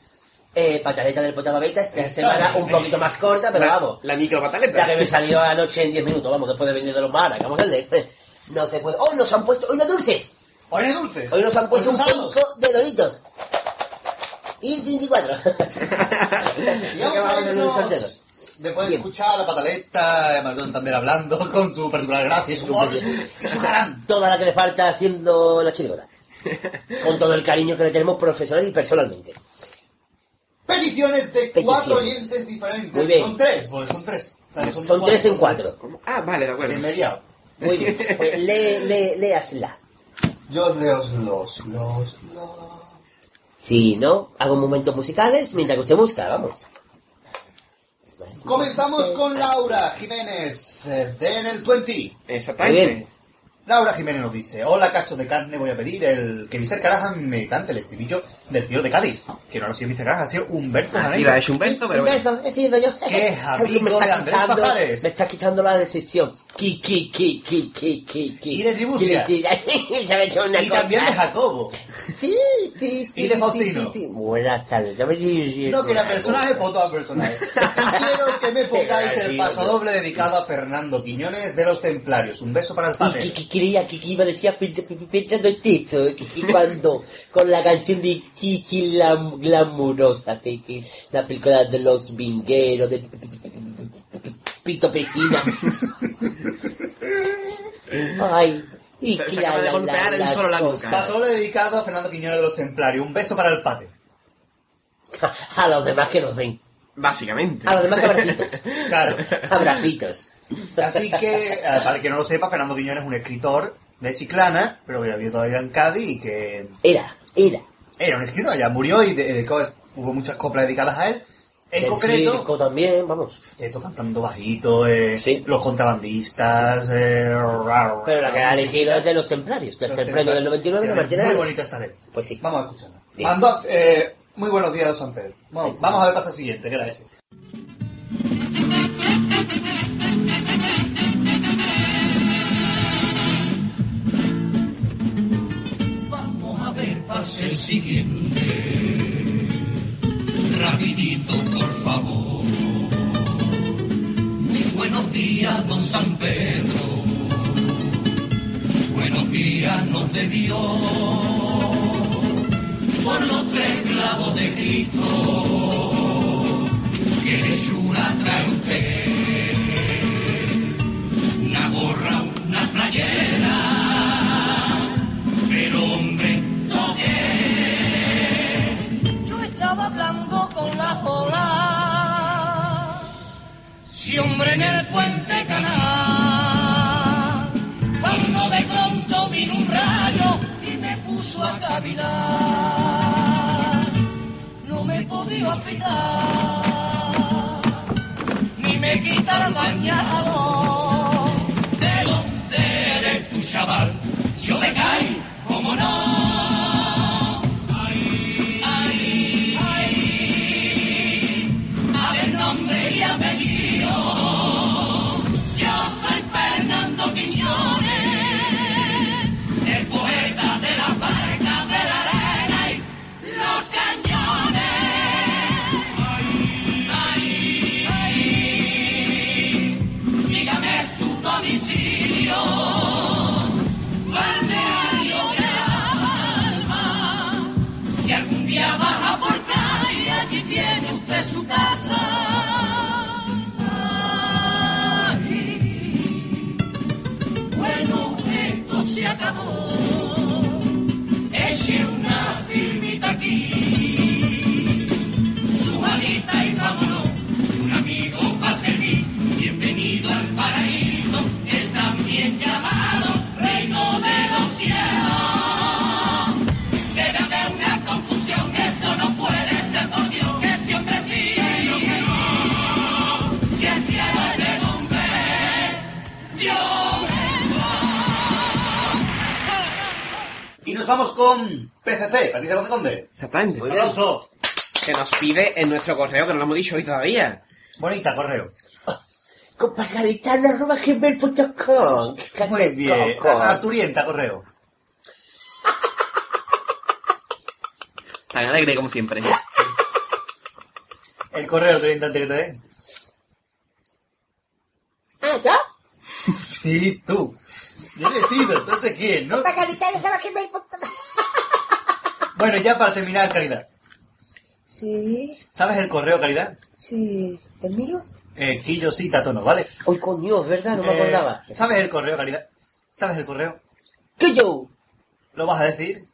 A: eh, pataleta del poeta Babeta. Esta
B: Está
A: semana
B: bien.
A: un poquito más corta, pero
C: la,
A: vamos.
C: La micro pataleta.
A: La que me salió anoche en 10 minutos, vamos, después de venir de los maras. Vamos a leer. No se puede. ¡Hoy nos han puesto! ¡Hoy no dulces!
B: Hoy hay dulces.
A: Hoy nos han puesto un poco de doritos. Y el 34.
B: Y vamos a después de escuchar a la pataleta, Maldon también hablando con su particular gracia y su humor y su jarán.
A: Toda la que le falta haciendo la chirigota. Con todo el cariño que le tenemos profesional y personalmente.
B: Peticiones de cuatro
A: Peticiones.
B: oyentes diferentes.
A: Muy bien.
B: Son tres, porque son tres. Claro,
A: Son tres en cuatro.
C: ¿Cómo? Ah, vale, de acuerdo.
B: Que me he liado.
A: Muy bien. Pues lee, lee, léasla.
B: Yo leos los, los, los...
A: Si no, hago momentos musicales mientras que usted busca, vamos.
B: Comenzamos con Laura Jiménez, eh, de en el 20.
A: Muy
C: Exactamente.
A: bien.
B: Laura Jiménez nos dice, hola cachos de carne, voy a pedir el que Mr. Callahan me cante el estribillo del cielo de Cádiz. Que no lo ha sido Mr. Callahan, ha sido Humberto
C: Así
B: Janeiro.
C: un beso, pero
A: Un
C: bueno.
A: beso, he sido yo.
B: Qué amigo
A: me
B: de
A: está
B: Andrés
A: quitando,
B: Pajares.
A: me está quitando la decisión. Ki, ki, ki, ki, ki, ki, ki.
B: Y de Tribucia.
A: Ki, ki, Se me ha hecho una
B: Y también de
A: cosa.
B: Jacobo.
A: Sí, sí, sí.
B: Y de
A: sí,
B: Faustino.
A: sí, sí. Buenas tardes. Ya me
B: No, que era personaje por todo personaje. Y quiero que me pongáis el pasodoble dedicado a Fernando Quiñones de los Templarios. Un beso para el
A: Y
B: padre.
A: que, que quería, que, que iba a decir texto, que, que cuando con la canción de Chichi la glamurosa, que, que la película de los vingueros, de Pito Pesina. Ay, y
C: Se-
A: que
C: se acaba de golpear
A: la-
C: él solo la nuca.
B: Pasodoble dedicado a Fernando Quiñones de los Templarios. Un beso para el padre.
A: A los demás que nos den.
C: Básicamente.
A: A los demás abracitos.
B: Claro.
A: Abracitos.
B: Así que, para el que no lo sepa, Fernando Quiñones es un escritor de Chiclana, pero que vivido todavía en Cádiz y que
A: Era, era.
B: Era un escritor, ya murió y dedicó- hubo muchas coplas dedicadas a él. En
A: Del
B: concreto,
A: circo también, vamos.
B: esto cantando bajito, eh,
A: Sí.
B: los contrabandistas, eh,
A: Pero la que ha elegido es de los templarios. Tercer premio del 99 de Martínez.
B: Muy bonita esta letra.
A: Pues sí.
B: Vamos a escucharla. Mandó eh, muy buenos días, San Pedro. Vamos, vamos a ver pasa siguiente, que era ese.
D: Pase el siguiente. Rapidito, por favor. Muy buenos días, don San Pedro. Buenos días nos de Dios. Por los tres clavos de Cristo. Que Jesús trae usted. Una gorra, una playera ese hombre en el puente canal. Cuando de pronto vino un rayo y me puso a caminar. No me podido afitar, ni me quitar el bañado. ¿De dónde eres tu chaval? Yo me caí,
B: Vamos con PCC, Patricia Conde Conde.
C: Exactamente.
B: Un aplauso.
C: Que nos pide en nuestro correo, que no lo hemos dicho hoy todavía.
B: Bonita, correo.
A: compasgaditano.com.
B: Muy bien. Arturienta, correo.
C: Tan alegre como siempre.
B: El correo Arturienta antes que te.
A: Ah, ¿ya?
B: Sí, tú. Yo he sido, entonces ¿quién, no? Bueno, ya para terminar, Caridad.
A: Sí,
B: ¿Sabes el correo, Caridad?
A: sí. ¿El mío?
B: Eh, Quillo sí, Tato no, ¿vale?
A: Hoy coño, es verdad, no me
B: Eh,
A: acordaba.
B: ¿Sabes el correo, Caridad? ¿Sabes el correo?
A: ¿Qué yo?
B: ¿Lo vas a decir?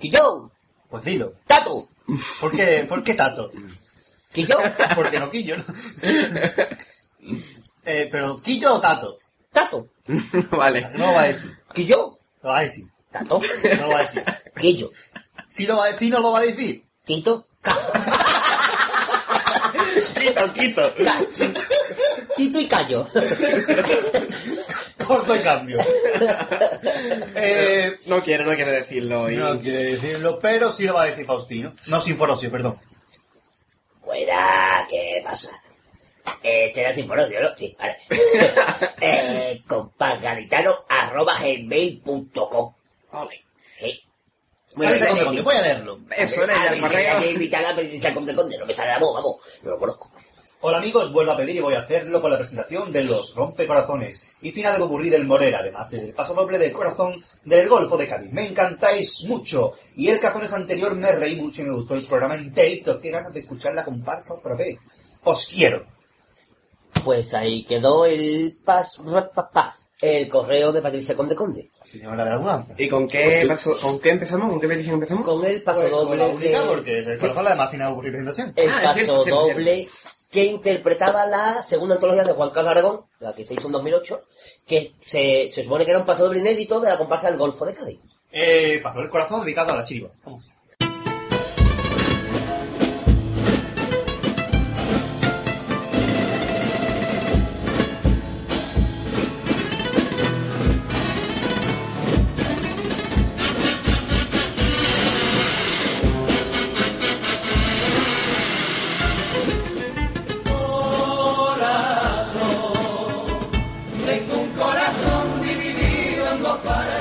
A: ¿Que yo?
B: Pues dilo.
A: ¡Tato!
B: ¿Por qué, ¿por qué Tato?
A: ¿Que yo?
B: Porque no Quillo, ¿no? eh, pero ¿Quillo o Tato?
A: ¡Tato!
C: vale.
B: No lo va a decir.
A: ¿Que yo?
B: Lo va a decir.
A: ¿Tato?
B: No lo va a decir.
A: ¿Que yo?
B: Si, lo va a decir, no lo va a decir.
A: ¿Tito?
C: Quito, quito.
A: Tito y Callo.
B: Corto y cambio. Eh,
C: No quiere, no quiere decirlo. Y...
B: no quiere decirlo, pero sí lo va a decir Faustino. No, Sinforosio, perdón.
A: Fuera, ¿qué pasa? Eh, será sin porocio, ¿no? Sí, vale. eh, gmail.com.
C: Ole.
A: Sí.
B: Cállate, Conde Conde, voy a leerlo.
C: Eso era el correo.
A: hay que invitar a la Conde Conde, no me sale la voz, vamos, no lo conozco.
B: Hola amigos, vuelvo a pedir y voy a hacerlo con la presentación de los rompecorazones y final de Bopurrí del Morera, además el paso doble del corazón del Golfo de Cádiz. Me encantáis mucho y el cazones anterior me reí mucho y me gustó el programa enterito. Qué ganas de escuchar la comparsa otra vez. Os quiero.
A: Pues ahí quedó el pas, pa, pa, pa, el correo de Patricia Conde Conde.
B: Señora de la mudanza.
C: ¿Y con qué,
A: Pues sí.
C: paso- con qué empezamos? ¿Con qué petición empezamos?
A: Con el paso
B: Pues,
A: doble
B: la única,
A: de-
B: porque es el corazón la de más final presentación.
A: el
C: Ah,
A: paso
C: cierto, cierto,
A: doble que interpretaba la segunda antología de Juan Carlos Aragón, la que se hizo en 2008, que se, se supone que era un paso doble inédito de la comparsa del Golfo de Cádiz.
B: Eh, paso del corazón dedicado a la chiriba. Vamos. nobody.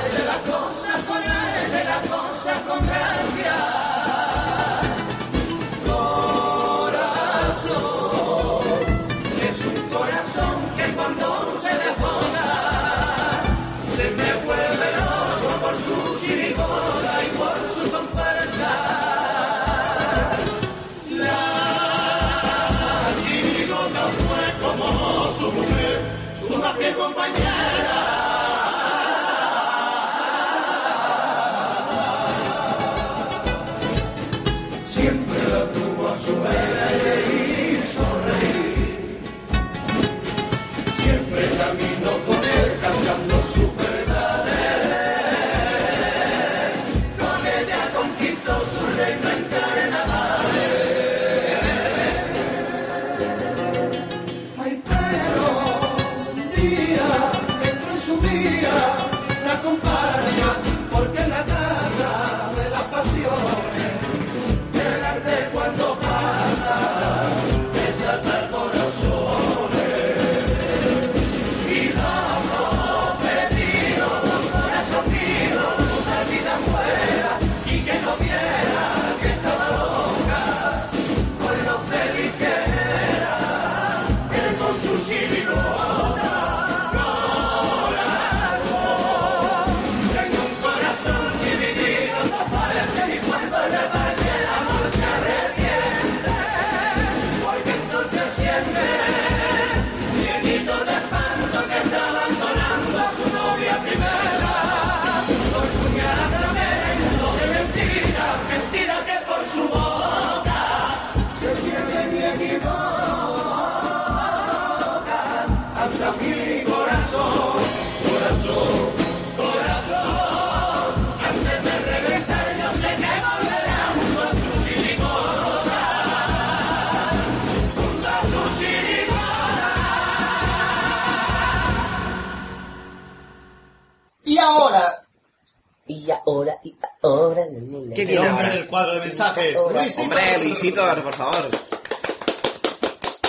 B: Mensajes, Luisito.
C: Hombre, Luisito, por favor.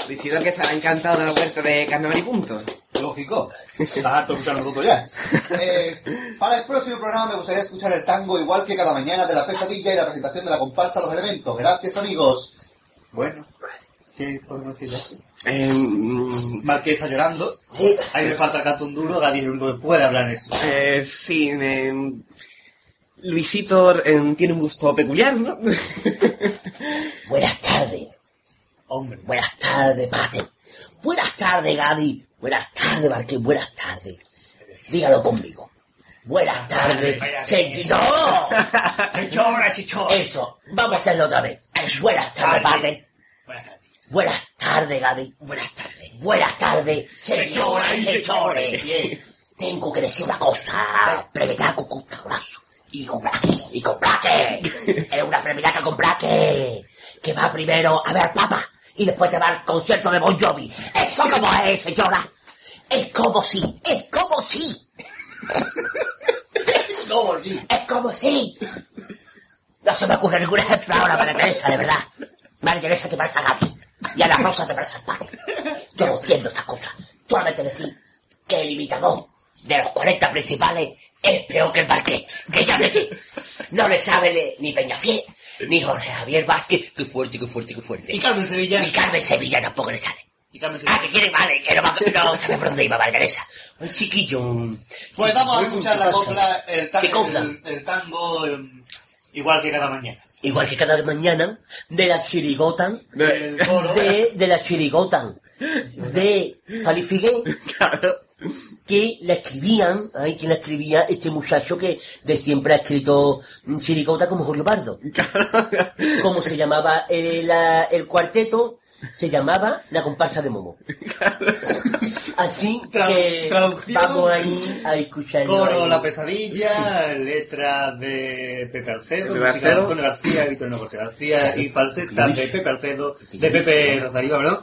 C: Luisito que estará encantado de la vuelta de Carnaval y Punto.
B: Lógico. Estás harto de escuchar ya. Eh, para el próximo programa me gustaría escuchar el tango igual que cada mañana de la pesadilla y la presentación de la comparsa Los Elementos. Gracias, amigos. Bueno, ¿qué podemos decir?
C: Eh, mm,
B: Marqués está llorando.
A: Eh,
B: Ahí me falta canto un duro. El único que puede hablar en eso.
C: eh, sí, eh, Luisito eh, tiene un gusto peculiar, ¿no?
A: Buenas tardes.
B: Hombre.
A: Buenas tardes, Pate. Buenas tardes, Gadi. Buenas tardes, Marqués. Buenas tardes. Dígalo conmigo. Buenas tardes, señor. ¡No!
B: Se chora, se chora.
A: Eso. Vamos a hacerlo otra vez. Buenas tardes, Pate.
B: Buenas tardes.
A: Buenas tardes, Gadi. Buenas tardes. Buenas tardes, señora y señores. Tengo que decir una cosa. Plebetaco con abrazo. Y con braque. Y con braque. es una plebetaca con braque. Que va primero a ver Papa. Y después te va al concierto de Bon Jovi. Eso como es, señora. Es como si. Es como si. Es como si. No se me ocurre ningún ejemplo ahora, María Teresa, de verdad. María Teresa te parece a Gaby. Y a la Rosa te parece al padre. Yo no entiendo estas cosas. Solamente decir que el imitador de los 40 principales es peor que el Barquet. Que ya me sé. No le sabe le- ni Peñafiel, ni Jorge Javier Vázquez. Qué fuerte, qué fuerte, qué fuerte.
B: Y Carmen Sevilla.
A: Ni Carmen Sevilla tampoco le sale.
B: Y Carmen
A: Ah,
B: Sevilla.
A: que quiere, vale, que no, va- no sabe por dónde iba María Teresa. Ay, chiquillo.
B: Pues vamos a escuchar
A: ¿qué
B: la copla, el, tan- el, el tango em, igual que cada mañana.
A: Igual que cada mañana, de la chirigotan,
B: coro.
A: de, de la chirigotan, de Falifigué, que la escribían, ay, que la escribía este muchacho que de siempre ha escrito mm, chirigota como Julio Pardo. ¿Cómo se llamaba eh, la- el cuarteto? Se llamaba La comparsa de Momo. Así
B: Tra-
A: que
B: traducción.
A: vamos ahí a escucharlo.
B: Coro
A: ahí.
B: La Pesadilla, letra de Pepe Alcedo,
C: Pepe
B: música de. Antonio García, Víctor García y falseta de Pepe Alcedo, de Pepe Rosario, perdón,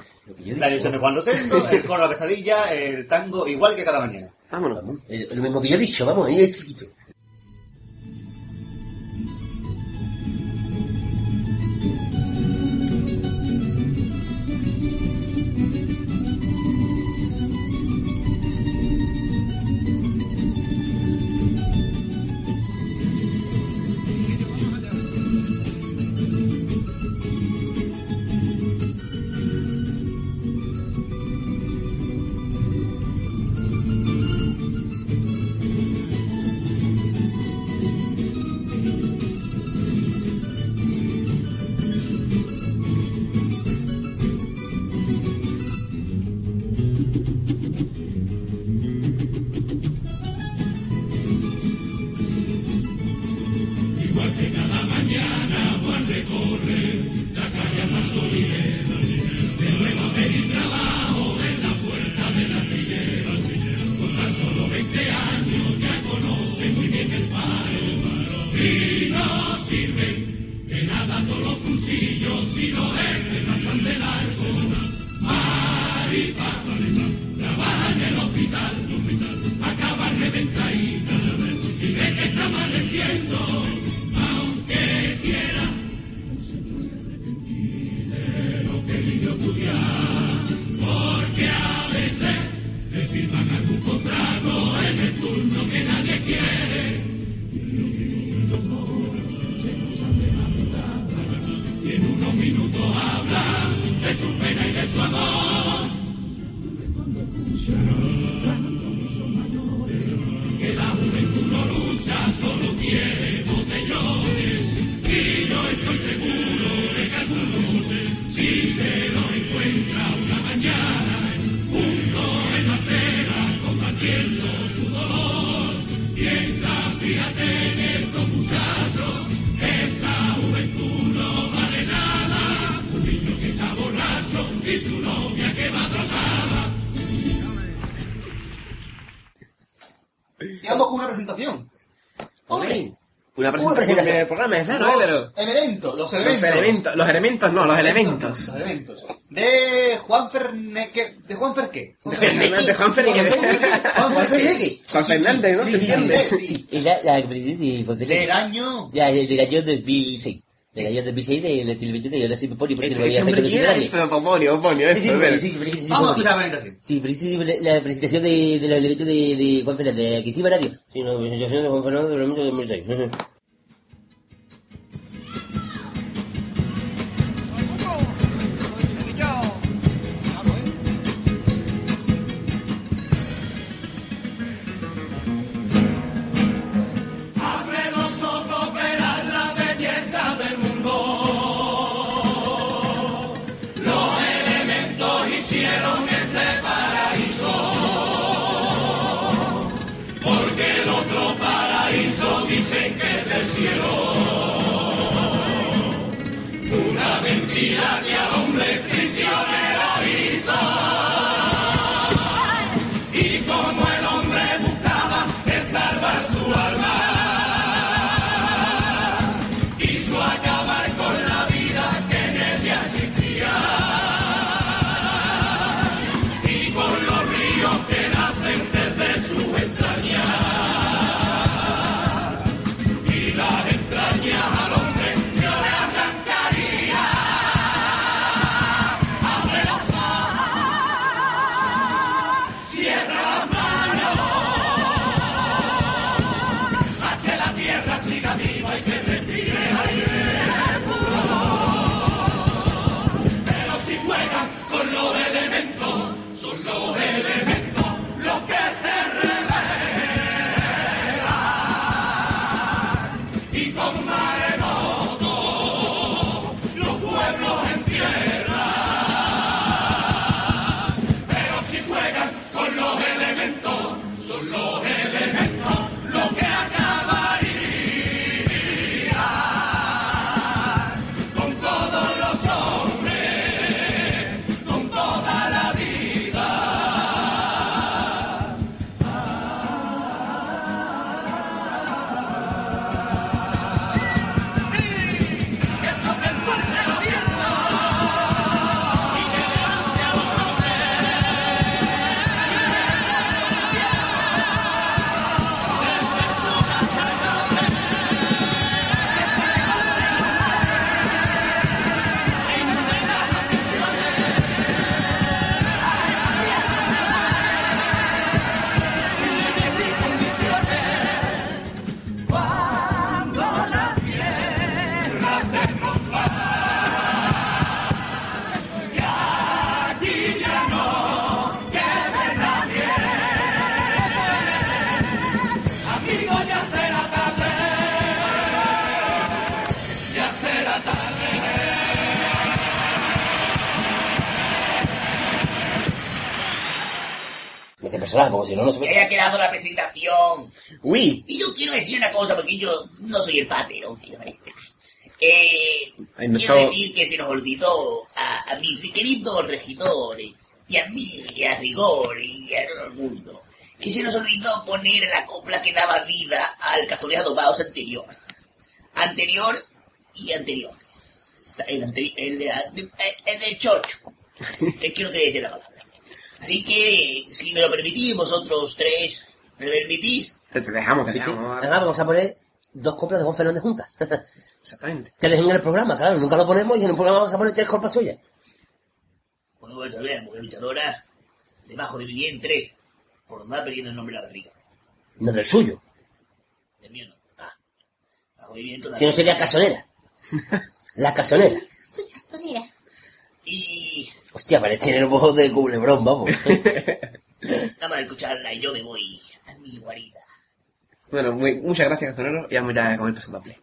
B: la dirección de Juan Rosendo, el coro La Pesadilla, el tango igual que cada mañana.
C: Vámonos.
A: Eh, lo mismo que yo he dicho, vamos, ahí es chiquito.
B: Presentación
C: del programa, es raro, ¿eh? Pero...
B: Los elementos, los
C: Los
B: elementos.
C: elementos, los elementos no, los elementos.
B: Los elementos. De Juan Ferneque. ¿De Juan Ferqué?
C: De Juan Fernández.
B: Juan Ferneque.
C: Juan Fernández, ¿no? Se entiende.
B: Sí.
D: Y la, la de
B: Del año.
D: Ya, del del año 2006. Del año 2006 de la televisión yo la siempre ponía porque no reconocido a
C: pero Pomonio, Pomonio,
D: Sí, sí,
C: eso,
D: sí, sí, sí, sí, sí,
B: Vamos a
D: sí,
B: escuchar la presentación.
D: Sí, precisamente la presentación de, de los elementos de, de Juan Fernández, aquí sí, radio. Sí, no, presentación de Juan Fernández de los elementos de 2006.
M: Quiero decir una cosa, porque yo no soy el pate, aunque lo parezca. Eh,
C: Ay, no,
M: quiero
C: chavo.
M: decir que se nos olvidó a, a mis queridos regidores, y a mí, y a Rigor, y a todo el mundo, que se nos olvidó poner la copla que daba vida al cazoneado Baos anterior. Anterior y anterior. El, anteri- el, de, el del chocho. Es que no quería decir la palabra. Así que, si me lo permitís, vosotros tres, ¿me lo permitís?
C: Te, te dejamos, te
D: Sí, sí.
C: dejamos.
D: Venga, vamos a poner dos coplas de Juan Fernández juntas.
C: Exactamente.
D: Tres en el programa, claro, nunca lo ponemos y en el programa vamos a poner tres copas suyas.
M: Bueno, voy a ver, mujer luchadora, debajo de mi vientre, por donde va perdiendo el nombre de la barriga.
D: No del suyo.
M: Del mío no. Ah, bajo mi vientre.
D: Si no sería casonera. La casonera.
M: Y
D: Hostia, parece tener un ojo de culebrón, vamos.
M: nada más de escucharla y yo me voy a mi guarida.
C: Bueno, muy- muchas gracias, Cazonero, y vamos ya con el paso doble.
M: Y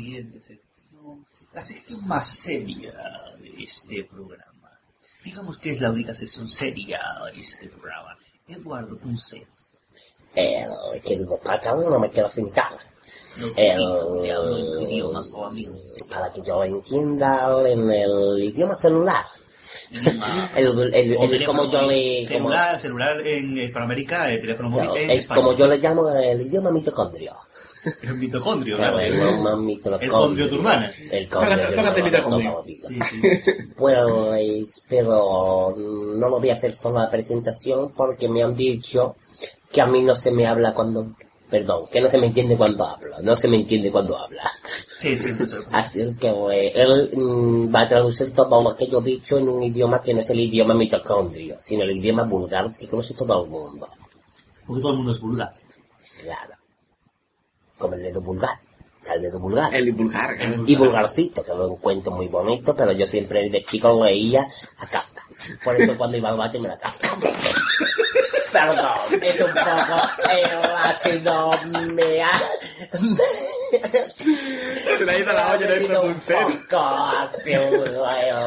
B: paso a la siguiente sección, más seria de este programa. Digamos que es la única sección seria de este programa. Eduardo Fonseca.
A: El querido patrón no me quiero sentar.
B: Te hablo en tu idioma, amigo.
A: para que yo entienda en el idioma celular. el, el- el- el- como yo le... como-
B: Celular, celular en Hispanoamérica, eh, teléfono móvil
A: claro,
B: en
A: es como yo le llamo el idioma mitocondrio.
B: El mitocondrio,
A: Claro, el
B: es-
A: idioma mitocondrio.
B: El condrio tu hermana.
A: El condrio
B: Tócate-
A: tu
B: tócate el
A: hermana,
B: mitocondrio.
A: vida. Pues, pero no lo voy a hacer solo la presentación porque me han dicho que a mí no se me habla cuando... Perdón, que no se me entiende cuando hablo. No se me entiende cuando habla.
B: Sí, sí, sí. sí.
A: Así que pues, él mm, va a traducir todo lo que yo he dicho en un idioma que no es el idioma mitocondrio, sino el idioma vulgar que conoce todo el mundo.
B: Porque todo el mundo es vulgar.
A: Claro. Como el dedo vulgar. El dedo vulgar.
C: El vulgar.
A: Y vulgarcito, que lo encuentro muy bonito, pero yo siempre de chico leía a Kafka. Por eso cuando iba al bate me la Kafka. Perdón, es un poco el ácido me ha...
C: Se le ha ido la olla de ese
A: un poco ácido,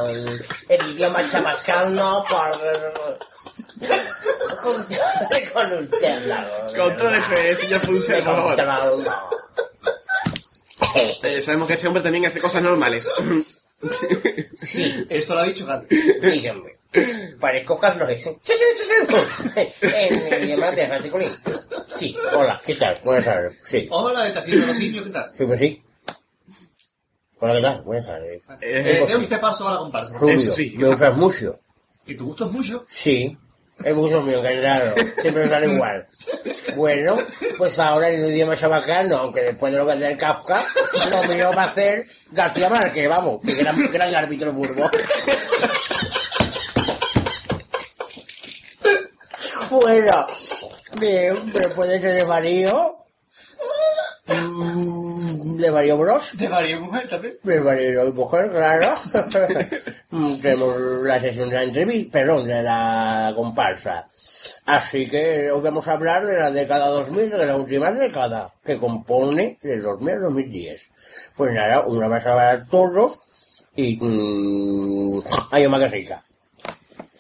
A: el, el idioma chabacano por... Juntarme con usted, la
C: Contrólese, señor Punce, por favor.
A: Control, no.
C: Eh, sabemos que este hombre también hace cosas normales.
A: Sí.
B: Esto lo ha dicho Gaby.
A: Dígame. Parezco Carlos ese. Sí, sí, sí, sí. En el idioma de Raticulín. Sí, hola, ¿qué tal? Buenas tardes. Sí.
B: Hola, ¿estás haciendo los? ¿Qué tal?
A: Sí, pues sí. Hola, ¿qué tal? Buenas tardes.
B: Eh, dé usted paso a la comparsa.
A: Rubio, me gustas mucho.
B: ¿Que te gustas mucho?
A: Sí. Es mucho mío, que raro. Siempre me sale igual. Bueno, pues ahora en el idioma chabacano, aunque después de lo que del Kafka, lo mío va a ser García Márquez, vamos, que gran, gran árbitro burbo. Bueno, bien, pero puede ser de Mario. Mm, De Mario Bros.
B: De Mario Mujer también.
A: De Mario Mujer, claro. Mm, Tenemos la sesión de la entrevista, perdón, de la comparsa. Así que hoy vamos a hablar de la década 2000, de la última década, que compone del 2000 al 2010. Pues nada, una vez a ver todos y... Mmm, hay una.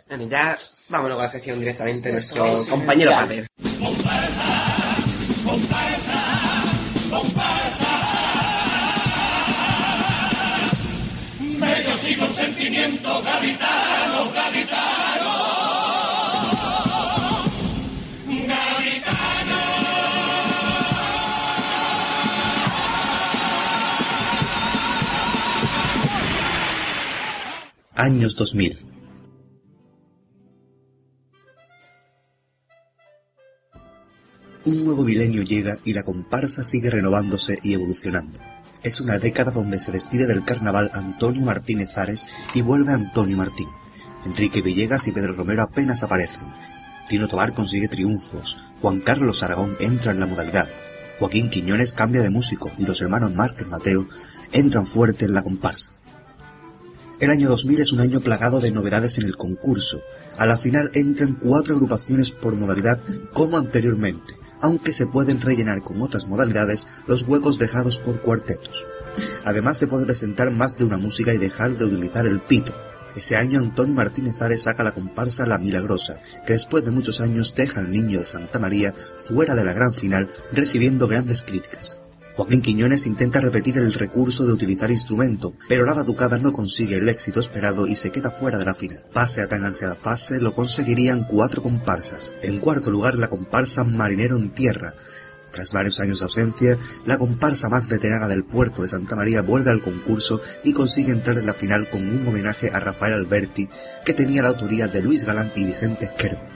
C: Bueno, ya vámonos con la sección directamente de nuestro compañero. Pater.
B: Años 2000. Un nuevo milenio llega y la comparsa sigue renovándose y evolucionando. Es una década donde se despide del carnaval Antonio Martínez Ares y vuelve Antonio Martín. Enrique Villegas y Pedro Romero apenas aparecen. Tino Tobar consigue triunfos. Juan Carlos Aragón entra en la modalidad. Joaquín Quiñones cambia de músico y los hermanos Márquez Mateo entran fuerte en la comparsa. El año 2000 es un año plagado de novedades en el concurso. A la final entran cuatro agrupaciones por modalidad como anteriormente, aunque se pueden rellenar con otras modalidades los huecos dejados por cuartetos. Además se puede presentar más de una música y dejar de utilizar el pito. Ese año Antonio Martínez Ares saca la comparsa La Milagrosa, que después de muchos años deja al niño de Santa María fuera de la gran final, recibiendo grandes críticas. Joaquín Quiñones intenta repetir el recurso de utilizar instrumento, pero la batucada no consigue el éxito esperado y se queda fuera de la final. Pase a tan ansiada fase lo conseguirían cuatro comparsas. En cuarto lugar la comparsa Marinero en Tierra, tras varios años de ausencia, la comparsa más veterana del puerto de Santa María vuelve al concurso y consigue entrar en la final con un homenaje a Rafael Alberti, que tenía la autoría de Luis Galán y Vicente Esquerdo.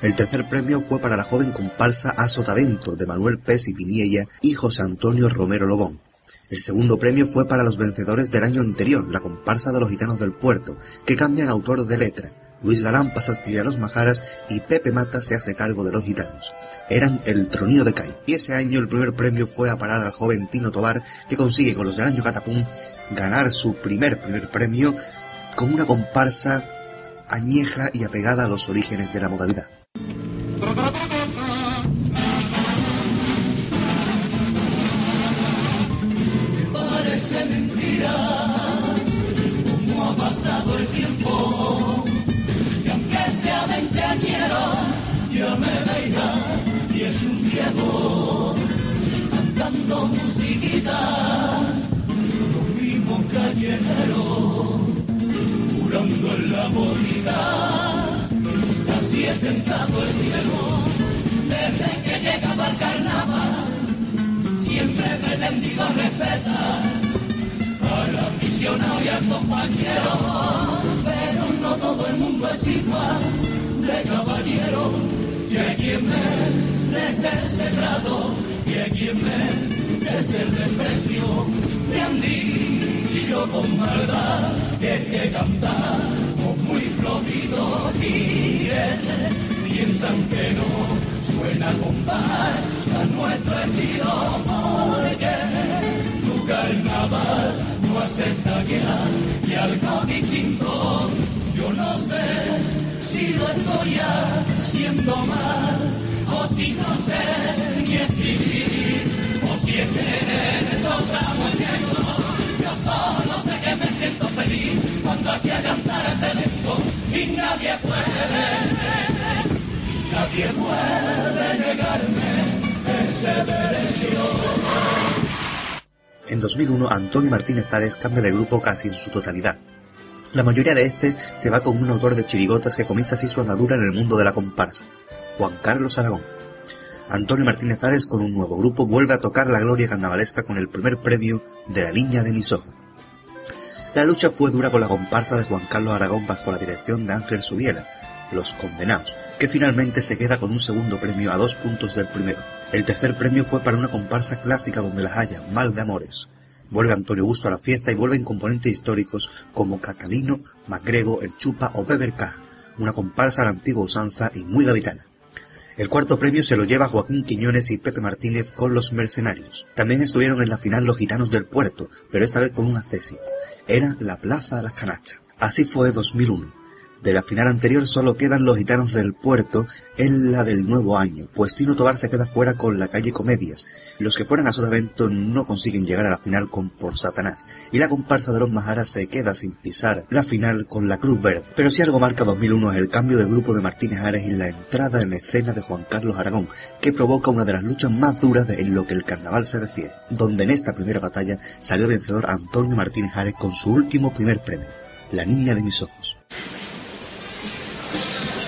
B: El tercer premio fue para la joven comparsa A Sotavento de Manuel Pes y Piniella y José Antonio Romero Lobón. El segundo premio fue para los vencedores del año anterior, la comparsa de los gitanos del puerto, que cambian autor de letra. Luis Galán pasa a a los majaras y Pepe Mata se hace cargo de los gitanos. Eran el tronío de Cai. Y ese año el primer premio fue a parar al joven Tino Tobar, que consigue con los del año Catapum ganar su primer primer premio con una comparsa añeja y apegada a los orígenes de la modalidad.
D: Parece mentira cómo ha pasado el tiempo y aunque sea veinteañero ya me edad y es un viejo cantando musiquita nos fuimos callejeros jurando en la bonita he tentado el cielo desde que llegaba al carnaval siempre he pretendido respetar al aficionado y al compañero, pero no todo el mundo es igual. De caballero, y hay quien merece ese trato, y hay quien merece el desprecio, me han dicho con maldad que hay que cantar muy florido y piensan que no suena comparsa nuestro estilo porque tu carnaval no acepta que hay algo distinto. Yo no sé si lo estoy haciendo mal o si no sé ni escribir o si es que es otra muñeco yo solo sé que me siento feliz cuando aquí a cantar evento nadie puede Nadie puede negarme ese.
B: En 2001, Antonio Martínez Ares cambia de grupo casi en su totalidad. La mayoría de este se va con un autor de chirigotas que comienza así su andadura en el mundo de la comparsa, Juan Carlos Aragón. Antonio Martínez Ares con un nuevo grupo vuelve a tocar la gloria carnavalesca con el primer premio de la Niña de mis ojos. La lucha fue dura con la comparsa de Juan Carlos Aragón bajo la dirección de Ángel Subiela, Los Condenados, que finalmente se queda con un segundo premio a dos puntos del primero. El tercer premio fue para una comparsa clásica donde las haya, Mal de Amores. Vuelve Antonio Busto a la fiesta y vuelven componentes históricos como Catalino, Macrego, El Chupa o Beber una comparsa a la antigua usanza y muy gavitana. El cuarto premio se lo lleva Joaquín Quiñones y Pepe Martínez con los mercenarios. También estuvieron en la final los gitanos del puerto, pero esta vez con un accesit. Era la Plaza de las Canachas. Así fue 2001. De la final anterior solo quedan los gitanos del puerto en la del nuevo año, pues Tino Tobar se queda fuera con la calle Comedias. Los que fueran a Sotavento no consiguen llegar a la final con Por Satanás, y la comparsa de los Majaras se queda sin pisar la final con la Cruz Verde. Pero si algo marca 2001 es el cambio de grupo de Martínez Ares y la entrada en escena de Juan Carlos Aragón, que provoca una de las luchas más duras en lo que el carnaval se refiere, donde en esta primera batalla salió vencedor Antonio Martínez Ares con su último primer premio, La Niña de mis Ojos.
D: Hace un cuarto de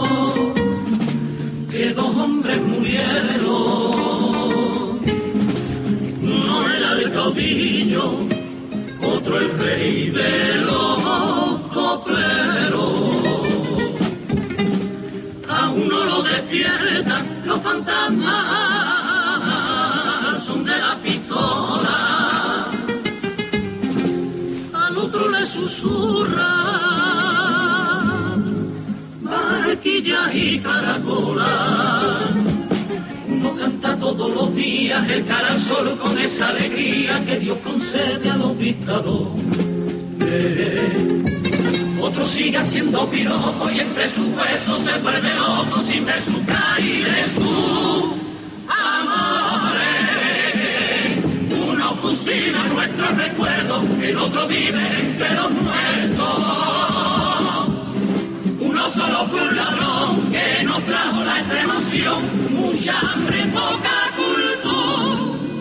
D: caudillo, otro el rey de los copleros. A uno lo despiertan los fantasmas, son de la pistola. Al otro le susurra barquillas y caracolas. Canta todo comías el cara al sol con esa alegría que Dios concede a los dictadores. Otro sigue haciendo piropo y entre sus huesos se vuelve loco sin ver su caída su amores. Uno fusila nuestros recuerdos, el otro vive entre los muertos. Fue un ladrón que nos trajo la extremación, mucha hambre, poca cultura.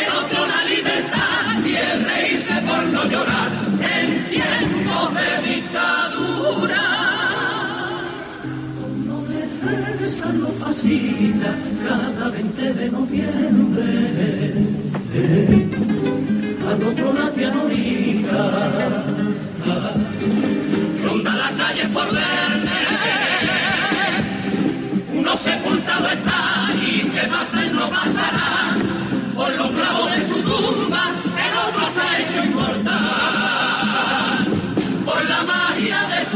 D: El otro la libertad y el reírse por no llorar en tiempos de dictadura. No le regresan los fascistas cada 20 de noviembre. Al otro la tía Norica ronda la calle por verme. Uno sepultado está y se pasa y no pasará. Por los clavos de su tumba, el otro se ha hecho inmortal. Por la magia de sus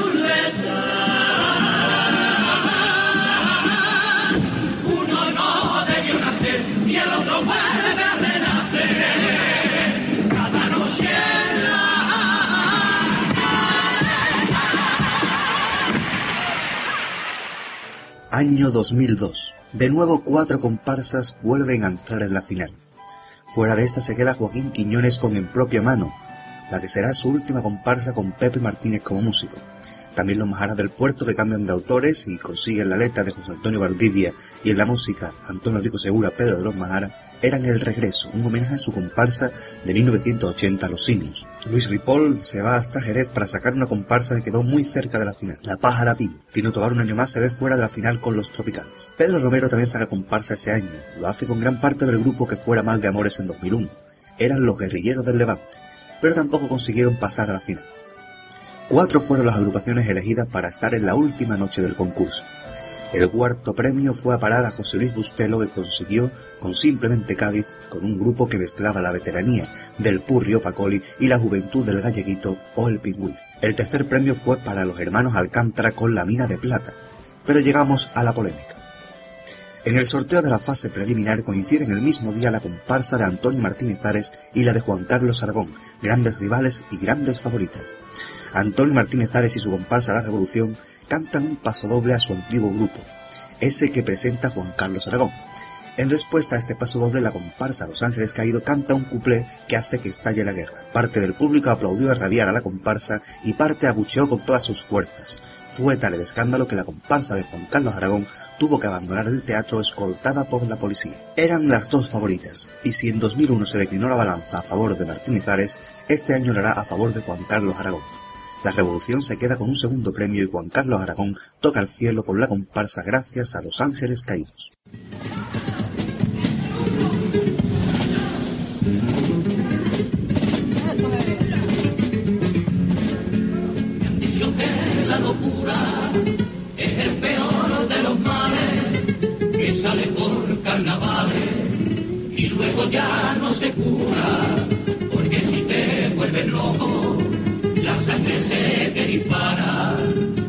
B: Año 2002. De nuevo cuatro comparsas vuelven a entrar en la final. Fuera de esta se queda Joaquín Quiñones con En propia mano, la que será su última comparsa con Pepe Martínez como músico. También los Majaras del Puerto que cambian de autores y consiguen la letra de José Antonio Valdivia y en la música Antonio Rico Segura, Pedro de los Majaras, eran El Regreso, un homenaje a su comparsa de 1980, Los Simios. Luis Ripoll se va hasta Jerez para sacar una comparsa que quedó muy cerca de la final, La Pájara Pin. Tino Tobar un año más se ve fuera de la final con Los Tropicales. Pedro Romero también saca comparsa ese año, lo hace con gran parte del grupo que fuera Mal de Amores en 2001. Eran los guerrilleros del Levante, pero tampoco consiguieron pasar a la final. Cuatro fueron las agrupaciones elegidas para estar en la última noche del concurso. El cuarto premio fue a parar a José Luis Bustelo que consiguió con Simplemente Cádiz con un grupo que mezclaba la veteranía del Purrio Pacoli y la juventud del Galleguito o el Pingüín. El tercer premio fue para los hermanos Alcántara con La Mina de Plata. Pero llegamos a la polémica. En el sorteo de la fase preliminar coinciden el mismo día la comparsa de Antonio Martínez Ares y la de Juan Carlos Aragón, grandes rivales y grandes favoritas. Antonio Martínez Ares y su comparsa La Revolución cantan un pasodoble a su antiguo grupo, ese que presenta Juan Carlos Aragón. En respuesta a este pasodoble, la comparsa Los Ángeles Caído canta un cuplé que hace que estalle la guerra. Parte del público aplaudió a rabiar a la comparsa y parte abucheó con todas sus fuerzas. Fue tal el escándalo que la comparsa de Juan Carlos Aragón tuvo que abandonar el teatro escoltada por la policía. Eran las dos favoritas, y si en 2001 se declinó la balanza a favor de Martínez Ares, este año lo hará a favor de Juan Carlos Aragón. La revolución se queda con un segundo premio y Juan Carlos Aragón toca el cielo con la comparsa gracias a Los Ángeles Caídos.
D: Ya no se cura porque si te vuelves loco la sangre se te dispara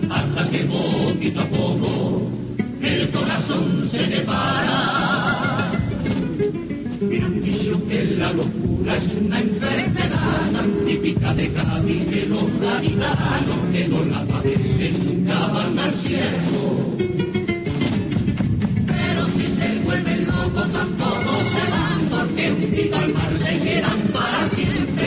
D: hasta que poquito a poco el corazón se te para me han dicho que la locura es una enfermedad tan típica de Cádiz que los gaditanos que no la padecen nunca van al cielo. Vuelven locos tampoco se van porque un al mar se quedan para siempre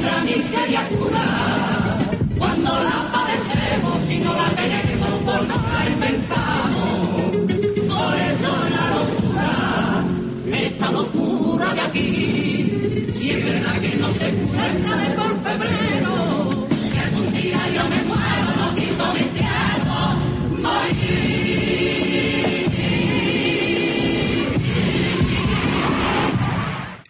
D: nuestra miseria cura. Cuando la padecemos y no la tenemos, por no la inventamos. Por eso la locura esta locura de aquí. Si es verdad que no se cura, sale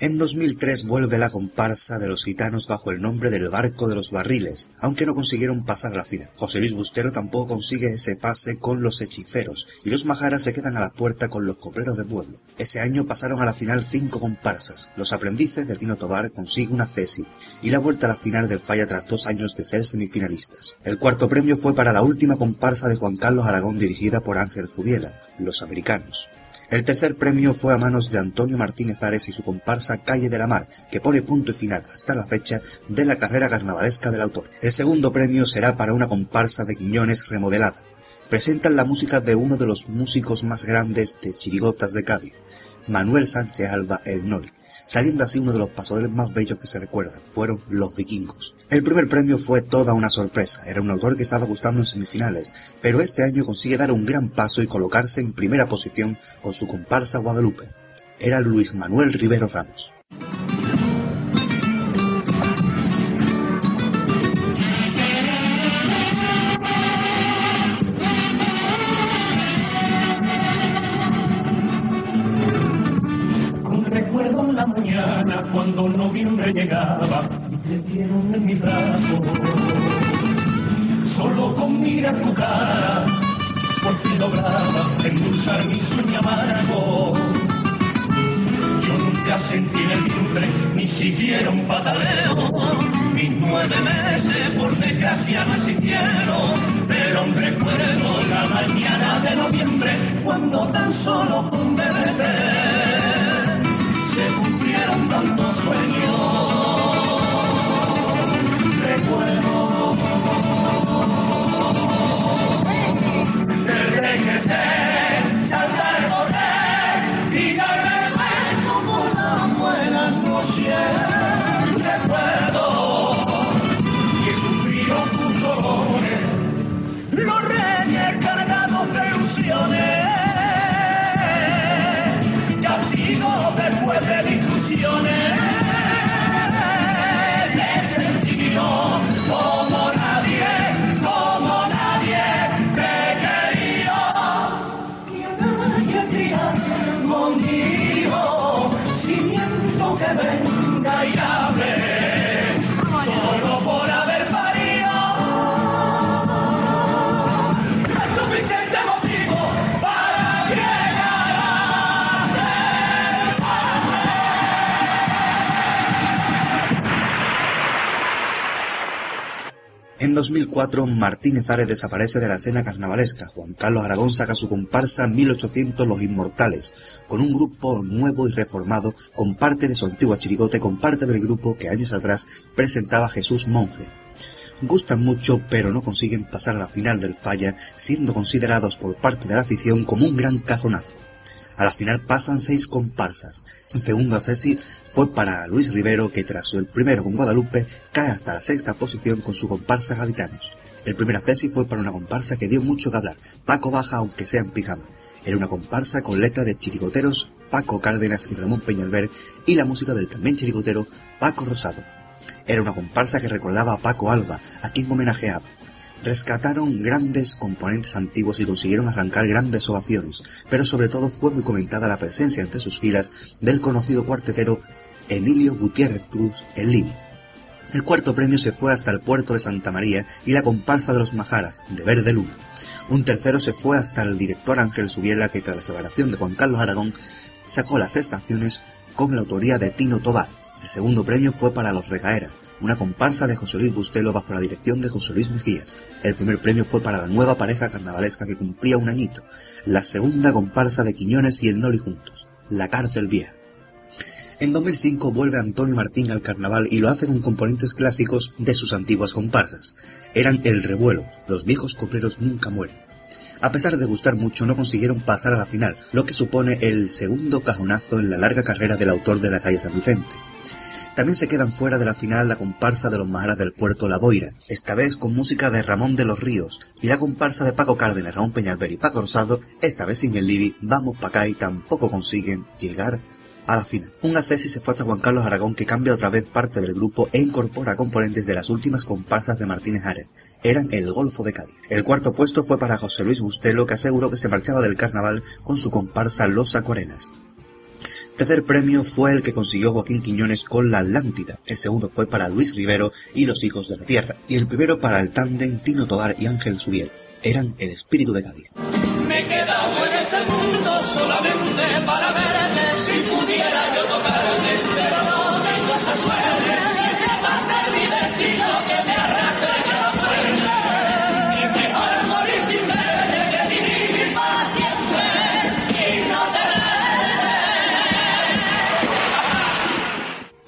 B: En 2003 vuelve la comparsa de los gitanos bajo el nombre del Barco de los Barriles, aunque no consiguieron pasar la final. José Luis Bustero tampoco consigue ese pase con los hechiceros, y los majaras se quedan a la puerta con los copleros de pueblo. Ese año pasaron a la final cinco comparsas. Los aprendices de Tino Tobar consiguen una cesi, y la vuelta a la final del Falla tras dos años de ser semifinalistas. El cuarto premio fue para la última comparsa de Juan Carlos Aragón dirigida por Ángel Zubiela, Los Americanos. El tercer premio fue a manos de Antonio Martínez Ares y su comparsa Calle de la Mar, que pone punto y final hasta la fecha de la carrera carnavalesca del autor. El segundo premio será para una comparsa de Quiñones remodelada. Presentan la música de uno de los músicos más grandes de chirigotas de Cádiz, Manuel Sánchez Alba el Noli, saliendo así uno de los pasodeles más bellos que se recuerdan, fueron Los Vikingos. El primer premio fue toda una sorpresa, era un autor que estaba gustando en semifinales, pero este año consigue dar un gran paso y colocarse en primera posición con su comparsa Guadalupe. Era Luis Manuel Rivero Ramos.
D: Cuando noviembre llegaba y te dieron en mi brazo. Solo con mirar tu cara, por fin lograba endulzar mi sueño amargo. Yo nunca sentí en el vientre ni siquiera un pataleo. Mis nueve meses por desgracia no existieron, pero recuerdo la mañana de noviembre cuando tan solo un bebé de
B: 2004, Martínez Ares desaparece de la escena carnavalesca. Juan Carlos Aragón saca su comparsa 1800 Los Inmortales, con un grupo nuevo y reformado, con parte de su antigua chirigote, con parte del grupo que años atrás presentaba Jesús Monje. Gustan mucho, pero no consiguen pasar a la final del falla, siendo considerados por parte de la afición como un gran cajonazo. A la final pasan seis comparsas. El segundo asesi fue para Luis Rivero, que tras el primero con Guadalupe, cae hasta la sexta posición con su comparsa Gaditanos. El primer asesi fue para una comparsa que dio mucho que hablar, Paco Baja aunque sea en pijama. Era una comparsa con letra de chirigoteros Paco Cárdenas y Ramón Peñalver y la música del también chirigotero Paco Rosado. Era una comparsa que recordaba a Paco Alba, a quien homenajeaba. Rescataron grandes componentes antiguos y consiguieron arrancar grandes ovaciones, pero sobre todo fue muy comentada la presencia entre sus filas del conocido cuartetero Emilio Gutiérrez Cruz, el Lini. El cuarto premio se fue hasta el puerto de Santa María y la comparsa de los Majaras, de Verde Luna. Un tercero se fue hasta el director Ángel Subiela, que tras la separación de Juan Carlos Aragón sacó las estaciones con la autoría de Tino Tobar. El segundo premio fue para los Recaera, una comparsa de José Luis Bustelo bajo la dirección de José Luis Mejías. El primer premio fue para la nueva pareja carnavalesca que cumplía un añito. La segunda comparsa de Quiñones y el Noli juntos, La Cárcel Vieja. En 2005 vuelve Antonio Martín al carnaval y lo hace con componentes clásicos de sus antiguas comparsas. Eran El Revuelo, Los viejos copleros nunca mueren. A pesar de gustar mucho, no consiguieron pasar a la final, lo que supone el segundo cajonazo en la larga carrera del autor de la calle San Vicente. También se quedan fuera de la final la comparsa de los Maharas del puerto La Boira, esta vez con música de Ramón de los Ríos, y la comparsa de Paco Cárdenas, Ramón Peñalver y Paco Rosado, esta vez sin el Libi, Vamos pa' acá y tampoco consiguen llegar a la final. Un acceso se fue hasta Juan Carlos Aragón que cambia otra vez parte del grupo e incorpora componentes de las últimas comparsas de Martínez Ares. Eran el Golfo de Cádiz. El cuarto puesto fue para José Luis Bustelo que aseguró que se marchaba del carnaval con su comparsa Los Acuarelas. Tercer premio fue el que consiguió Joaquín Quiñones con La Atlántida, el segundo fue para Luis Rivero y Los Hijos de la Tierra, y el primero para el tándem Tino Tobar y Ángel Subiel. Eran el espíritu de Cádiz.
D: Me he quedado en este mundo solamente para verte.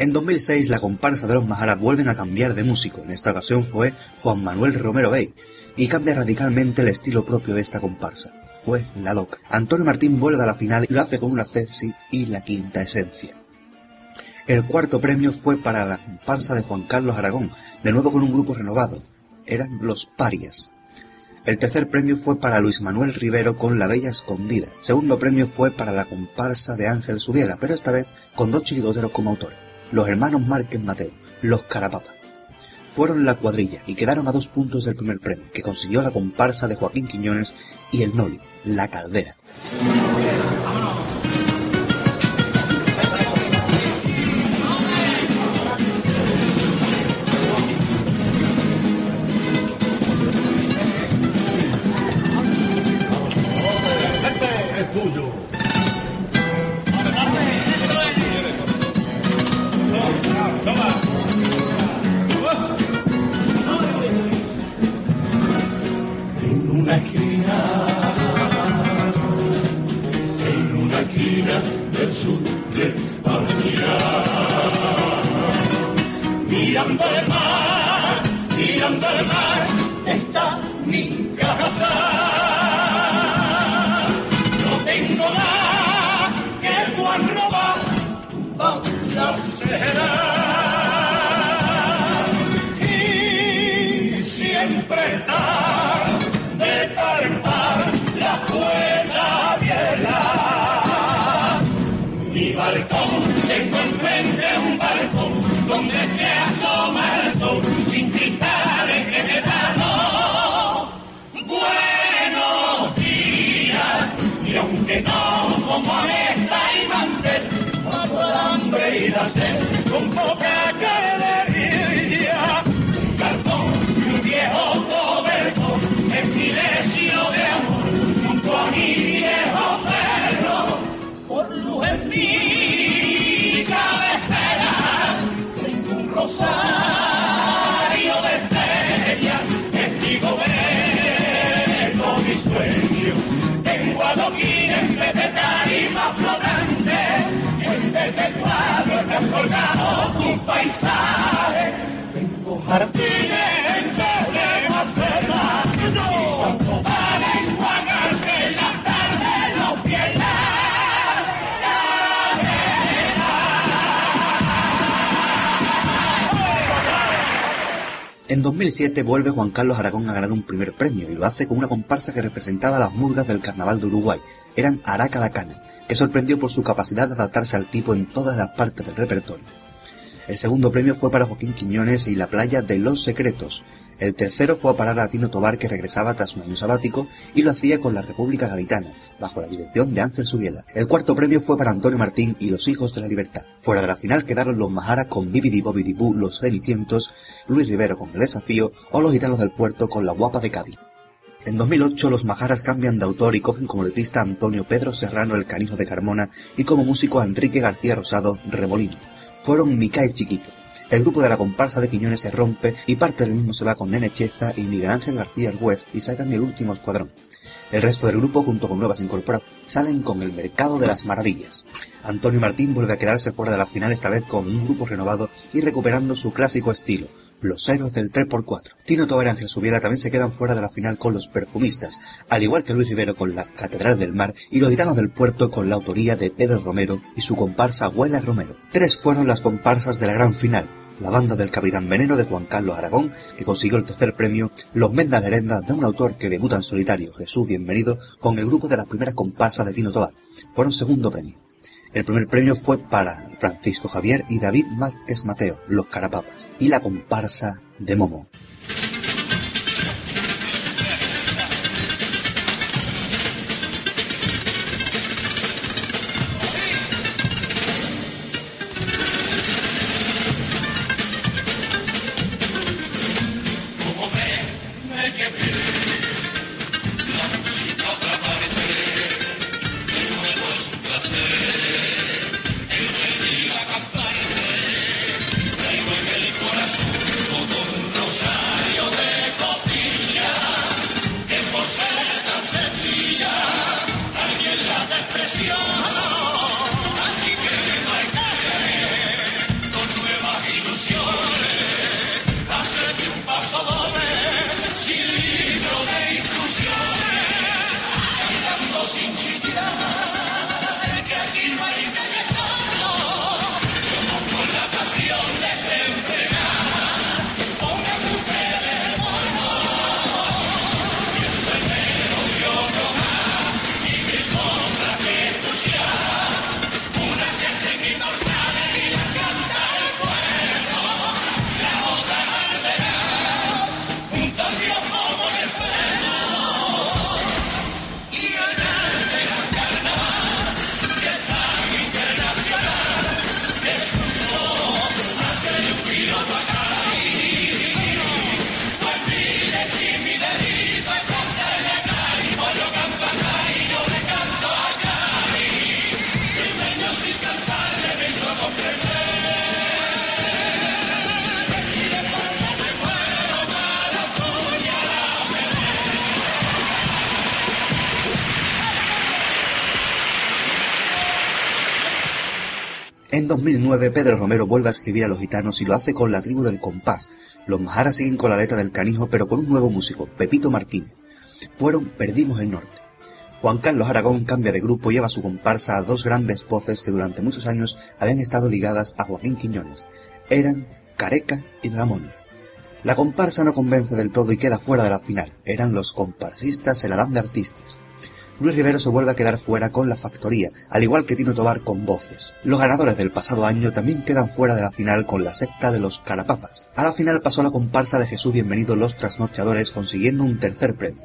B: En 2006 la comparsa de los Majara vuelven a cambiar de músico, en esta ocasión fue Juan Manuel Romero Bey, y cambia radicalmente el estilo propio de esta comparsa. Fue La Loca. Antonio Martín vuelve a la final y lo hace con una Cesi y la quinta esencia. El cuarto premio fue para la comparsa de Juan Carlos Aragón, de nuevo con un grupo renovado. Eran Los Parias. El tercer premio fue para Luis Manuel Rivero con La Bella Escondida. Segundo premio fue para la comparsa de Ángel Subiela, pero esta vez con dos chiquidoteros como autores. Los hermanos Márquez Mateo, Los Carapapa. Fueron la cuadrilla y quedaron a dos puntos del primer premio, que consiguió la comparsa de Joaquín Quiñones y el Noli, La Caldera. 2017 vuelve Juan Carlos Aragón a ganar un primer premio y lo hace con una comparsa que representaba las murgas del Carnaval de Uruguay. Eran Araca la Cana, que sorprendió por su capacidad de adaptarse al tipo en todas las partes del repertorio. El segundo premio fue para Joaquín Quiñones y La Playa de los Secretos. El tercero fue a parar a Tino Tobar que regresaba tras un año sabático y lo hacía con la República Gaditana, bajo la dirección de Ángel Subiela. El cuarto premio fue para Antonio Martín y Los Hijos de la Libertad. Fuera de la final quedaron los Majaras con Bibidi Bobidi Boo, Los Cenicientos Luis Rivero con El Desafío o los Gitanos del Puerto con La Guapa de Cádiz. En 2008 los Majaras cambian de autor y cogen como letrista a Antonio Pedro Serrano el Canijo de Carmona y como músico a Enrique García Rosado Remolino. Fueron Micael Chiquito. El grupo de la comparsa de Quiñones se rompe y parte del mismo se va con Nene Cheza y Miguel Ángel García el y sacan el último escuadrón. El resto del grupo, junto con nuevas incorporaciones, salen con el Mercado de las Maravillas. Antonio Martín vuelve a quedarse fuera de la final esta vez con un grupo renovado y recuperando su clásico estilo, los héroes del 3x4. Tino Tobar y Ángel Subiela también se quedan fuera de la final con los perfumistas, al igual que Luis Rivero con la Catedral del Mar y los gitanos del puerto con la autoría de Pedro Romero y su comparsa Abuela Romero. Tres fueron las comparsas de la gran final. La banda del Capitán Veneno de Juan Carlos Aragón, que consiguió el tercer premio, Los Mendas Lerendas de un autor que debuta en solitario, Jesús Bienvenido, con el grupo de las primeras comparsas de Tino Tobar. Fueron segundo premio. El primer premio fue para Francisco Javier y David Márquez Mateo, los Carapapas, y la comparsa de Momo. En 2009, Pedro Romero vuelve a escribir a los gitanos y lo hace con la tribu del compás. Los majaras siguen con la letra del canijo, pero con un nuevo músico, Pepito Martínez. Fueron Perdimos el Norte. Juan Carlos Aragón cambia de grupo y lleva su comparsa a dos grandes voces que durante muchos años habían estado ligadas a Joaquín Quiñones. Eran Careca y Ramón. La comparsa no convence del todo y queda fuera de la final. Eran los comparsistas en la de artistas. Luis Rivero se vuelve a quedar fuera con la factoría, al igual que Tino Tobar con voces. Los ganadores del pasado año también quedan fuera de la final con la secta de los carapapas. A la final pasó la comparsa de Jesús Bienvenido Los Trasnochadores consiguiendo un tercer premio.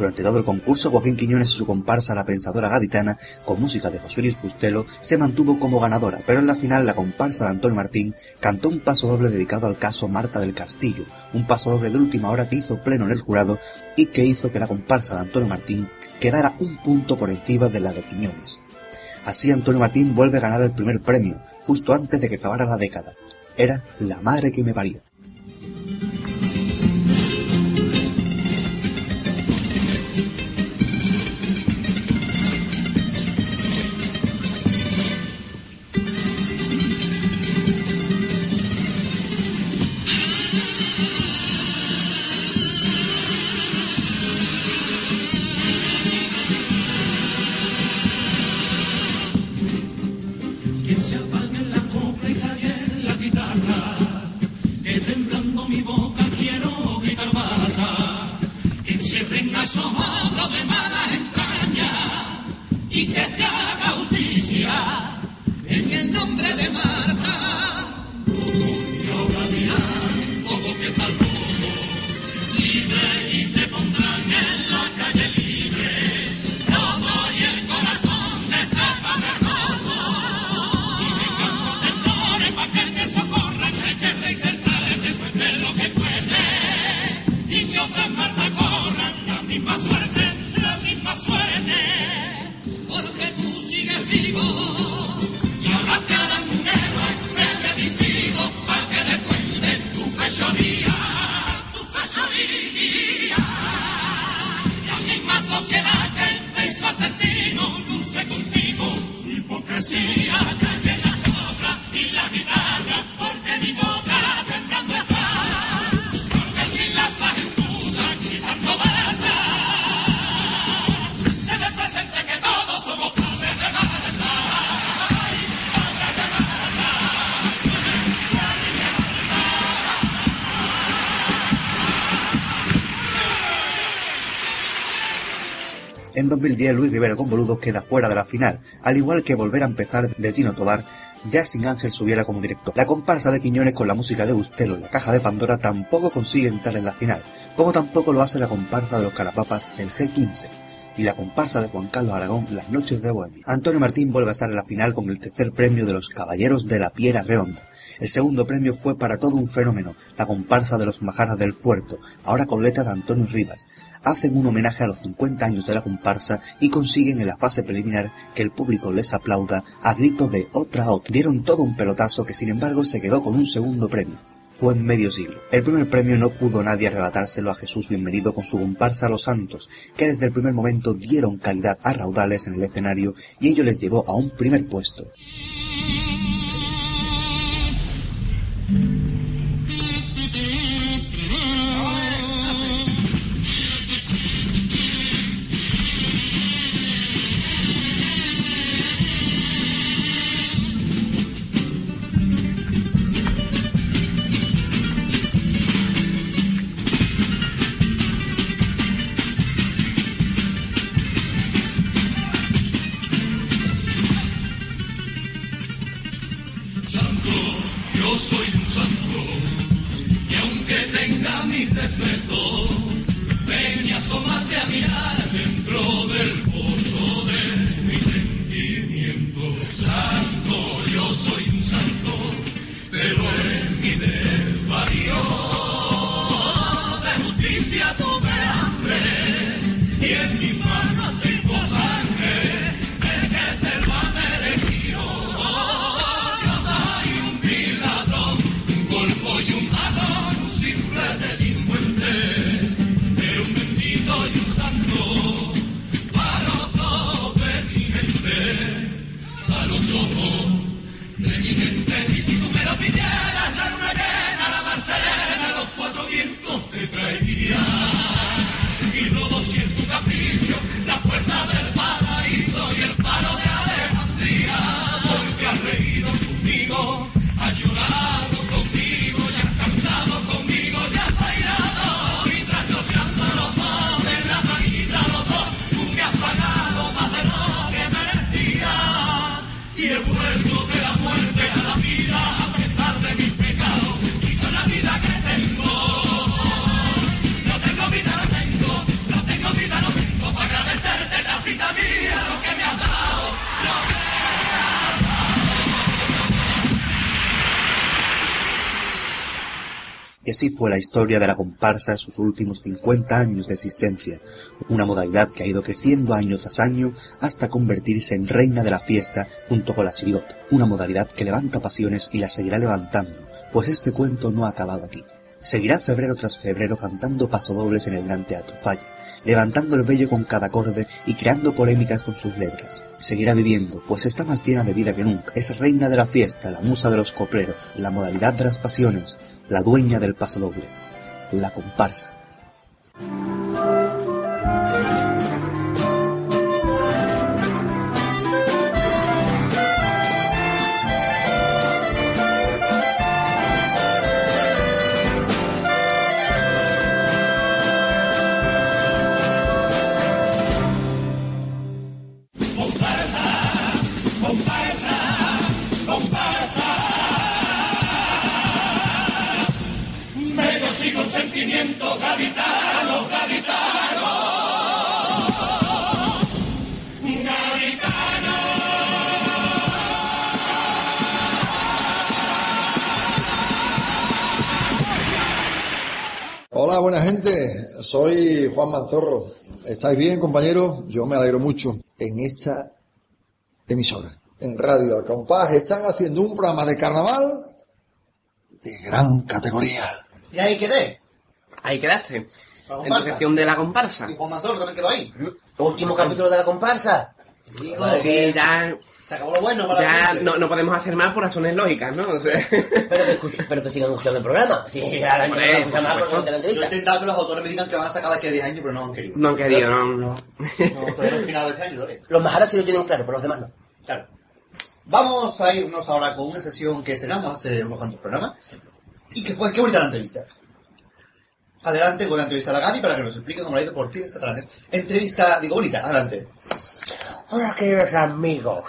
B: Durante todo el concurso, Joaquín Quiñones y su comparsa La Pensadora Gaditana, con música de José Luis Bustelo, se mantuvo como ganadora, pero en la final la comparsa de Antonio Martín cantó un paso doble dedicado al caso Marta del Castillo, un paso doble de última hora que hizo pleno en el jurado y que hizo que la comparsa de Antonio Martín quedara un punto por encima de la de Quiñones. Así Antonio Martín vuelve a ganar el primer premio, justo antes de que acabara la década. Era la madre que me parió.
D: Cuenten tu fechoría. La misma sociedad que te hizo asesino luce contigo su hipocresía. Calle la cobra y la guitarra, porque mi boca temblando
B: En 2010 Luis Rivero con queda fuera de la final, al igual que volver a empezar de Tino Tobar, ya sin Ángel Subiera como director. La comparsa de Quiñones con la música de Bustelo la caja de Pandora tampoco consigue entrar en la final, como tampoco lo hace la comparsa de los Carapapas, el G15 y la comparsa de Juan Carlos Aragón, Las Noches de Bohemia. Antonio Martín vuelve a estar en la final con el tercer premio de los Caballeros de la Piera Redonda. El segundo premio fue para todo un fenómeno, la comparsa de los Majaras del Puerto, ahora con letra de Antonio Rivas. Hacen un homenaje a los 50 años de la comparsa y consiguen en la fase preliminar que el público les aplauda a gritos de otra otra. Dieron todo un pelotazo que sin embargo se quedó con un segundo premio fue en medio siglo. El primer premio no pudo nadie arrebatárselo a Jesús Bienvenido con su comparsa Los Santos, que desde el primer momento dieron calidad a raudales en el escenario y ello les llevó a un primer puesto.
K: Así fue la historia de la comparsa en sus últimos 50 años de existencia, una modalidad que ha ido creciendo año tras año hasta convertirse en reina de la fiesta junto con la chirigota, una modalidad que levanta pasiones y la seguirá levantando, pues este cuento no ha acabado aquí. Seguirá febrero tras febrero cantando pasodobles en el Gran Teatro Falla, levantando el vello con cada acorde y creando polémicas con sus letras. Seguirá viviendo, pues está más llena de vida que nunca. Es reina de la fiesta, la musa de los copleros, la modalidad de las pasiones, la dueña del pasodoble, la comparsa.
D: Comparsa,
N: Juan Manzorro. ¿Estáis bien, compañeros? Yo me alegro mucho. En esta emisora, en Radio Al Compás, están haciendo un programa de carnaval de gran categoría.
A: Y ahí quedé.
C: Ahí quedaste.
A: La
C: En
A: comparsa.
C: sección de la comparsa.
A: Y Juan Mazor también quedó ahí. Último capítulo de la comparsa. Digo,
C: Sí,
A: que
C: ya,
A: se acabó lo bueno para
C: ya no, no podemos hacer más por razones lógicas, ¿no? O sea,
A: Pero que, pero que sigan escuchando el programa. Sí, ya la
C: Hombre,
A: gente no
C: por
A: escucha más
C: supuesto.
A: por la
B: Yo he intentado que los autores me digan que van a sacar de aquí a 10 años, pero no han querido.
C: no han querido, no.
B: No, todavía no es final de este año.
A: Los majaras sí lo tienen claro, pero los demás no.
B: Claro. Vamos a irnos ahora con una sesión que estrenamos hace unos cuantos programas y que fue, qué bonita la entrevista. Adelante con la entrevista a la Gaby para que nos explique cómo la ha ido por fines catalanes. Entrevista, digo, bonita, adelante.
A: Hola, queridos amigos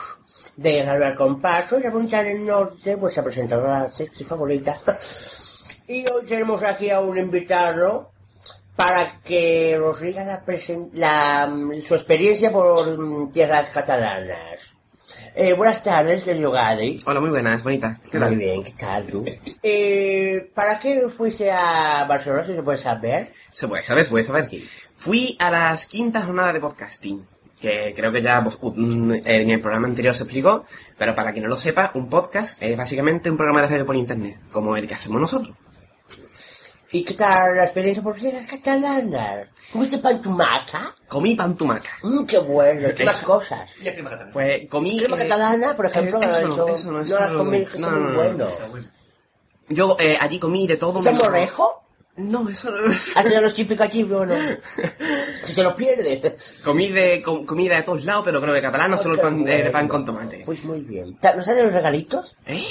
A: de Al Compás. Soy la Punta del Norte, vuestra presentadora sexy favorita. Y hoy tenemos aquí a un invitado para que nos diga la la, su experiencia por mm, tierras catalanas. Eh, buenas tardes, querido Gadi.
C: Hola, muy buenas, bonita. ¿Qué tal?
A: Muy bien, ¿qué tal tú? Eh, ¿Para qué fuiste a Barcelona, si se puede saber?
C: Se puede saber, se puede saber. Fui a las quintas jornadas de podcasting, que creo que ya pues, un- en el programa anterior se explicó, pero para quien no lo sepa, un podcast es básicamente un programa de radio por internet, como el que hacemos nosotros.
A: ¿Y qué tal la experiencia por tierras catalanas? ¿Comiste pantumaca?
C: Comí pantumaca.
A: Mmm, qué bueno, qué más
C: Eso.
A: cosas.
B: Y crema catalana.
C: Pues comí...
A: Crema
C: eh,
A: catalana, por ejemplo,
C: eh, eso no,
A: he hecho-
C: eso no,
A: no
C: eso
A: las
C: no,
A: comí,
C: no, no, no, no.
A: buenos.
C: Yo eh, allí comí de todo.
A: ¿Es el
C: menos-
A: morejo?
C: No, eso no.
A: ¿Has sido los típicos allí no? Si te lo pierdes.
C: Comí de, com- comida de todos lados, pero creo que catalano solo el pan, el pan con tomate.
A: Pues muy bien. ¿Nos salen los regalitos?
C: ¿Eh?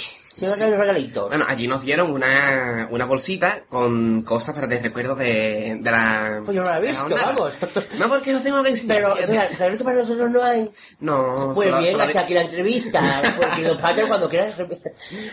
A: Sí, regalitos.
C: Bueno, allí nos dieron una, una bolsita con cosas para de recuerdos de, de la...
A: Pues yo no la he
C: la
A: visto, vamos.
C: No, porque no tengo que enseñar.
A: Pero, o sea, regalitos para nosotros no hay.
C: No,
A: Pues
C: solo-
A: bien,
C: solo-
A: hasta aquí la entrevista. Porque los padres cuando quieras...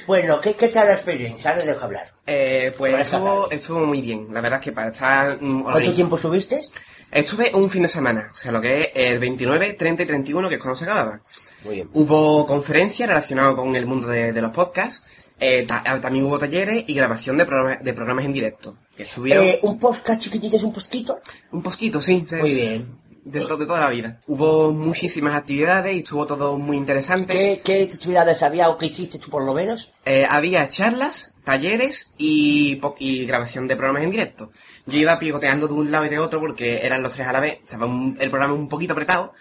A: Bueno, ¿qué, ¿qué tal la experiencia? Ahora dejo hablar.
C: Eh, pues estuvo, estuvo muy bien. La verdad es que para estar... mm,
A: ¿Cuánto tiempo subiste?
C: Estuve un fin de semana, o sea, lo que es el 29, 30 y 31, que es cuando se acababa.
A: Muy bien.
C: Hubo conferencias relacionadas con el mundo de, de los podcasts, eh, ta- también hubo talleres y grabación de, programa- de programas en directo. Que estuvieron
A: Eh, ¿Un podcast chiquitito es un posquito?
C: un posquito, sí. es-
A: Muy bien.
C: De, to- de toda la vida. Hubo muchísimas actividades y estuvo todo muy interesante.
A: ¿Qué, ¿Qué actividades había o qué hiciste tú por lo menos?
C: Eh, había charlas, talleres y, y grabación de programas en directo. Yo iba picoteando de un lado y de otro porque eran los tres a la vez. Estaba un- el programa un poquito apretado.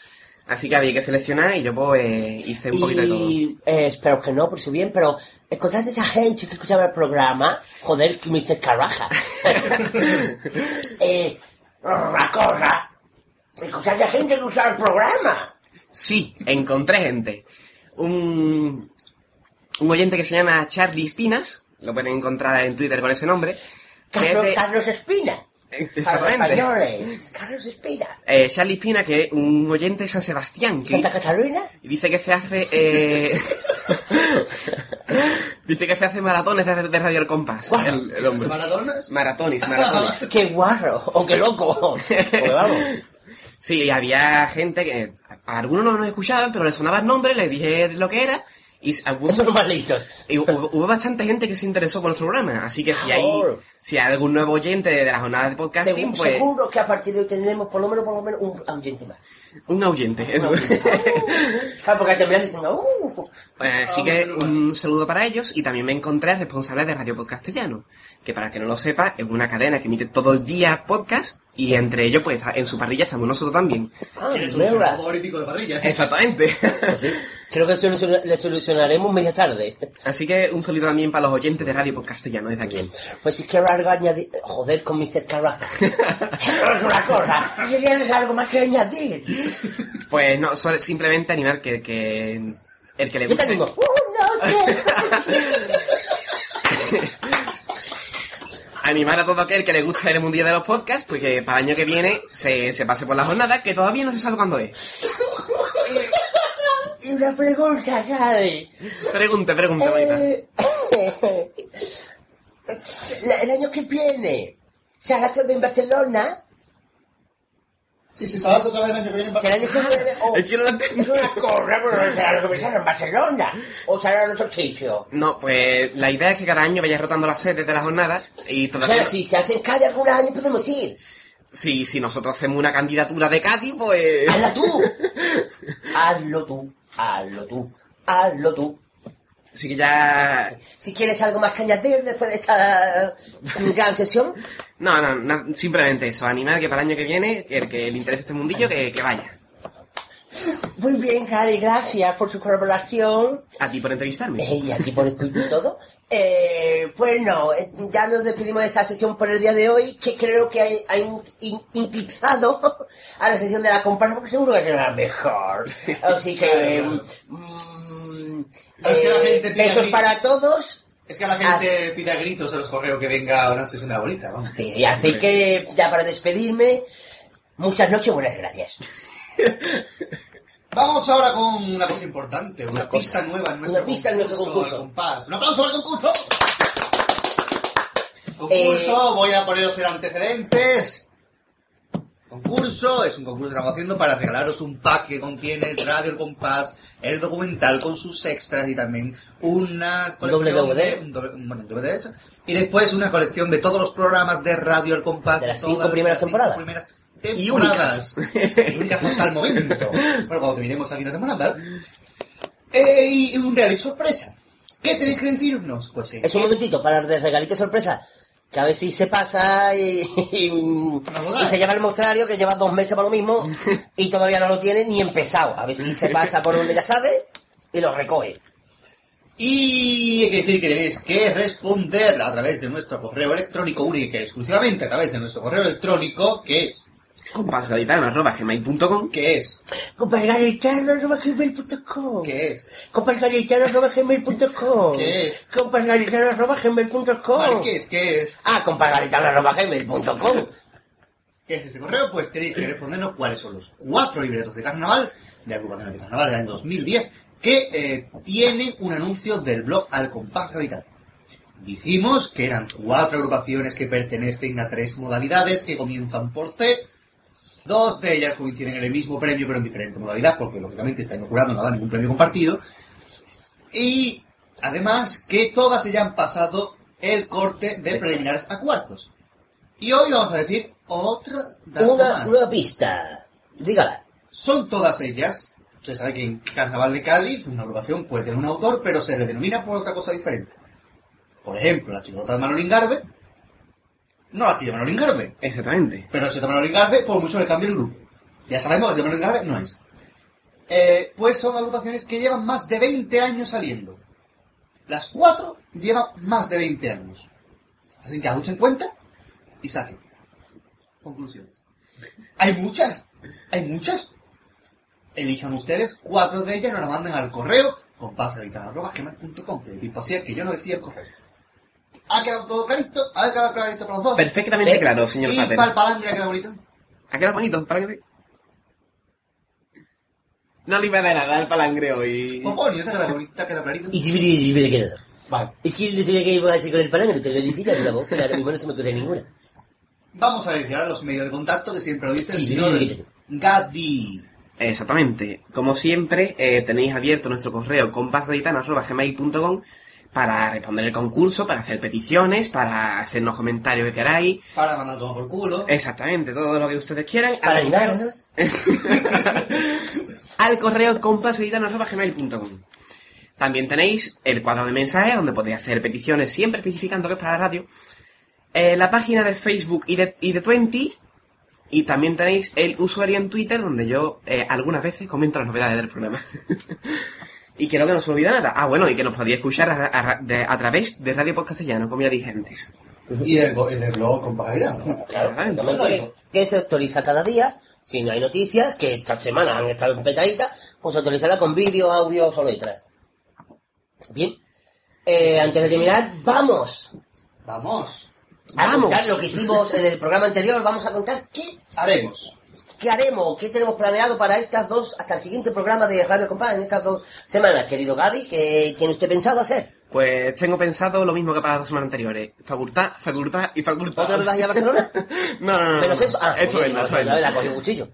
C: Así que había que seleccionar y yo pues hice un poquito de todo.
A: Y eh, espero que no, por su bien, pero encontraste a esa gente que escuchaba el programa, joder, que Mr. Caraja. eh, la cosa, encontraste a gente que usaba el programa.
C: Sí, encontré gente. Un, un oyente que se llama Charlie Espinas, lo pueden encontrar en Twitter con ese nombre.
A: Carlos,
C: de-
A: Carlos Espina. Españoles. Carlos Espina.
C: Eh, Charlie Espina, que es un oyente de San Sebastián. Que
A: Santa
C: dice,
A: Catalina.
C: dice que se hace... eh, dice que se hace maratones de, de Radio El Compás. El, el hombre.
B: ¿Maratones?
C: Maratones, maratones.
A: Qué guarro, o qué loco. Pues vamos.
C: Sí, había gente que... A algunos no nos escuchaban, pero le sonaba el nombre, le dije lo que era... Y hubo,
A: Esos más listos.
C: y hubo, hubo bastante gente que se interesó por nuestro programa. Así que si hay, si hay algún nuevo oyente de la jornada de podcasting,
A: Seguro,
C: pues...
A: seguro que a partir de hoy tendremos por lo menos, por lo menos un oyente más.
C: Un oyente, eso.
A: Claro, porque al diciendo, uh,
C: así que un saludo para ellos y también me encontré responsable de Radio Podcastellano, que para que no lo sepa es una cadena que emite todo el día podcast y entre ellos pues en su parrilla estamos nosotros también.
A: ah,
B: ¿Quieres un olímpico de parrilla?
C: Exactamente.
A: Pues sí, creo que le solucionaremos media tarde.
C: Así que un saludo también para los oyentes de Radio Podcastellano desde aquí.
A: Pues si quiero algo añadir, joder con Mr. Caraja. es una cosa, si tienes algo más que añadir.
C: Pues no, solo- simplemente animar que, que el que le
A: Yo te
C: guste...
A: animo. Uh, no sé.
C: Animar a todo aquel que le guste el mundillo de los podcasts, pues que para el año que viene se, se pase por la jornada, que todavía no se sabe cuándo es.
A: Y una pregunta, Gaby.
C: Pregunte, pregunte, bonita.
A: Eh, el año que viene, ¿se hará todo en Barcelona?
B: Sí, sí, sabes otra vez el año que viene.
A: ¿Será el año que viene? O,
C: Es que no lo entiendo.
A: es una pero será lo que me sale en Barcelona. ¿O será en otro sitio?
C: No, pues la idea es que cada año vaya rotando las sedes de la jornada y
A: O
C: todavía...
A: sea, si se hacen cada algunos años podemos ir.
C: si, si nosotros hacemos una candidatura de Cádiz, pues...
A: ¡Hazla tú! hazlo tú, hazlo tú, hazlo tú.
C: Así que ya...
A: Si quieres algo más que añadir después de esta gran sesión,
C: No, no, no, simplemente eso, animar que para el año que viene, el que le interese este mundillo, que, que vaya.
A: muy bien, Cari, gracias por su colaboración.
C: A ti por entrevistarme.
A: Eh, y a ti por todo. Eh, pues no, eh, ya nos despedimos de esta sesión por el día de hoy, que creo que in- inclipsado a la sesión de la comparsa, porque seguro que será mejor. Así que... mm,
B: Es que la gente pide
A: besos
B: aquí-
A: para todos.
B: Es que la gente pide a gritos en los correos que venga a una sesión de bolita, vamos.
A: Y así que, ya para despedirme, muchas noches, buenas gracias.
B: Vamos ahora con una cosa importante, una,
A: Una cosa.
B: pista nueva en nuestro
A: Una pista en nuestro concurso.
B: compás. ¡Un aplauso para el concurso! Concurso, voy a poneros el antecedentes. Concurso, es un concurso que estamos haciendo para regalaros un pack que contiene el Radio El Compás, el documental con sus extras y también una colección
A: DVD.
B: de- un doble- bueno, DVD eso. y después una colección de todos los programas de Radio El Compás
A: De las
B: todas
A: cinco primeras
B: las cinco
A: temporadas.
B: primeras
C: Y
B: temporadas. Y únicas hasta el momento. Bueno, cuando terminemos aquí la temporada. Eh, y un reality sorpresa. ¿Qué tenéis que decirnos? Pues sí.
A: Es un momentito para de regalito sorpresa. Que a si se pasa y, se lleva el mostrario que lleva dos meses para lo mismo y todavía no lo tiene ni empezado. A si se pasa por donde ya sabe y lo recoge.
B: Y hay que decir que tenéis que responder a través de nuestro correo electrónico único exclusivamente a través de nuestro correo electrónico, que es,
C: compasgaditano.gmail.com
B: que es,
A: Compasgaritano.gmail.com
B: que es,
A: Compasgaritano.gmail.com
B: ¿Qué es?
A: Compasgaritano.gmail.com
B: Marques, que es,
A: Ah, compasgaritano.gmail.com
B: ¿Qué es ese correo? Pues tenéis que respondernos cuáles son los cuatro libretos de carnaval, de agrupaciones de carnaval del año 2010, que eh, tienen un anuncio del blog Al Compás Gaditano. Dijimos que eran cuatro agrupaciones que pertenecen a tres modalidades que comienzan por C. Dos de ellas coinciden en el mismo premio, pero en diferente modalidad, porque lógicamente está inaugurando, no da ningún premio compartido. Y además que todas ellas han pasado el corte de preliminares a cuartos. Y hoy vamos a decir otra
A: Una, una pista. Dígala.
B: Son todas ellas. Usted sabe que en Carnaval de Cádiz una agrupación puede tener un autor, pero se le denomina por otra cosa diferente. Por ejemplo, la chicota de Manolo Ingarde no la tiene Manolo Ingarde.
C: Exactamente.
B: Pero si está Manolo Ingarde, por mucho que cambie el grupo. Ya sabemos que de Manolo Ingarde no es. Eh, pues son agrupaciones que llevan más de 20 años saliendo. Las cuatro llevan más de 20 años. Así que hagan en cuenta y saquen. Conclusiones. Hay muchas, hay muchas. Elijan ustedes cuatro de ellas y nos las manden al correo compasavitana.gmail.com que tipo así es que yo no decía el correo. ¿Ha quedado todo clarito? ¿Ha quedado clarito para los dos?
C: Perfectamente
B: Sí.
C: claro, señor
B: ¿Y
C: Pater.
B: para el palangre ha quedado bonito?
C: ¿Ha quedado bonito? ¿Palangre? No le iba a dar nada al palangre hoy.
B: Pues bonito, te ha quedado bonito, te ha quedado clarito.
A: Y si me si me quedo.
B: Vale.
A: Es que yo no sabía que iba a hacer con el palangre, te lo decía de la voz, pero ahora mismo no se me ocurre ninguna.
B: Vamos a decir ahora los medios de contacto que siempre lo dice el
A: Sí,
B: señor. Gadi.
C: Exactamente. Como siempre, eh, tenéis abierto nuestro correo compasgaditano.gmail.com para responder el concurso, para hacer peticiones, para hacernos comentarios que queráis.
B: Para mandar todo por culo.
C: Exactamente, todo lo que ustedes quieran.
A: Para ayudarnos.
C: al correo compasgaditano.gmail.com También tenéis el cuadro de mensajes donde podéis hacer peticiones, siempre especificando que es para la radio. Eh, la página de Facebook y de, y de Twenty. Y también tenéis el usuario en Twitter donde yo eh, algunas veces comento las novedades del programa. y que no se me olvida nada. Ah, bueno, y que nos podéis escuchar a, a- de- a través de Radio Podcastellano, como ya dije antes.
B: Y go- y del blog compagirano.
A: Claro, lógicamente que, que se actualiza cada día. Si no hay noticias, que esta semana han estado petaditas, pues se actualizará con vídeo, audio o letras. Bien. Eh, antes de terminar, vamos
B: Vamos.
A: a
C: Vamos.
A: contar lo que hicimos en el programa anterior. Vamos a contar qué,
B: Haremos.
A: Qué haremos, qué tenemos planeado para estas dos, hasta el siguiente programa de Radio Compás en estas dos semanas. Querido Gadi, ¿qué tiene usted pensado hacer?
C: Pues tengo pensado lo mismo que para las dos semanas anteriores. Facultad, facultad y facultad.
A: ¿Otra vez vas a ir a Barcelona?
C: No, no, no.
A: Menos
C: no.
A: eso. Ah,
C: esto es, esto es.
A: la un cuchillo.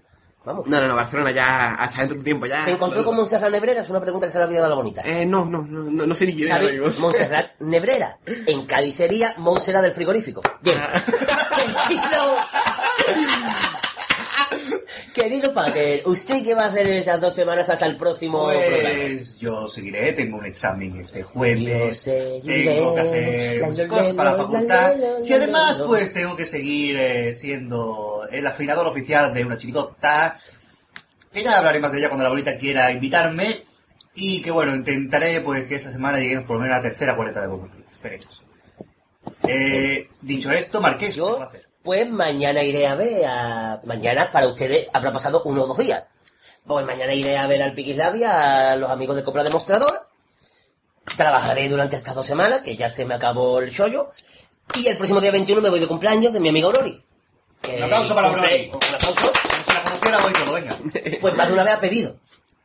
A: Vamos.
C: No, no, no, Barcelona ya hasta dentro de un tiempo ya.
A: ¿Se encontró con Montserrat Nebrera? Es una pregunta que se le ha olvidado a la bonita.
C: Eh, no, no, no, no, no sé ni quién es.
A: Montserrat Nebrera. En Cádiz sería Montserrat del frigorífico. Bien. Querido... Querido Pater, ¿usted qué va a hacer en esas dos semanas hasta el próximo?
B: Pues yo seguiré, tengo un examen este jueves. Tengo que hacer muchas cosas para la facultad. Y además, pues tengo que seguir eh, siendo el afinador oficial de una chirigota. Que ya hablaré más de ella cuando la bolita quiera invitarme. Y que bueno, intentaré pues que esta semana lleguemos por lo menos a la tercera cuarenta de concluir. Esperemos. Eh, dicho esto, Marqués, ¿qué va a hacer?
A: Pues mañana iré a ver a... Mañana para ustedes habrá pasado uno o dos días. Pues mañana iré a ver al Piquislavia, a los amigos de Copla Demostrador. Trabajaré durante estas dos semanas, que ya se me acabó el chollo. Y el próximo día 21 me voy de cumpleaños de mi amigo Aurori. Que
B: Un aplauso para Aurori.
A: Un aplauso.
B: Como si la conociera hoy todo, venga.
A: Pues más de una vez ha pedido.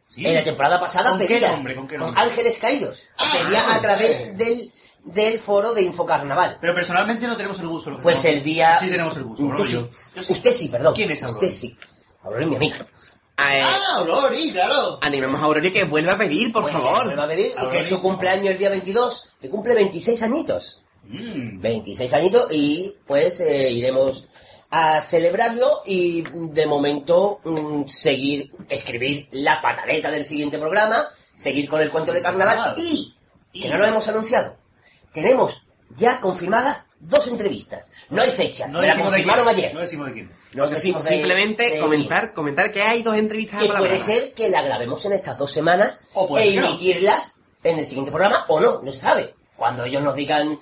B: Sí.
A: En la temporada pasada
B: ¿Con qué
A: pedía.
B: nombre? ¿Con qué nombre?
A: Ángeles Caídos.
B: Ah,
A: pedía a través del, del foro de Infocarnaval.
B: Pero personalmente no tenemos el gusto.
A: Pues el día...
B: Sí tenemos el gusto, ¿no?
A: sí.
B: Yo- yo sí.
A: Usted sí, perdón.
B: ¿Quién es Aurori?
A: Usted sí. Aurori es mi amiga.
C: Eh,
B: Ah, Aurori, claro.
C: animemos a Aurori que vuelva a pedir, por
A: Pues,
C: favor.
A: me va a pedir y que
B: Aurori.
A: es su cumpleaños el día 22, que cumple 26 añitos.
B: Mm.
A: 26 añitos y pues eh, iremos a celebrarlo y de momento mm, seguir, escribir la pataleta del siguiente programa, seguir con el cuento de carnaval y, que no lo hemos anunciado, tenemos ya confirmadas dos entrevistas. No hay fecha,
B: No
A: me la
B: decimos de quién.
A: confirmaron ayer.
B: No decimos de quién.
A: No decimos de-
C: Simplemente
A: de-
C: comentar, comentar que hay dos entrevistas
A: que
C: a
A: puede ser que la grabemos en estas dos semanas
B: O puede
A: e
B: no.
A: emitirlas en el siguiente programa o no, no se sabe. Cuando ellos nos digan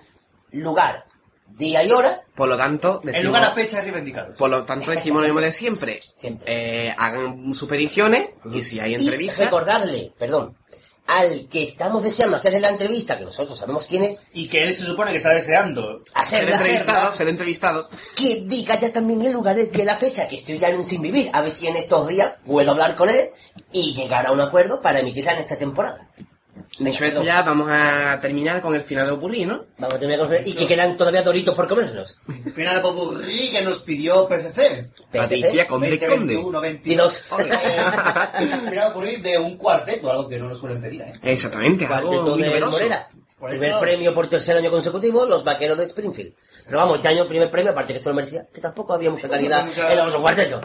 A: lugar, día y hora,
C: Por lo tanto,
B: El
C: decimos,
B: lugar a fecha es reivindicado.
C: por lo tanto decimos lo mismo de siempre.
A: Siempre.
C: Eh, hagan sus peticiones y si hay
A: y
C: entrevistas,
A: recordarle, perdón, al que estamos deseando hacerle la entrevista, que nosotros sabemos quién es,
B: Y que él se supone que está deseando.
C: ser
A: hacerle
C: entrevistado, ser entrevistado.
A: que diga ya también el lugar y la fecha, que estoy ya en un sin vivir, a ver si en estos días puedo hablar con él y llegar a un acuerdo para emitirla en esta temporada.
C: Dicho esto ya, vamos a terminar con el final de Opurrí, ¿no?
A: Vamos a terminar con y que quedan todavía doritos por comernos.
B: Final de Popurrí que nos pidió PCC.
C: Patricia Conde
B: 20,
C: Conde.
B: 21, 22.
A: Y dos.
B: Final de Popurrí de un cuarteto, algo que no nos suelen pedir, ¿eh?
C: Exactamente, algo
A: Cuarteto de. Morera. Primer premio por tercer año consecutivo, los vaqueros de Springfield. Pero vamos, este año primer premio, aparte que se lo merecía, que tampoco había mucha calidad en los cuartetos.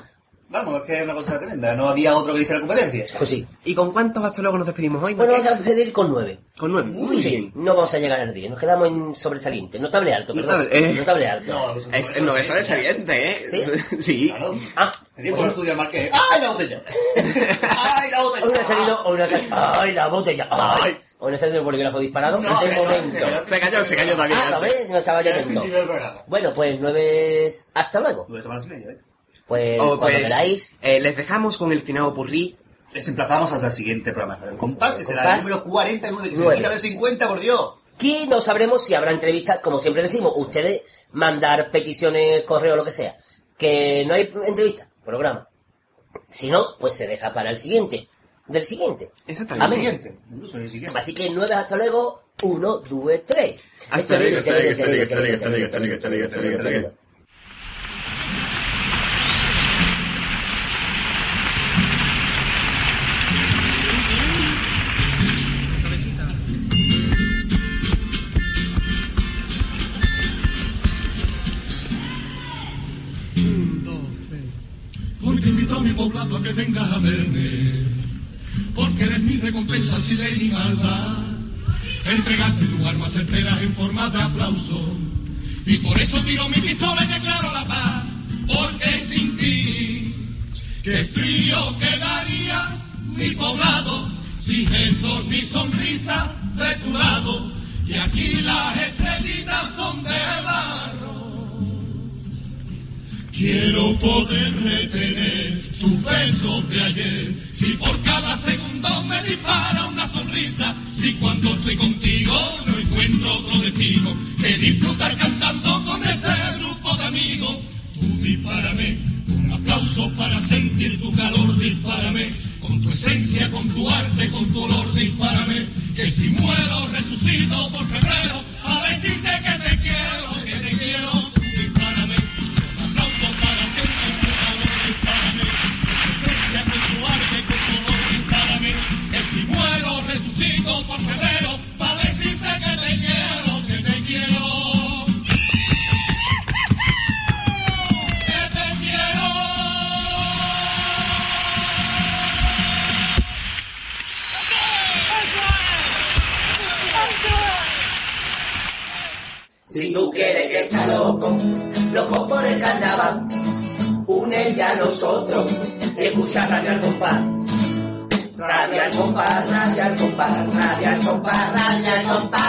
B: Vamos, es que es una cosa tremenda. No había otro que hiciera competencia.
A: Pues sí.
C: ¿Y con cuántos hasta luego nos despedimos hoy?
A: Bueno, vamos a despedir con nueve.
C: Con nueve. Muy
A: Sí,
C: bien.
A: No vamos a llegar al 10, nos quedamos en sobresaliente. Notable alto, perdón.
C: Notable, eh.
A: Notable alto.
C: Es, no, es evidente, ¿eh?
A: ¿Sí?
C: Sí.
A: Ah,
B: El tiempo no estudia más que... ¡Ay, la botella! ¡Ay, la botella!
A: Hoy no ha salido, hoy no ha salido. ¡Ay, la botella! ¡Ay! Hoy no ha salido el bolígrafo disparado.
B: No,
A: de
B: se cayó,
A: momento.
B: se cayó.
C: Se cayó, se cayó también.
A: Ah, ¿lo ves? No estaba yo atento. Bueno, pues nueve... es- Hasta luego.
B: Nueve semanas y media, ¿eh?
A: Pues
C: Oh,
A: cuando
C: pues,
A: queráis.
C: eh, les dejamos con el finado purrí.
B: Les emplazamos hasta el siguiente programa del compás, que será el número 49, que se del 50, por Dios.
A: Aquí no sabremos si habrá entrevistas, como siempre decimos, ustedes mandar peticiones, correo, lo que sea. Que no hay entrevista, programa. Si no, pues se deja para el siguiente. Del siguiente.
C: Exactamente.
A: Amén.
B: Siguiente. Incluso el siguiente.
A: Así que nueve hasta luego, uno, dos, tres.
C: Hasta luego, hasta luego, hasta luego, hasta luego,
A: Hasta luego,
C: hasta luego, hasta luego,
K: vengas a verme. Porque eres mi recompensa sin ley ni maldad. Entregaste tus armas enteras en forma de aplauso. Y por eso tiro mi pistola y declaro la paz. Porque sin ti, qué frío quedaría mi poblado. Sin gestos ni sonrisa de tu lado. Y aquí las estrellitas son de barro. Quiero poder retener tus besos de ayer. Si por cada segundo me dispara una sonrisa. Si cuando estoy contigo no encuentro otro destino que disfrutar cantando con este grupo de amigos. Tú dispárame, un aplauso para sentir tu calor, dispárame. Con tu esencia, con tu arte, con tu olor, dispárame. Que si muero, resucito por febrero. A decirte que Si
O: tú quieres que está loco, loco por el carnaval, une ya a nosotros y escucha Radio al. Radio al Compás, Radio al Compás, Radio al Compás, Radio al Compás.